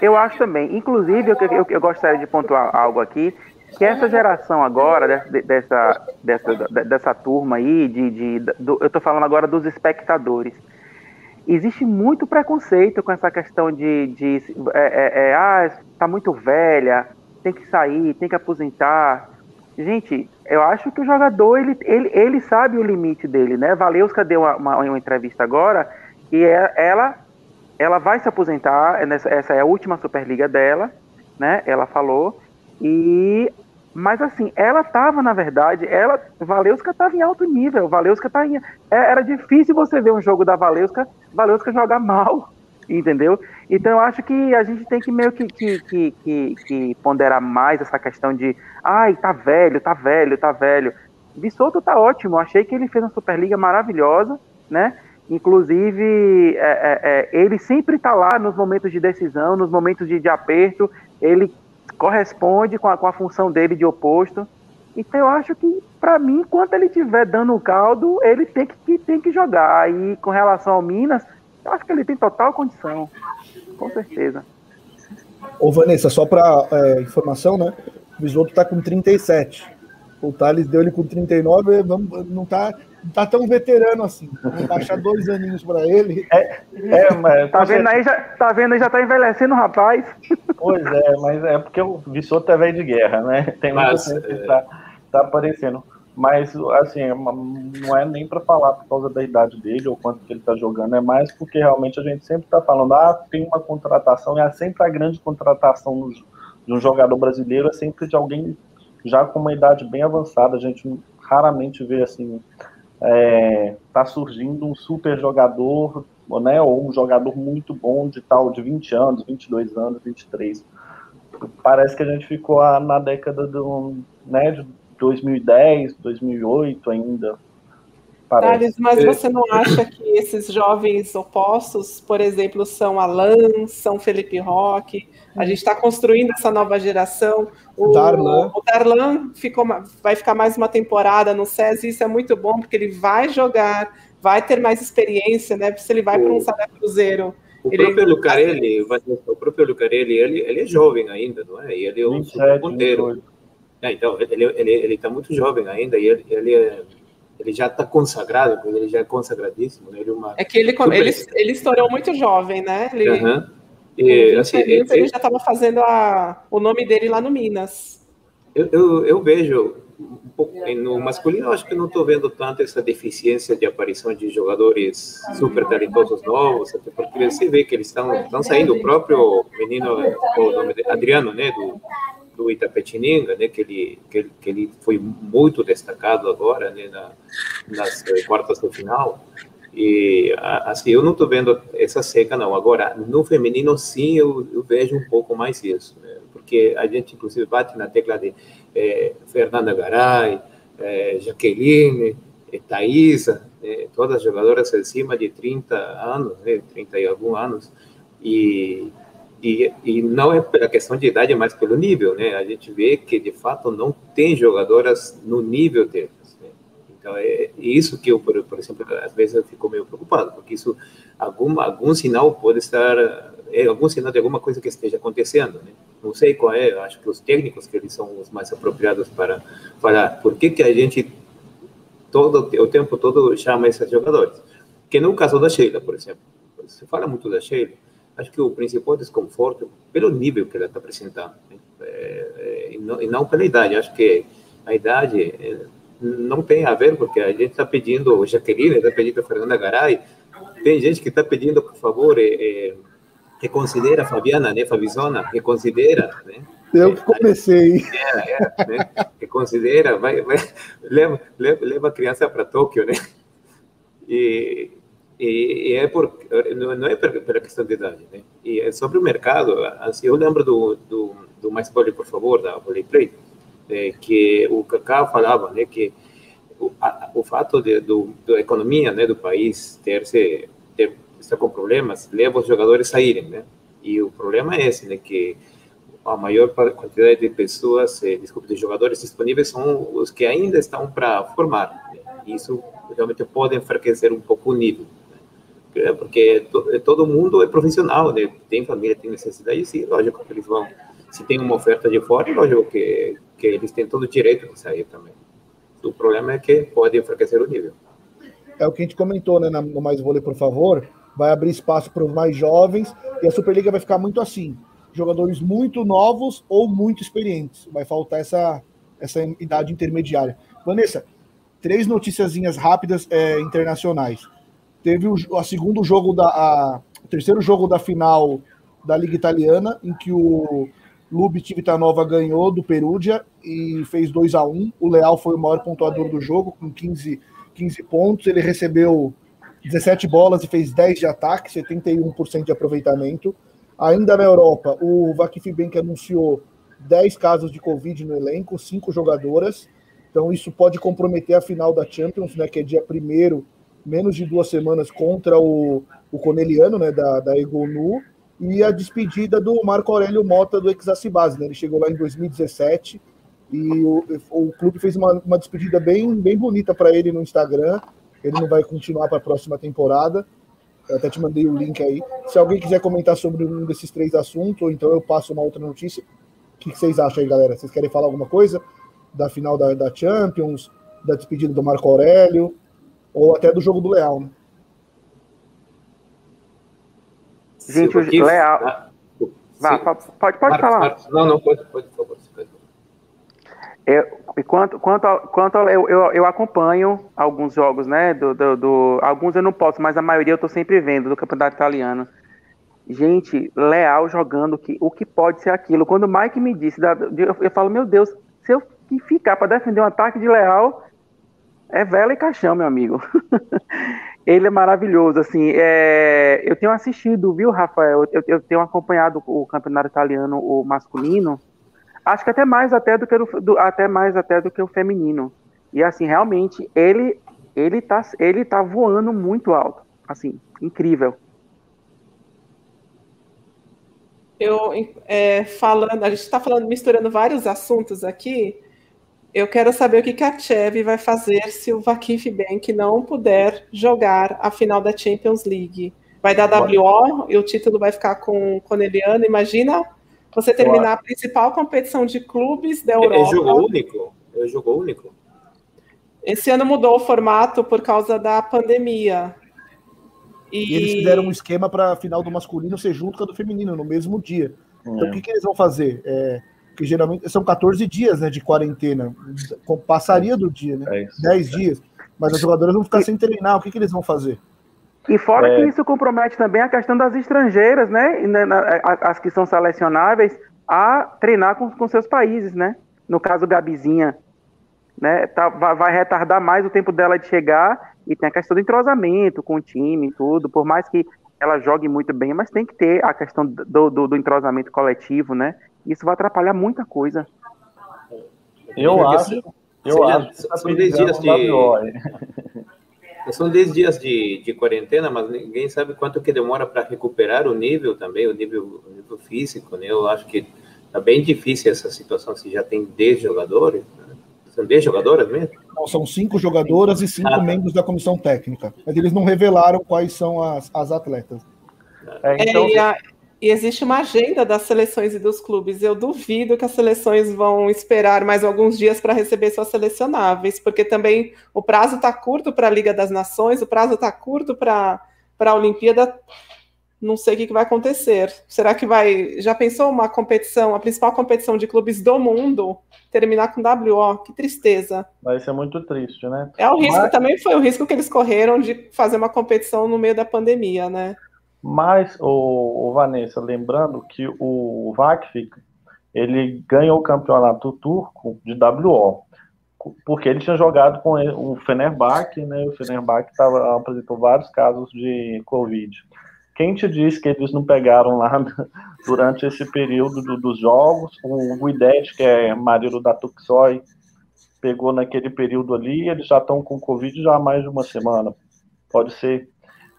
Eu acho também. Inclusive, eu, eu, eu, gostaria de pontuar algo aqui, que essa geração agora, dessa, dessa, dessa turma aí, de, de, do, eu estou falando agora dos espectadores, existe muito preconceito com essa questão de, de é, é, é, ah, tá muito velha, tem que sair, tem que aposentar. Gente, eu acho que o jogador, ele, ele, ele sabe o limite dele, né? Valeuska deu uma, uma, uma entrevista agora e é, ela, ela vai se aposentar, essa é a última Superliga dela, né? Ela falou, e mas assim, ela estava, na verdade, ela, Valeuska estava em alto nível. Valeuska tá em, é, era difícil você ver um jogo da Valeuska, Valeuska jogar mal, entendeu? Então eu acho que a gente tem que meio que, que, que, que, que ponderar mais essa questão de, ai, tá velho, tá velho, tá velho. Bissoto tá ótimo, achei que ele fez uma Superliga maravilhosa, né? Inclusive, é, é, é, ele sempre está lá nos momentos de decisão, nos momentos de, de aperto, ele corresponde com a, com a função dele de oposto. Então eu acho que, para mim, enquanto ele estiver dando o caldo, ele tem que, tem que jogar. E com relação ao Minas, eu acho que ele tem total condição. Com certeza. Ô Vanessa, só para é, informação, né? O Bisoto está com 37. O Thales deu ele com 39, não está não tá tão veterano assim. Vou baixar dois aninhos para ele. É, é, mas tá vendo aí, já, tá vendo aí, já tá envelhecendo o rapaz. Pois é, mas é porque o Vissoto é velho de guerra, né? Tem mas, muito tempo que tá, tá aparecendo. Mas, assim, é não é nem para falar por causa da idade dele ou quanto que ele tá jogando, é mais porque realmente a gente sempre tá falando, ah, tem uma contratação, e é sempre a grande contratação de um jogador brasileiro é sempre de alguém já com uma idade bem avançada. A gente raramente vê, assim, é, tá surgindo um super jogador, né, ou um jogador muito bom de tal de 20 anos, 22 anos, 23. Parece que a gente ficou na década do, né, de 2010, 2008 ainda. Thales, mas você não acha que esses jovens opostos, por exemplo, são Alan, são Felipe Roque, a gente está construindo essa nova geração. O Darlan, o Darlan ficou, vai ficar mais uma temporada no SES, e isso é muito bom, porque ele vai jogar, vai ter mais experiência, né? Se ele vai para um Sada Cruzeiro. O ele próprio Lucarelli, o próprio Lucarelli, ele, ele é jovem ainda, não é? E ele é um ponteiro. É, então, ele está ele, ele tá muito jovem ainda, e ele, ele é ele já está consagrado, ele já é consagradíssimo. Né? Ele é, uma é que ele, ele, ele estourou muito jovem, né? Ele, uhum. e, assim, ele, ele já estava fazendo a, o nome dele lá no Minas. Eu, eu, eu vejo um pouco, no masculino, eu acho que não estou vendo tanto essa deficiência de aparição de jogadores super talentosos novos, até porque você vê que eles estão saindo. O próprio menino, o nome de, Adriano, né, do, do Itapetininga, né, que ele, que ele, que ele foi muito destacado agora, né, na, nas eh, quartas do final. E, assim, eu não estou vendo essa seca, não. Agora, no feminino, sim, eu, eu vejo um pouco mais isso, né, porque a gente, inclusive, bate na tecla de é, Fernanda Garay, é, Jaqueline, é, Thaisa, né, todas jogadoras acima de 30 anos, né, 30 e alguns anos, e e, e não é pela questão de idade, mas pelo nível, né? A gente vê que, de fato, não tem jogadoras no nível deles. Né? Então, é isso que eu, por, por, exemplo, às vezes eu fico meio preocupado, porque isso, algum, algum sinal pode estar, é algum sinal de alguma coisa que esteja acontecendo, né? Não sei qual é, acho que os técnicos que eles são os mais apropriados para falar por que que a gente todo o tempo todo chama esses jogadores. Que no caso da Sheila, por exemplo, se fala muito da Sheila, acho que o principal desconforto pelo nível que ela está apresentando né? é, e, não, e, não, pela idade acho que a idade é, não tem a ver porque a gente está pedindo Jaqueline está pedindo a Fernanda Garay tem gente que está pedindo por favor é, reconsidera a Fabiana né Fabizona reconsidera né Eu que comecei. É, é, né? Que considera, vai, vai, leva, leva, leva a criança para Tóquio, né? E, e, e, é por, não é pela questão de idade, né? E é sobre o mercado. Eu lembro do, do, do Mais Vôlei, por favor, da Vôlei Play, é, que o Kaká falava, né, que o, a, o fato de, do, da economia, né, do país ter se ter, estar com problemas leva os jogadores a irem, né? E o problema é esse, né, que a maior quantidade de pessoas, eh, desculpe, de jogadores disponíveis são os que ainda estão para formar. Né? Isso realmente pode enfraquecer um pouco o nível. Né? Porque to, todo mundo é profissional, né? tem família, tem necessidade, sim, lógico que eles vão. Se tem uma oferta de fora, lógico que, que eles têm todo o direito de sair também. O problema é que pode enfraquecer o nível. É o que a gente comentou né, no Mais Vôlei, por favor. Vai abrir espaço para os mais jovens e a Superliga vai ficar muito assim jogadores muito novos ou muito experientes. Vai faltar essa, essa idade intermediária. Vanessa, três noticiazinhas rápidas é, internacionais. Teve o segundo jogo da a, o terceiro jogo da final da Liga Italiana, em que o Lube Civitanova ganhou do Perugia e fez 2 a 1 O Leal foi o maior pontuador do jogo, com 15, 15 pontos. Ele recebeu 17 bolas e fez 10 de ataque, 71% de aproveitamento. Ainda na Europa, o Vakif Bank anunciou 10 casos de Covid no elenco, 5 jogadoras. Então, isso pode comprometer a final da Champions, né, que é dia 1 menos de duas semanas, contra o, o Corneliano, né, da, da Egonu, e a despedida do Marco Aurélio Mota do Exacibase. Né, ele chegou lá em 2017 e o, o clube fez uma, uma despedida bem, bem bonita para ele no Instagram. Ele não vai continuar para a próxima temporada. Eu até te mandei o link aí. Se alguém quiser comentar sobre um desses três assuntos, ou então eu passo uma outra notícia. O que vocês acham aí, galera? Vocês querem falar alguma coisa? Da final da, da Champions, da despedida do Marco Aurélio, ou até do jogo do Leal, né? Gente, o Leal. Ah, Vá, pode, pode falar. Não, não, pode, pode, por favor. Eu, quanto, quanto, quanto eu, eu, eu, acompanho alguns jogos, né? Do, do, do, alguns eu não posso, mas a maioria eu tô sempre vendo do campeonato italiano. Gente, Leal jogando que, o que pode ser aquilo. Quando o Mike me disse, eu, eu falo, meu Deus, se eu ficar para defender um ataque de Leal, é vela e caixão, meu amigo. Ele é maravilhoso, assim. É, eu tenho assistido, viu, Rafael? Eu, eu tenho acompanhado o campeonato italiano, o masculino acho que até mais até do que o, do, até mais até do que o feminino. E assim, realmente ele ele tá ele tá voando muito alto, assim, incrível. Eu é, falando, a gente está falando misturando vários assuntos aqui. Eu quero saber o que, que a Chevy vai fazer se o Vakif Bank não puder jogar a final da Champions League. Vai dar WO e o título vai ficar com o Corneliano. Imagina você terminar a principal competição de clubes da Europa. É jogo único? É jogo único? Esse ano mudou o formato por causa da pandemia. E, e eles fizeram um esquema para a final do masculino ser junto com a do feminino no mesmo dia. É. Então o que, que, eles vão fazer? É, que geralmente são 14 dias né, de quarentena. Passaria do dia, né? É 10 dias. Mas as jogadoras vão ficar sem treinar. O que, que eles vão fazer? E fora é. que isso compromete também a questão das estrangeiras, né? As que são selecionáveis a treinar com, com seus países, né? No caso, Gabizinha, né? Tá, vai retardar mais o tempo dela de chegar e tem a questão do entrosamento com o time e tudo, por mais que ela jogue muito bem, mas tem que ter a questão do, do, do entrosamento coletivo, né? Isso vai atrapalhar muita coisa. Eu acho. Eu acho. São 10 dias de. São 10 dias de, de quarentena, mas ninguém sabe quanto que demora para recuperar o nível também, o nível, o nível físico, né? Eu acho que tá bem difícil essa situação, se já tem 10 jogadores, né? São 10 jogadoras mesmo? Não, são 5 jogadoras e 5 ah, tá. membros da comissão técnica, mas eles não revelaram quais são as, as atletas. É, então... É, e existe uma agenda das seleções e dos clubes. Eu duvido que as seleções vão esperar mais alguns dias para receber suas selecionáveis, porque também o prazo está curto para a Liga das Nações, o prazo está curto para a Olimpíada. Não sei o que, que, vai acontecer. Será que vai. Já pensou uma competição, a principal competição de clubes do mundo, terminar com WO? Que tristeza. Vai ser muito triste, né? É o risco, Mas... também foi o risco que eles correram de fazer uma competição no meio da pandemia, né? Mas, o, o, Vanessa, lembrando que o VACFIC ele ganhou o campeonato turco de WO, porque ele tinha jogado com o Fenerbahçe, né? O Fenerbahçe tava, apresentou vários casos de Covid. Quem te diz que eles não pegaram lá durante esse período do, dos jogos? O Guidet, que é marido da Tuxoy, pegou naquele período ali, eles já estão com Covid já há mais de uma semana. Pode ser.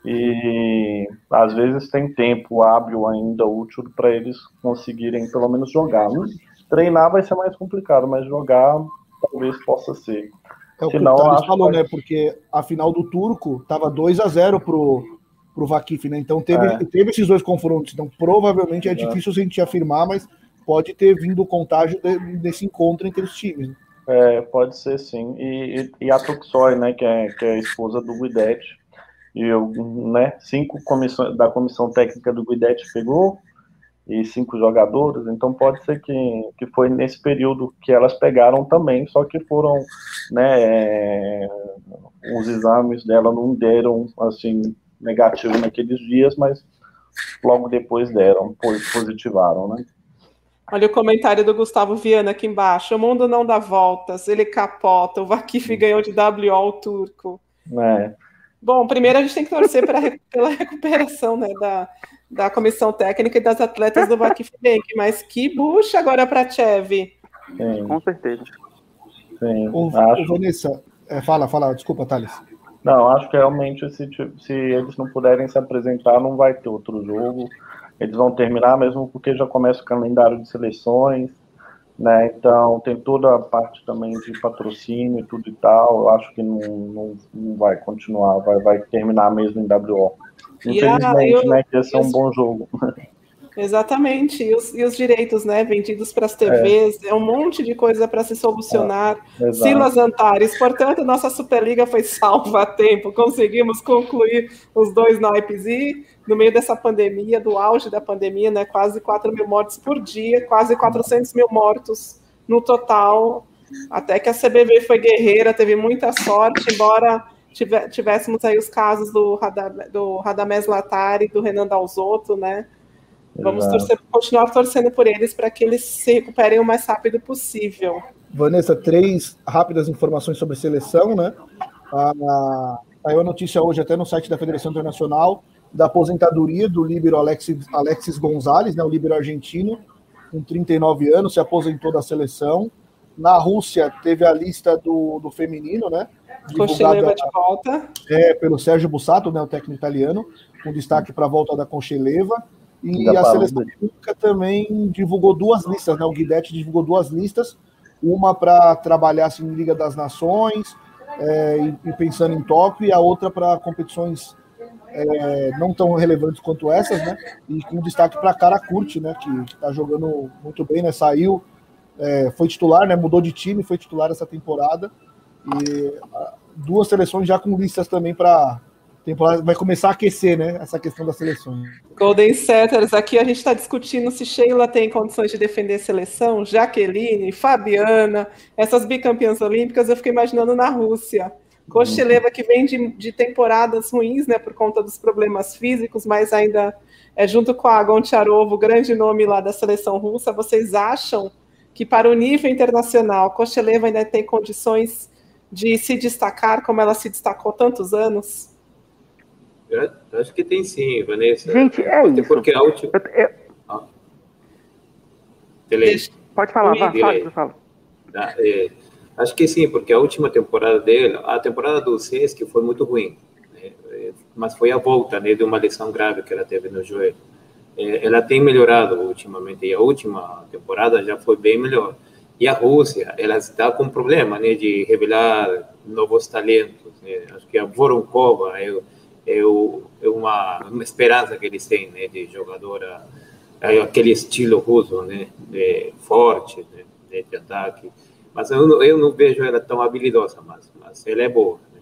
E às vezes tem tempo hábil ainda útil para eles conseguirem pelo menos jogar. Treinar vai ser mais complicado, mas jogar talvez possa ser. É o Senão, que o falou, né? Porque a final do Turco tava 2 a 0 pro, pro Vakif, né? Então teve, é. teve esses dois confrontos. Então provavelmente é, é difícil a gente afirmar, mas pode ter vindo o contágio de, desse encontro entre os times. Né? É, pode ser sim. E, e, a Tuxoy, né, que é, que é a esposa do Guidet, e eu, né, cinco comissões da comissão técnica do Guidet pegou, e cinco jogadores, então pode ser que, que foi nesse período que elas pegaram também, só que foram, né, é, os exames dela não deram, assim, negativo naqueles dias, mas logo depois deram, positivaram, né. Olha o comentário do Gustavo Viana aqui embaixo. O mundo não dá voltas, ele capota. O Vakif ganhou de WO o turco. É. Bom, primeiro a gente tem que torcer pra, pela recuperação né, da, da comissão técnica e das atletas do Vakif Bank, mas que bucha agora para Cheve. Sim. Com certeza. Sim, o, acho... o Vanessa, é, fala, fala, desculpa, Thales. Não, acho que realmente se, se eles não puderem se apresentar, não vai ter outro jogo eles vão terminar mesmo porque já começa o calendário de seleções, né? Então tem toda a parte também de patrocínio e tudo e tal. Eu acho que não, não, não vai continuar, vai, vai terminar mesmo em WO. Infelizmente, né? Que esse é um bom jogo. Exatamente, e os, e os direitos né, vendidos para as TVs, é. é. um monte de coisa para se solucionar. É, Silas Antares, portanto, nossa Superliga foi salva a tempo, conseguimos concluir os dois naipes e no meio dessa pandemia, do auge da pandemia, né, quase 4 mil mortes por dia, quase 400 mil mortos no total, até que a CBV foi guerreira, teve muita sorte, embora tivéssemos aí os casos do, do Radamés Latari, do Renan Dalzotto, né, Vamos torcer, continuar torcendo por eles para que eles se recuperem o mais rápido possível. Vanessa, três rápidas informações sobre seleção, né? Saiu a notícia hoje até no site da Federação Internacional da aposentadoria do líbero Alexis, Alexis Gonzalez, né, o líbero argentino, com 39 anos, se aposentou da seleção. Na Rússia teve a lista do, do feminino, né? Concheleva de volta. É, pelo Sérgio Bussato, né, o técnico italiano, com destaque para a volta da Concheleva. E a seleção pública também divulgou duas listas, né? O Guidetti divulgou duas listas, uma para trabalhar assim, em Liga das Nações é, e, e, pensando em Tóquio, e a outra para competições é, não tão relevantes quanto essas, né? E com destaque para Cara Curte, né? Que está jogando muito bem, né? Saiu, é, foi titular, né? Mudou de time, foi titular essa temporada. E duas seleções já com listas também para temporada vai começar a aquecer, né? Essa questão da seleção. Golden Setters, aqui a gente está discutindo se Sheila tem condições de defender seleção, Jaqueline, Fabiana, essas bicampeãs olímpicas, eu fiquei imaginando na Rússia. Kosteleva que vem de, de, temporadas ruins, né, por conta dos problemas físicos, mas ainda é junto com a Goncharovo, grande nome lá da seleção russa. Vocês acham que para o nível internacional, Kosteleva ainda tem condições de se destacar como ela se destacou tantos anos? Eu acho que tem sim, Vanessa. Gente, é isso. Porque a última. Eu, eu... Ah. Pode falar, vai, fala, fala. Ah, é, acho que sim, porque a última temporada dele, a temporada do Sesc foi muito ruim, né? É, mas foi a volta né, de uma lesão grave que ela teve no joelho. É, ela tem melhorado ultimamente, e a última temporada já foi bem melhor. E a Rússia, ela está com problema né, de revelar novos talentos. Né? Acho que a Voronkova é é, é uma, uma esperança que eles têm, né, de jogadora, é aquele estilo russo, né, de, forte, né, de ataque. Mas eu não, eu não vejo ela tão habilidosa, mas, mas ela é boa. Né?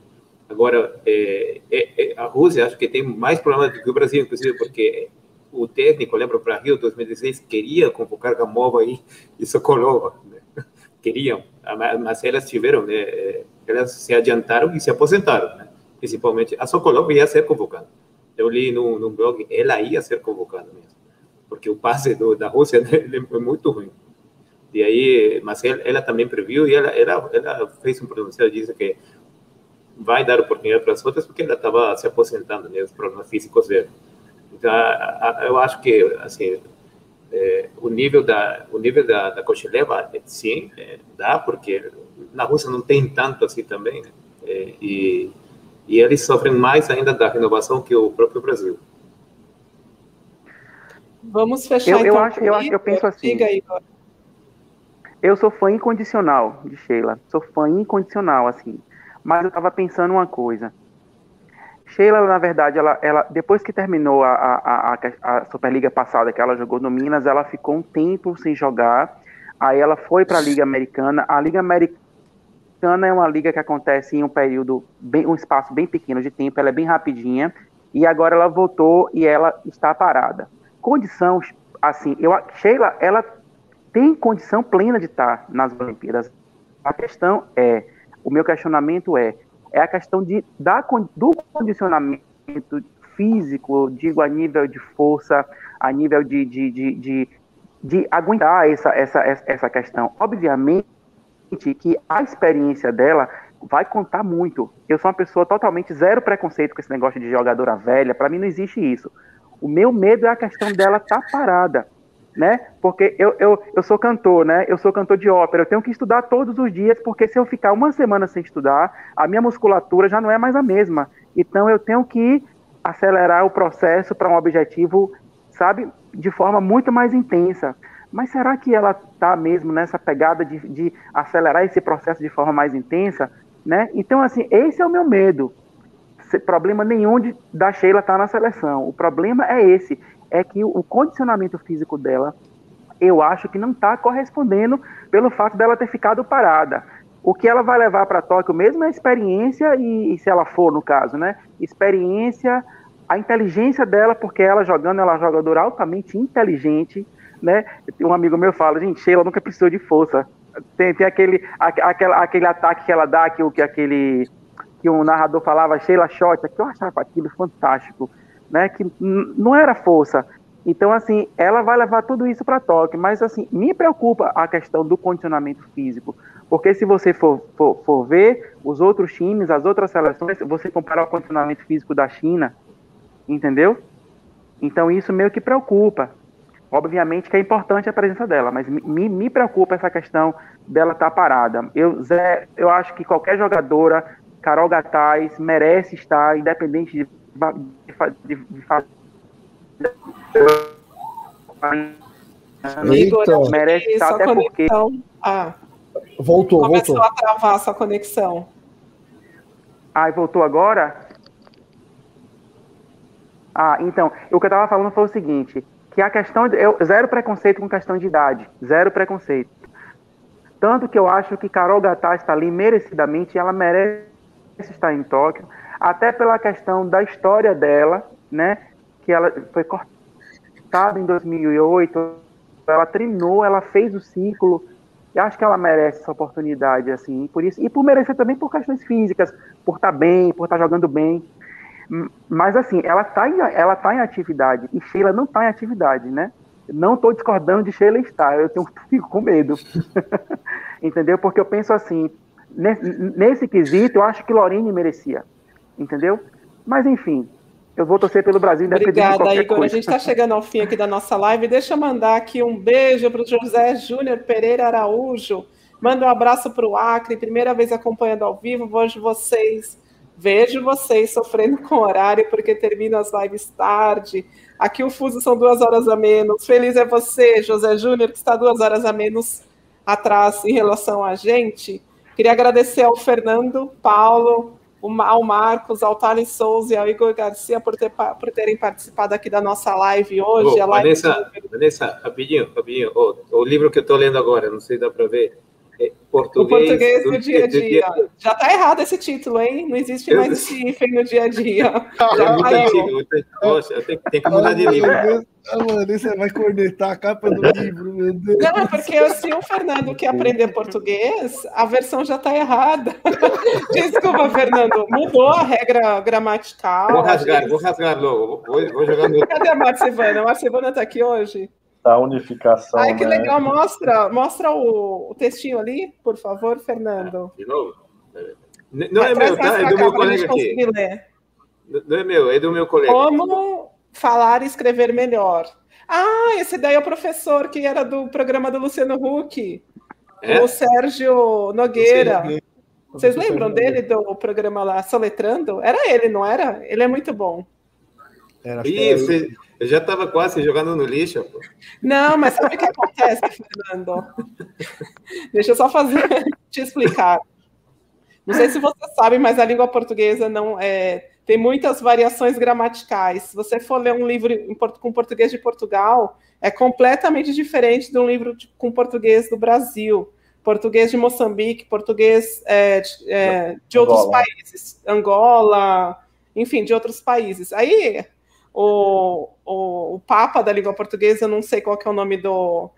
Agora, é, é, é a Rússia acho que tem mais problemas do que o Brasil, inclusive porque o técnico, lembra, para Rio 2016, queria convocar Gamova e, e Sokolova. Né? Queriam, mas elas tiveram, né, é, elas se adiantaram e se aposentaram. Né? principalmente, a Sokolov ia ser convocada. Eu li no, no blog, ela ia ser convocada mesmo, porque o passe do, da Rússia é muito ruim. E aí, mas ela, ela também previu e ela, ela, ela fez um pronunciado disse que vai dar oportunidade para as outras porque ela estava se aposentando, né, os problemas físicos dela. Então, eu acho que assim é, o nível da o nível da, da Cochileva, sim, é, dá porque na Rússia não tem tanto assim também, né? é, e e eles sofrem mais ainda da renovação que o próprio Brasil. Vamos fechar eu, então. Eu, acho, eu, acho, eu penso assim. Diga aí, eu sou fã incondicional de Sheila. Sou fã incondicional, assim. Mas eu estava pensando uma coisa. Sheila, na verdade, ela, ela depois que terminou a, a, a, a, Superliga passada, que ela jogou no Minas, ela ficou um tempo sem jogar. Aí ela foi para a Liga Americana. A Liga Americana é uma liga que acontece em um período, bem, um espaço bem pequeno de tempo, ela é bem rapidinha. E agora ela voltou e ela está parada. Condição, assim, eu, Sheila, ela tem condição plena de estar nas Olimpíadas. A questão é, o meu questionamento é, é a questão de, da, do condicionamento físico, digo, a nível de força, a nível de, de, de, de, de aguentar essa, essa, essa questão. Obviamente que a experiência dela vai contar muito. Eu sou uma pessoa totalmente zero preconceito com esse negócio de jogadora velha, para mim não existe isso. O meu medo é a questão dela estar tá parada né? Porque eu, eu, eu sou cantor, né? Eu sou cantor de ópera, eu tenho que estudar todos os dias, porque se eu ficar uma semana sem estudar, a minha musculatura já não é mais a mesma. Então eu tenho que acelerar o processo para um objetivo, sabe, de forma muito mais intensa. Mas será que ela está mesmo nessa pegada de, de acelerar esse processo de forma mais intensa? Né? Então, assim, esse é o meu medo. Problema nenhum de, da Sheila estar tá na seleção. O problema é esse é que o condicionamento físico dela, eu acho que não está correspondendo pelo fato dela ter ficado parada. O que ela vai levar para Tóquio mesmo é experiência e, e, se ela for no caso, né? Experiência, a inteligência dela, porque ela jogando, ela é uma jogadora altamente inteligente, né? Um amigo meu fala, gente, Sheila nunca precisou de força. Tem, tem aquele, aquele, aquele ataque que ela dá, que, que aquele que um narrador falava, Sheila Shot, que eu achava aquilo fantástico né? Que não era força. Então, assim, ela vai levar tudo isso para Tóquio, mas, assim, me preocupa a questão do condicionamento físico, porque se você for, for, for ver os outros times, as outras seleções, você comparar o condicionamento físico da China, entendeu? Então, isso meio que preocupa. Obviamente que é importante a presença dela, mas me, me preocupa essa questão dela estar tá parada. Eu, Zé, eu acho que qualquer jogadora, Carol Gataz, merece estar, independente de de, de fazer. Igor, merece estar até porque. Ah, voltou, começou voltou. a travar a sua conexão. Ah, voltou agora? Ah, então, o que eu estava falando foi o seguinte, que a questão, de, eu, zero preconceito com questão de idade, zero preconceito. Tanto que eu acho que Carol Gatá está ali merecidamente, ela merece estar em Tóquio, até pela questão da história dela, né? Que ela foi cortada em 2008, ela treinou, ela fez o ciclo. E acho que ela merece essa oportunidade, assim, por isso e por merecer também por questões físicas, por estar tá bem, por estar tá jogando bem. Mas assim, ela está em, ela tá em atividade e Sheila não está em atividade, né? Não estou discordando de Sheila estar, eu tenho, fico com medo. Entendeu? Porque eu penso assim, nesse, nesse quesito, eu acho que Lorine merecia entendeu? Mas enfim, eu vou torcer pelo Brasil Obrigada, Igor. Coisa. A gente está chegando ao fim aqui da nossa live. Deixa eu mandar aqui um beijo para o José Júnior Pereira Araújo. Manda um abraço para o Acre, primeira vez acompanhando ao vivo. Vejo vocês, vejo vocês sofrendo com horário, porque termino as lives tarde. Aqui o fuso são duas horas a menos. Feliz é você, José Júnior, que está duas horas a menos atrás em relação a gente. Queria agradecer ao Fernando, Paulo, ao Marcos, ao Thales Souza e ao Igor Garcia por, ter, por terem participado aqui da nossa live hoje. Oh, live Vanessa, de... Vanessa, rapidinho, rapidinho. Oh, o livro que eu estou lendo agora, não sei se dá para ver. É português, o português do, dia a dia. dia. Já está errado esse título, hein? Não existe mais esse hífen no dia a dia. Já é Poxa, tem, tem que mudar de livro. Ah, mano, você vai cornetar a capa do livro, meu Deus. Não, porque se o Fernando quer aprender português, a versão já está errada. Desculpa, Fernando, mudou a regra gramatical. Vou rasgar, vou rasgar logo. Vou, vou jogar no... Cadê a Marcivana? A Marcivana está aqui hoje? Da unificação. Ai, que né? legal. Mostra, mostra o, o textinho ali, por favor, Fernando. De novo? Não é meu, tá? É do meu colega aqui. Não é meu, é do meu colega. Como falar e escrever melhor. Ah, esse daí é o professor que era do programa do Luciano Huck. É? O Sérgio Nogueira. Vocês lembram dele do programa lá Soletrando? Era ele, não era? Ele é muito bom. Era, Isso, eu já estava quase jogando no lixo. Pô. Não, mas sabe o que acontece, Fernando? Deixa eu só fazer, te explicar. Não sei se você sabe, mas a língua portuguesa não é, tem muitas variações gramaticais. Se você for ler um livro com português de Portugal, é completamente diferente de um livro de, com português do Brasil, português de Moçambique, português é, de, é, de outros Angola. países, Angola, enfim, de outros países. Aí o, o, o, Papa da língua portuguesa, eu não sei qual é o nome do.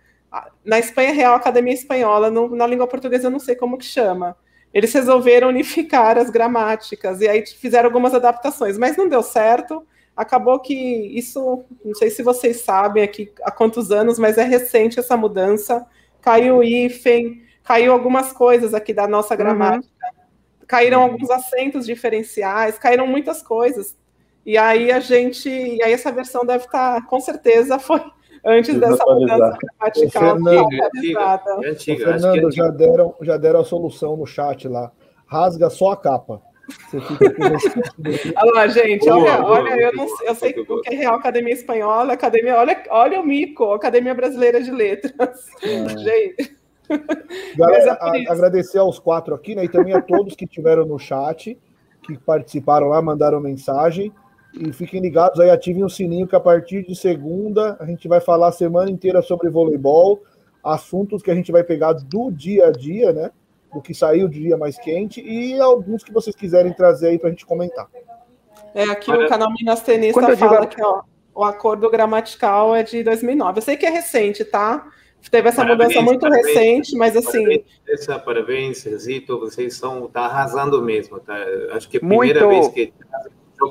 Na Espanha Real Academia Espanhola, no, na língua portuguesa eu não sei como que chama. Eles resolveram unificar as gramáticas e aí fizeram algumas adaptações, mas não deu certo. Acabou que isso, não sei se vocês sabem aqui há quantos anos, mas é recente essa mudança. Caiu o hífen, caiu algumas coisas aqui da nossa uhum. gramática, uhum. caíram alguns acentos diferenciais, caíram muitas coisas. E aí a gente, e aí essa versão deve estar, com certeza, foi antes dessa mudança gramatical. Fernando, é antiga, Fernando é já, deram, já deram a solução no chat lá. Rasga só a capa. Você fica com Olha lá, gente, boa, olha, boa, olha, eu, não, eu sei o que é Real Academia Espanhola, Academia, olha, olha o mico, Academia Brasileira de Letras. É. Gente. Galera, é agradecer aos quatro aqui, né? E também a todos que estiveram no chat, que participaram lá, mandaram mensagem. E fiquem ligados aí, ativem o sininho que a partir de segunda a gente vai falar a semana inteira sobre voleibol, assuntos que a gente vai pegar do dia a dia, né? Do que saiu do dia mais quente e alguns que vocês quiserem trazer aí para a gente comentar. É, aqui Olha, o canal Minas Tenista fala digo... que ó, o acordo gramatical é de 2009. Eu sei que é recente, tá? Teve essa parabéns, mudança muito parabéns, recente, mas assim. Parabéns, parabéns Zito, vocês estão tá arrasando mesmo. Tá? Acho que é a primeira muito. vez que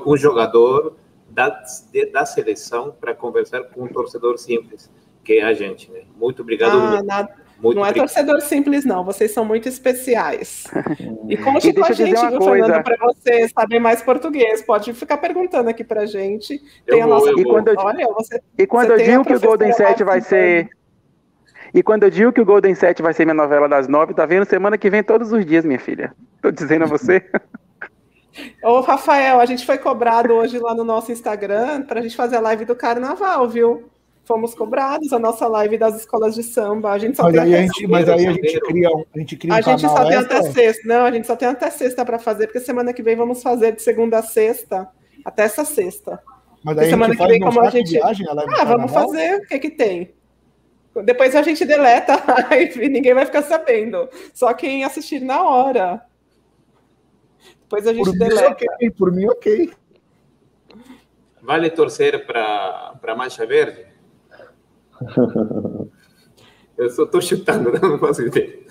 um jogador da, da seleção para conversar com um torcedor simples, que é a gente. Né? Muito obrigado. Ah, nada, muito não é torcedor simples, não. Vocês são muito especiais. E conte com a gente, viu, Fernando, para você saber mais português. Pode ficar perguntando aqui para a gente. Tem a nossa. e quando eu, Olha, você, e quando eu digo que o Golden 7 vai ser. E quando eu digo que o Golden 7 vai ser minha novela das nove, tá vendo? Semana que vem todos os dias, minha filha. Tô dizendo a você. Ô, Rafael, a gente foi cobrado hoje lá no nosso Instagram para a gente fazer a live do carnaval, viu? Fomos cobrados a nossa live das escolas de samba. A gente só mas tem aí a gente, mas aí a gente cria um, a gente cria um A gente só tem até sexta. Não, a gente só tem até sexta para fazer, porque semana que vem vamos fazer de segunda a sexta, até essa sexta. Mas aí semana que vem, como a gente. Viagem, a ah, vamos fazer. O que que tem? Depois a gente deleta a live, ninguém vai ficar sabendo. Só quem assistir na hora. Depois a gente por deleta. Mim, okay, por mim, ok. Vale torcer para Mancha Verde? Eu só estou chutando, não posso dizer.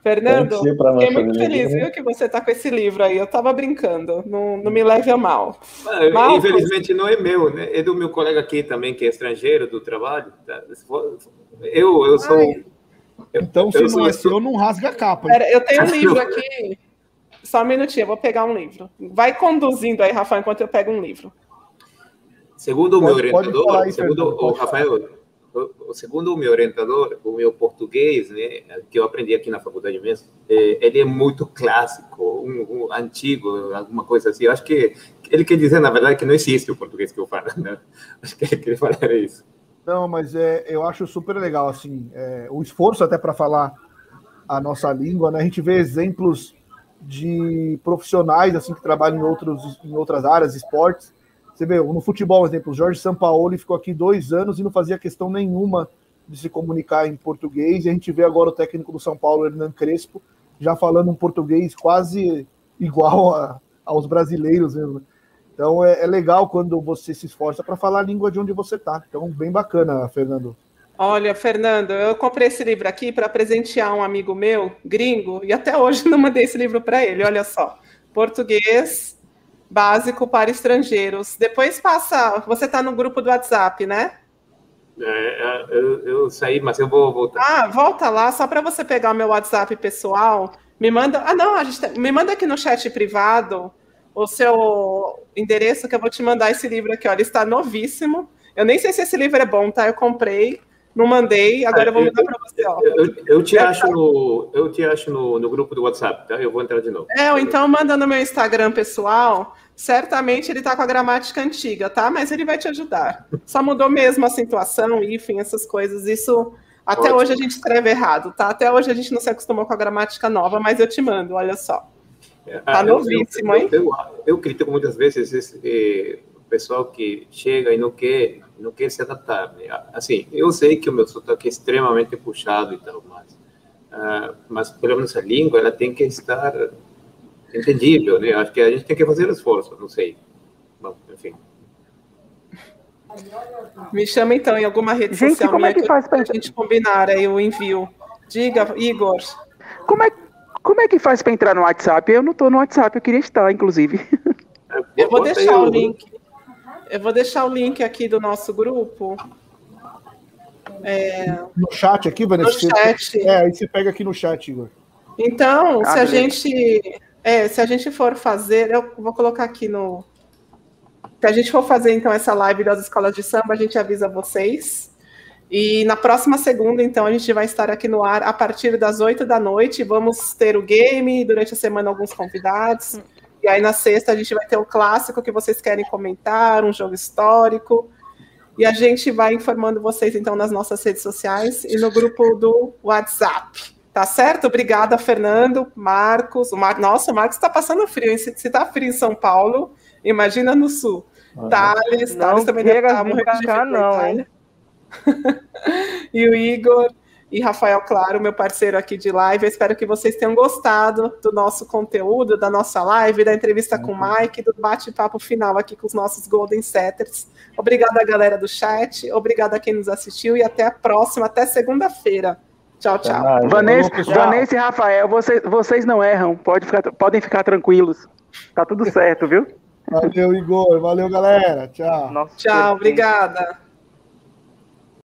Fernando, fiquei muito feliz, né? viu, que você está com esse livro aí. Eu estava brincando, não, não me leve a mal. Ah, infelizmente não é meu, né? É do meu colega aqui também, que é estrangeiro do trabalho. Tá? Eu, eu sou. Ai. Então, se eu não é seu, não rasga a capa. Pera, eu tenho um livro aqui. Só um minutinho, eu vou pegar um livro. Vai conduzindo aí, Rafael, enquanto eu pego um livro. Segundo o meu orientador, aí, segundo o Rafael, o, segundo o meu orientador, o meu português, né, que eu aprendi aqui na faculdade mesmo, é, ele é muito clássico, um, um, antigo, alguma coisa assim. Eu acho que ele quer dizer, na verdade, que não existe o português que eu falo. Né? Acho que ele queria falar isso. Não, mas é, eu acho super legal assim, é, o esforço até para falar a nossa língua, né? A gente vê exemplos de profissionais assim que trabalham em, outros, em outras áreas, esportes. Você vê, no futebol, por exemplo, o Jorge Sampaoli ficou aqui dois anos e não fazia questão nenhuma de se comunicar em português. E a gente vê agora o técnico do São Paulo, Hernan Crespo, já falando um português quase igual a, aos brasileiros mesmo. Então é, é legal quando você se esforça para falar a língua de onde você está. Então, bem bacana, Fernando. Olha, Fernando, eu comprei esse livro aqui para presentear um amigo meu, gringo, e até hoje não mandei esse livro para ele. Olha só, português básico para estrangeiros. Depois passa, você está no grupo do WhatsApp, né? É, eu, eu, saí, mas eu vou voltar. Ah, volta lá, só para você pegar o meu WhatsApp pessoal. Me manda. Ah, não, a gente tá, me manda aqui no chat privado o seu endereço que eu vou te mandar esse livro aqui. Olha, ele está novíssimo. Eu nem sei se esse livro é bom, tá? Eu comprei, não mandei, agora eu vou mandar para você. Ó. Eu, eu, te acho no, eu te acho no, no grupo do WhatsApp, tá? Eu vou entrar de novo. É, ou então manda no meu Instagram pessoal. Certamente ele está com a gramática antiga, tá? Mas ele vai te ajudar. Só mudou mesmo a situação, enfim, essas coisas. Isso até Ótimo. hoje a gente escreve errado, tá? Até hoje a gente não se acostumou com a gramática nova, mas eu te mando, olha só. É, tá novíssimo, hein? Eu, eu, eu critico muitas vezes esse eh, pessoal que chega e não quer, não quer se adaptar. Né? Assim, eu sei que o meu sotaque é extremamente puxado e tal, mas, uh, mas pelo menos a língua ela tem que estar entendível, né? Acho que a gente tem que fazer esforço, não sei. Bom, enfim. Me chama então em alguma rede gente, social como é que faz pra... a gente combinar aí o envio. Diga, Igor. Como é, como é que faz para entrar no WhatsApp? Eu não estou no WhatsApp, eu queria estar, inclusive. Eu vou deixar o link. Eu vou deixar o link aqui do nosso grupo. É... No chat aqui, Vanessa? No chat. É, aí você pega aqui no chat, Igor. Então, ah, se a gente é, se a gente for fazer, eu vou colocar aqui no. Se a gente for fazer, então, essa live das escolas de samba, a gente avisa vocês. E na próxima segunda, então, a gente vai estar aqui no ar a partir das oito da noite. Vamos ter o game, durante a semana, alguns convidados. E aí, na sexta, a gente vai ter o clássico que vocês querem comentar, um jogo histórico. E a gente vai informando vocês, então, nas nossas redes sociais e no grupo do WhatsApp. Tá certo? Obrigada, Fernando, Marcos. O Mar... Nossa, o Marcos está passando frio. Se está frio em São Paulo, imagina no sul. Ah, Thales, Thales também deve estar tá morrendo de cá, não, hein? e o Igor e Rafael Claro, meu parceiro aqui de live. Eu espero que vocês tenham gostado do nosso conteúdo, da nossa live, da entrevista com o uhum. Mike, do bate-papo final aqui com os nossos Golden Setters. Obrigada, galera do chat. Obrigada a quem nos assistiu e até a próxima, até segunda-feira. Tchau, tchau. Vanessa, Vanessa e Rafael, vocês, vocês não erram. Pode ficar, podem ficar tranquilos. Tá tudo certo, viu? Valeu, Igor. Valeu, galera. Tchau. Nossa, tchau, obrigada.